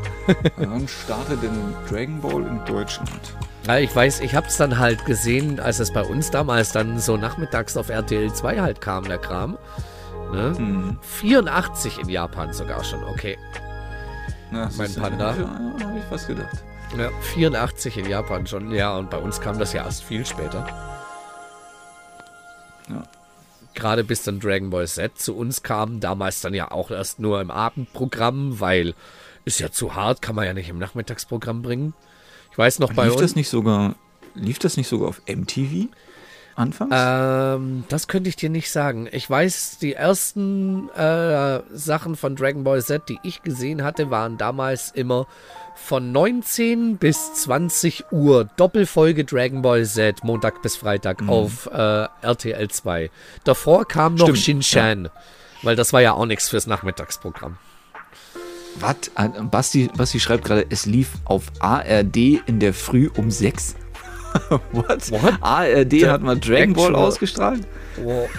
Wann startet denn Dragon Ball in Deutschland? Ja, ich weiß, ich habe es dann halt gesehen, als es bei uns damals dann so nachmittags auf RTL 2 halt kam, der Kram. Ne? Mhm. 84 in Japan sogar schon, okay. Na, mein Panda. Ja, habe ich fast gedacht. Ja, 84 in Japan schon, ja, und bei uns kam das ja erst viel später. Ja gerade bis dann Dragon Ball Z zu uns kam, damals dann ja auch erst nur im Abendprogramm, weil ist ja zu hart, kann man ja nicht im Nachmittagsprogramm bringen. Ich weiß noch bei lief. Das nicht sogar, lief das nicht sogar auf MTV? Anfangs? Ähm, das könnte ich dir nicht sagen. Ich weiß, die ersten äh, Sachen von Dragon Ball Z, die ich gesehen hatte, waren damals immer von 19 bis 20 Uhr Doppelfolge Dragon Ball Z, Montag bis Freitag mhm. auf äh, RTL 2. Davor kam noch Shin-Chan, ja. weil das war ja auch nichts fürs Nachmittagsprogramm. Was? Äh, Basti, Basti schreibt gerade, es lief auf ARD in der Früh um 6. What? What? ARD Der hat mal Dragon Ball ausgestrahlt?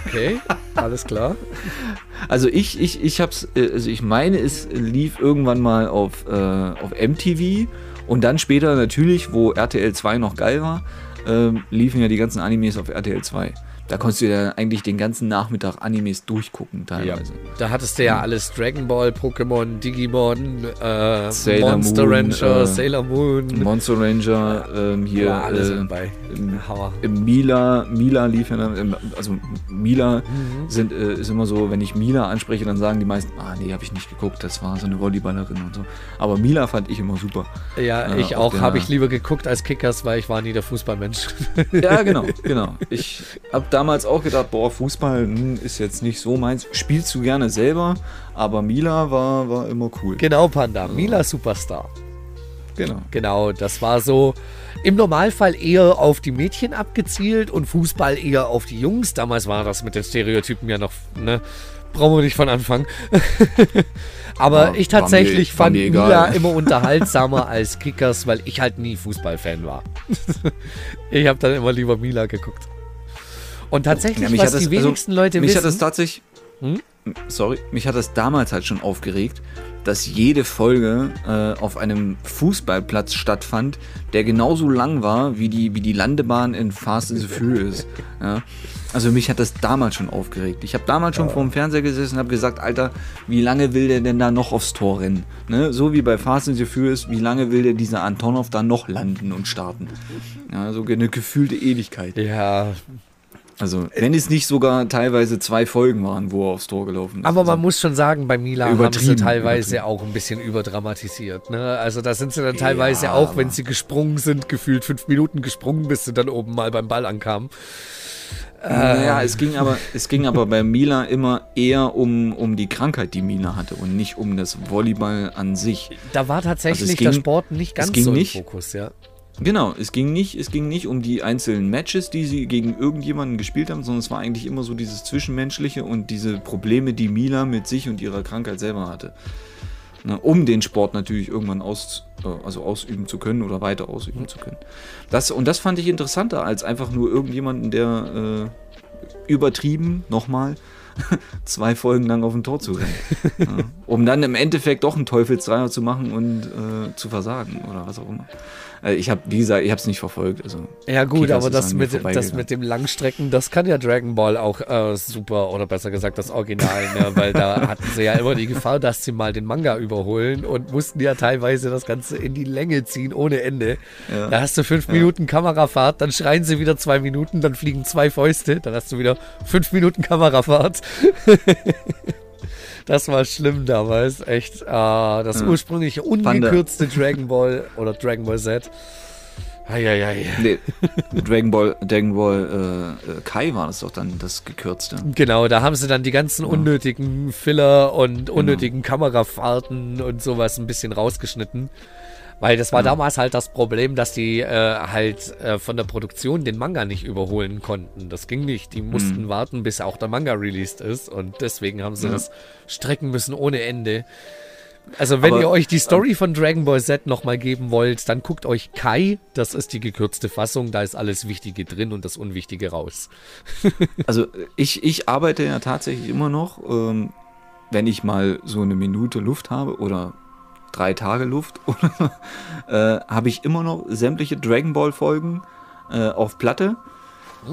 Okay, alles klar. Also ich, ich, ich hab's, äh, also ich meine, es lief irgendwann mal auf, äh, auf MTV und dann später natürlich, wo RTL 2 noch geil war, äh, liefen ja die ganzen Animes auf RTL 2. Da konntest du ja eigentlich den ganzen Nachmittag Animes durchgucken teilweise. Ja. Da hattest du ja alles Dragon Ball, Pokémon, Digimon, äh, Monster Moon, Ranger, äh, Sailor Moon. Monster Ranger, ähm, hier ja, alles äh, dabei. Im, im, Mila, Mila lief ja dann, also Mila mhm. sind, äh, ist immer so, wenn ich Mila anspreche, dann sagen die meisten, ah nee, habe ich nicht geguckt, das war so eine Volleyballerin und so. Aber Mila fand ich immer super. Ja, ich auch, habe ich lieber geguckt als Kickers, weil ich war nie der Fußballmensch. ja, genau, genau. Ich habe damals auch gedacht, boah, Fußball hm, ist jetzt nicht so meins. Spielst du gerne selber, aber Mila war, war immer cool. Genau, Panda. Mila Superstar. Genau. Genau, das war so im Normalfall eher auf die Mädchen abgezielt und Fußball eher auf die Jungs. Damals war das mit den Stereotypen ja noch, ne? Brauchen wir nicht von Anfang. Aber ja, ich tatsächlich mir, fand Mila immer unterhaltsamer als Kickers, weil ich halt nie Fußballfan war. ich habe dann immer lieber Mila geguckt. Und tatsächlich, ja, was die das, also wenigsten also, Leute mich wissen. Mich hat das tatsächlich. Hm? Sorry, mich hat das damals halt schon aufgeregt, dass jede Folge äh, auf einem Fußballplatz stattfand, der genauso lang war wie die, wie die Landebahn in Fast and the Furious. Ja? Also mich hat das damals schon aufgeregt. Ich habe damals schon ja. vor dem Fernseher gesessen und habe gesagt, Alter, wie lange will der denn da noch aufs Tor rennen? Ne? So wie bei Fast and the Furious, wie lange will der dieser Antonov da noch landen und starten? Ja, so eine gefühlte Ewigkeit. Ja, also, wenn es nicht sogar teilweise zwei Folgen waren, wo er aufs Tor gelaufen ist. Aber man also, muss schon sagen, bei Mila haben sie teilweise auch ein bisschen überdramatisiert. Ne? Also, da sind sie dann teilweise ja, auch, wenn sie gesprungen sind, gefühlt fünf Minuten gesprungen, bis sie dann oben mal beim Ball ankamen. Naja, es ging aber, es ging aber bei Mila immer eher um, um die Krankheit, die Mila hatte und nicht um das Volleyball an sich. Da war tatsächlich also ging, der Sport nicht ganz so im Fokus, ja. Genau, es ging, nicht, es ging nicht um die einzelnen Matches, die sie gegen irgendjemanden gespielt haben, sondern es war eigentlich immer so dieses Zwischenmenschliche und diese Probleme, die Mila mit sich und ihrer Krankheit selber hatte. Na, um den Sport natürlich irgendwann aus, äh, also ausüben zu können oder weiter ausüben mhm. zu können. Das, und das fand ich interessanter als einfach nur irgendjemanden, der äh, übertrieben, nochmal, zwei Folgen lang auf dem Tor zu rennen. ja, um dann im Endeffekt doch einen Teufelsdreier zu machen und äh, zu versagen oder was auch immer. Also ich habe, wie gesagt, ich habe es nicht verfolgt. Also ja gut, Kickers aber das mit, das mit dem Langstrecken, das kann ja Dragon Ball auch äh, super, oder besser gesagt das Original, ne? weil da hatten sie ja immer die Gefahr, dass sie mal den Manga überholen und mussten ja teilweise das Ganze in die Länge ziehen, ohne Ende. Ja. Da hast du fünf ja. Minuten Kamerafahrt, dann schreien sie wieder zwei Minuten, dann fliegen zwei Fäuste, dann hast du wieder fünf Minuten Kamerafahrt. Das war schlimm damals, echt. Äh, das ja. ursprüngliche ungekürzte Dragon Ball oder Dragon Ball Z. Eieiei. Nee, Dragon Ball, Dragon Ball äh, äh, Kai war das doch dann das gekürzte. Genau, da haben sie dann die ganzen unnötigen Filler und genau. unnötigen genau. Kamerafahrten und sowas ein bisschen rausgeschnitten. Weil das war mhm. damals halt das Problem, dass die äh, halt äh, von der Produktion den Manga nicht überholen konnten. Das ging nicht. Die mussten mhm. warten, bis auch der Manga released ist. Und deswegen haben sie ja. das strecken müssen ohne Ende. Also wenn Aber, ihr euch die Story äh, von Dragon Ball Z nochmal geben wollt, dann guckt euch Kai, das ist die gekürzte Fassung, da ist alles Wichtige drin und das Unwichtige raus. also ich, ich arbeite ja tatsächlich immer noch, ähm, wenn ich mal so eine Minute Luft habe oder drei Tage Luft, äh, habe ich immer noch sämtliche Dragon Ball Folgen äh, auf Platte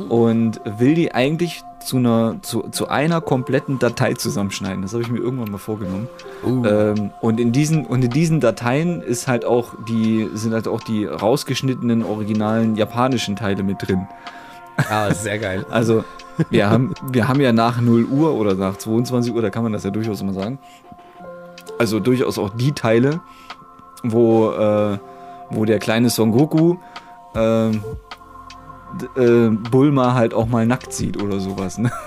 und will die eigentlich zu einer, zu, zu einer kompletten Datei zusammenschneiden. Das habe ich mir irgendwann mal vorgenommen. Uh. Ähm, und, in diesen, und in diesen Dateien ist halt auch die, sind halt auch die rausgeschnittenen originalen japanischen Teile mit drin. Ah, sehr geil. also wir haben, wir haben ja nach 0 Uhr oder nach 22 Uhr, da kann man das ja durchaus immer sagen, also durchaus auch die Teile, wo, äh, wo der kleine Son Goku äh, äh, Bulma halt auch mal nackt sieht oder sowas. Ne?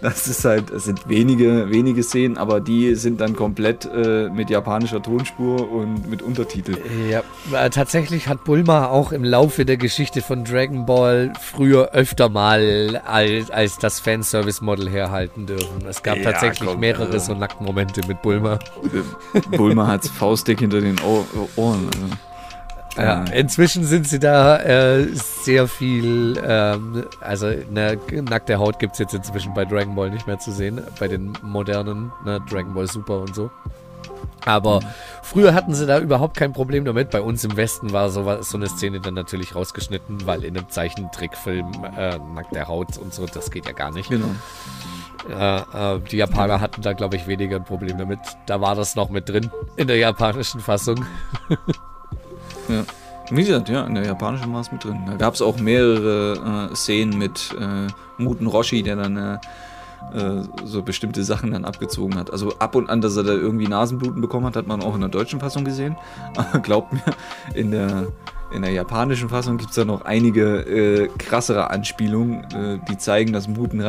Das ist halt, es sind wenige, wenige Szenen, aber die sind dann komplett äh, mit japanischer Tonspur und mit Untertitel. Ja, äh, tatsächlich hat Bulma auch im Laufe der Geschichte von Dragon Ball früher öfter mal als, als das Fanservice-Model herhalten dürfen. Es gab ja, tatsächlich komm, mehrere also. so Nacktmomente mit Bulma. Bulma hat Faustdick hinter den Ohr Ohren. Also. Ja, inzwischen sind sie da äh, sehr viel, ähm, also eine nackte Haut gibt es jetzt inzwischen bei Dragon Ball nicht mehr zu sehen, bei den modernen, ne, Dragon Ball Super und so. Aber mhm. früher hatten sie da überhaupt kein Problem damit. Bei uns im Westen war so, so eine Szene dann natürlich rausgeschnitten, weil in einem Zeichentrickfilm äh, nackte Haut und so, das geht ja gar nicht. Genau. Äh, äh, die Japaner hatten da, glaube ich, weniger ein Problem damit. Da war das noch mit drin in der japanischen Fassung. Ja. Wie gesagt, ja, in der japanischen war es mit drin. Da gab es auch mehrere äh, Szenen mit äh, Muten Roshi, der dann äh, äh, so bestimmte Sachen dann abgezogen hat. Also ab und an, dass er da irgendwie Nasenbluten bekommen hat, hat man auch in der deutschen Fassung gesehen. Aber glaubt mir, in der in der japanischen Fassung gibt es da noch einige äh, krassere Anspielungen, äh, die zeigen, dass Muten,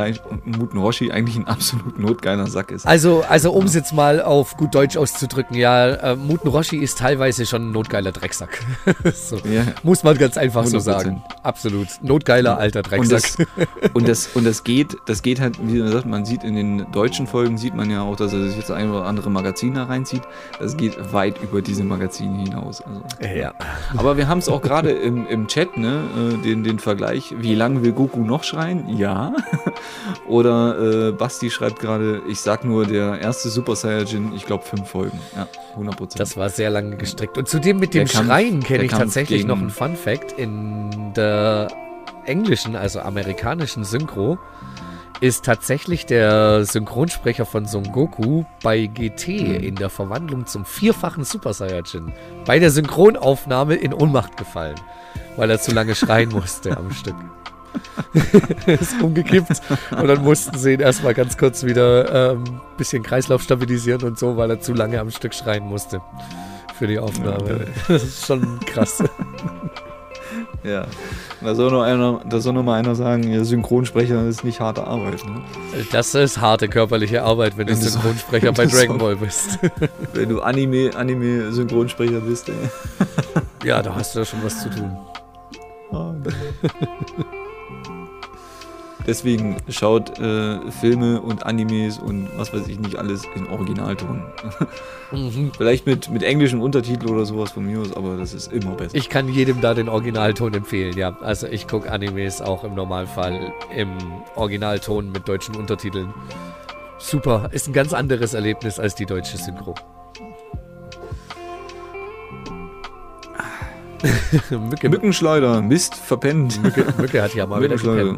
Hoshi eigentlich ein absolut notgeiler Sack ist. Also, also um es jetzt mal auf gut Deutsch auszudrücken, ja, äh, Muten Roshi ist teilweise schon ein notgeiler Drecksack. so. ja. Muss man ganz einfach 100%. so sagen. Absolut. Notgeiler alter Drecksack. Und das, und das, und das geht, das geht halt, wie gesagt, man sieht in den deutschen Folgen, sieht man ja auch, dass er sich jetzt ein oder andere Magazin da reinzieht. Das geht weit über diese Magazine hinaus. Also, ja. Aber wir haben es auch gerade im, im Chat, ne, äh, den, den Vergleich, wie lange will Goku noch schreien? Ja. Oder äh, Basti schreibt gerade, ich sag nur, der erste Super Saiyajin, ich glaube fünf Folgen. Ja, 100%. Das war sehr lange gestrickt. Und zudem mit dem Kampf, Schreien kenne ich tatsächlich noch einen Fun Fact. In der englischen, also amerikanischen Synchro ist tatsächlich der Synchronsprecher von Son Goku bei GT mhm. in der Verwandlung zum vierfachen Super Saiyajin bei der Synchronaufnahme in Ohnmacht gefallen, weil er zu lange schreien musste am Stück. ist umgekippt und dann mussten sie ihn erstmal ganz kurz wieder ein ähm, bisschen Kreislauf stabilisieren und so, weil er zu lange am Stück schreien musste für die Aufnahme. Das ist schon krass. Ja. Da soll nur einer, da soll nur mal einer sagen, ja, Synchronsprecher ist nicht harte Arbeit. Ne? Das ist harte körperliche Arbeit, wenn, Wenn du so- Synchronsprecher wenn bei so- Dragon Ball bist. Wenn du Anime, Anime-Synchronsprecher bist, ey. ja, da hast du ja schon was zu tun. Deswegen schaut äh, Filme und Animes und was weiß ich nicht alles in Originalton. Mhm. Vielleicht mit, mit englischem Untertitel oder sowas von mir aus, aber das ist immer besser. Ich kann jedem da den Originalton empfehlen, ja. Also ich gucke Animes auch im Normalfall im Originalton mit deutschen Untertiteln. Super, ist ein ganz anderes Erlebnis als die deutsche Synchro. Mücke, Mückenschleuder, Mist, verpennt. Mücke, Mücke hat ja mal wieder Mückenschleuder.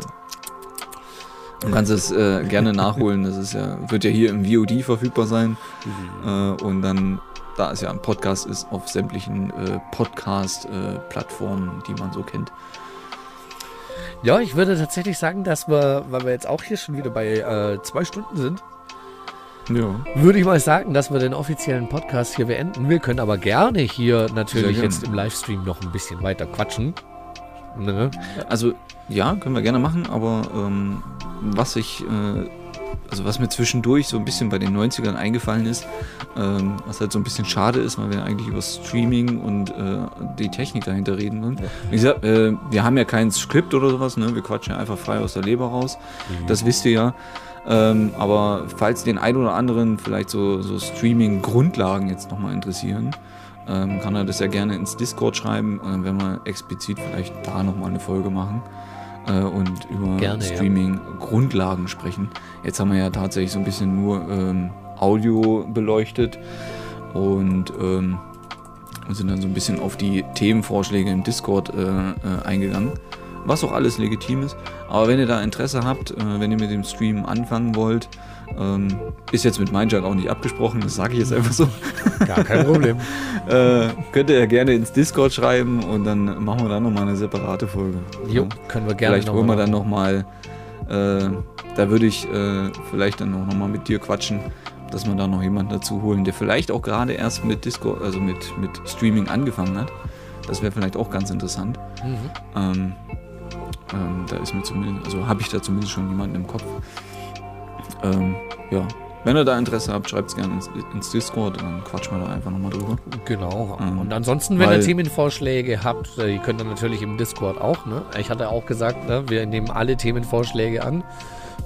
Du kannst es äh, gerne nachholen. Das ist ja, wird ja hier im VOD verfügbar sein. Äh, und dann, da es ja ein Podcast ist, auf sämtlichen äh, Podcast-Plattformen, die man so kennt. Ja, ich würde tatsächlich sagen, dass wir, weil wir jetzt auch hier schon wieder bei äh, zwei Stunden sind, Ja. würde ich mal sagen, dass wir den offiziellen Podcast hier beenden. Wir können aber gerne hier natürlich gerne. jetzt im Livestream noch ein bisschen weiter quatschen. Ne? Also, ja, können wir gerne machen, aber ähm, was ich, äh, also was mir zwischendurch so ein bisschen bei den 90ern eingefallen ist, ähm, was halt so ein bisschen schade ist, weil wir eigentlich über Streaming und äh, die Technik dahinter reden wollen. Wie gesagt, äh, wir haben ja kein Skript oder sowas, ne? wir quatschen ja einfach frei aus der Leber raus, das wisst ihr ja. Ähm, aber falls den einen oder anderen vielleicht so, so Streaming-Grundlagen jetzt nochmal interessieren, ähm, kann er das ja gerne ins Discord schreiben, äh, wenn wir explizit vielleicht da nochmal eine Folge machen äh, und über ja. Streaming-Grundlagen sprechen. Jetzt haben wir ja tatsächlich so ein bisschen nur ähm, Audio beleuchtet und ähm, sind dann so ein bisschen auf die Themenvorschläge im Discord äh, äh, eingegangen. Was auch alles legitim ist. Aber wenn ihr da Interesse habt, äh, wenn ihr mit dem Stream anfangen wollt, ähm, ist jetzt mit Mindjug auch nicht abgesprochen, das sage ich jetzt einfach so. Gar kein Problem. Äh, könnt ihr ja gerne ins Discord schreiben und dann machen wir dann nochmal eine separate Folge. Jo, Ja. können wir gerne Vielleicht holen wir dann nochmal, äh, da würde ich äh, vielleicht dann auch nochmal mit dir quatschen, dass wir da noch jemanden dazu holen, der vielleicht auch gerade erst mit Discord, also mit, mit Streaming angefangen hat. Das wäre vielleicht auch ganz interessant. Mhm. Ähm, ähm, da ist mir zumindest, also habe ich da zumindest schon jemanden im Kopf. Ähm, ja, wenn ihr da Interesse habt, schreibt es gerne ins, ins Discord und dann quatschen wir da einfach nochmal drüber. Genau. Ähm, Und ansonsten, wenn ihr Themenvorschläge habt, äh, die könnt ihr natürlich im Discord auch. Ne? Ich hatte auch gesagt, ne, wir nehmen alle Themenvorschläge an.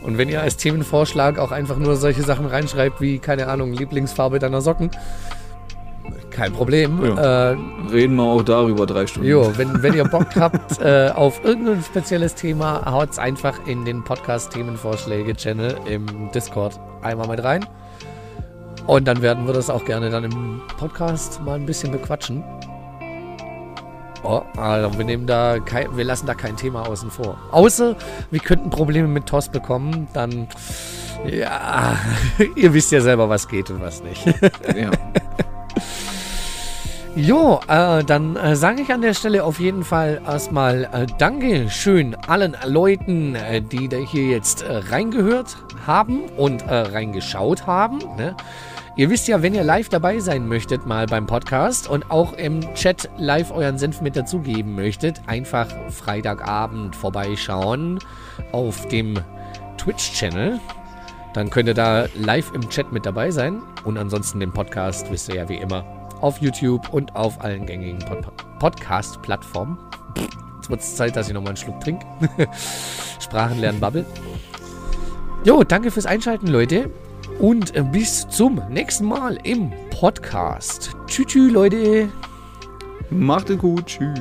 Und wenn ihr als Themenvorschlag auch einfach nur solche Sachen reinschreibt, wie, keine Ahnung, Lieblingsfarbe deiner Socken, kein Problem. Ja. Äh, Reden wir auch darüber drei Stunden. Jo, wenn, wenn ihr Bock habt äh, auf irgendein spezielles Thema, haut's einfach in den Podcast-Themenvorschläge-Channel im Discord einmal mit rein. Und dann werden wir das auch gerne dann im Podcast mal ein bisschen bequatschen. Oh, also wir nehmen da kein, wir lassen da kein Thema außen vor. Außer wir könnten Probleme mit TOS bekommen, dann ja, ihr wisst ja selber, was geht und was nicht. Ja. Jo, äh, dann äh, sage ich an der Stelle auf jeden Fall erstmal äh, Dankeschön allen Leuten, äh, die da hier jetzt äh, reingehört haben und äh, reingeschaut haben. Ne? Ihr wisst ja, wenn ihr live dabei sein möchtet, mal beim Podcast und auch im Chat live euren Senf mit dazugeben möchtet, einfach Freitagabend vorbeischauen auf dem Twitch-Channel. Dann könnt ihr da live im Chat mit dabei sein. Und ansonsten den Podcast, wisst ihr ja wie immer, auf YouTube und auf allen gängigen Pod Podcast-Plattformen. Jetzt wird es Zeit, dass ich nochmal einen Schluck trinke. Sprachen lernen Bubble. Jo, danke fürs Einschalten, Leute. Und äh, bis zum nächsten Mal im Podcast. Tschüss, tschüss, Leute. Macht es gut. Tschüss.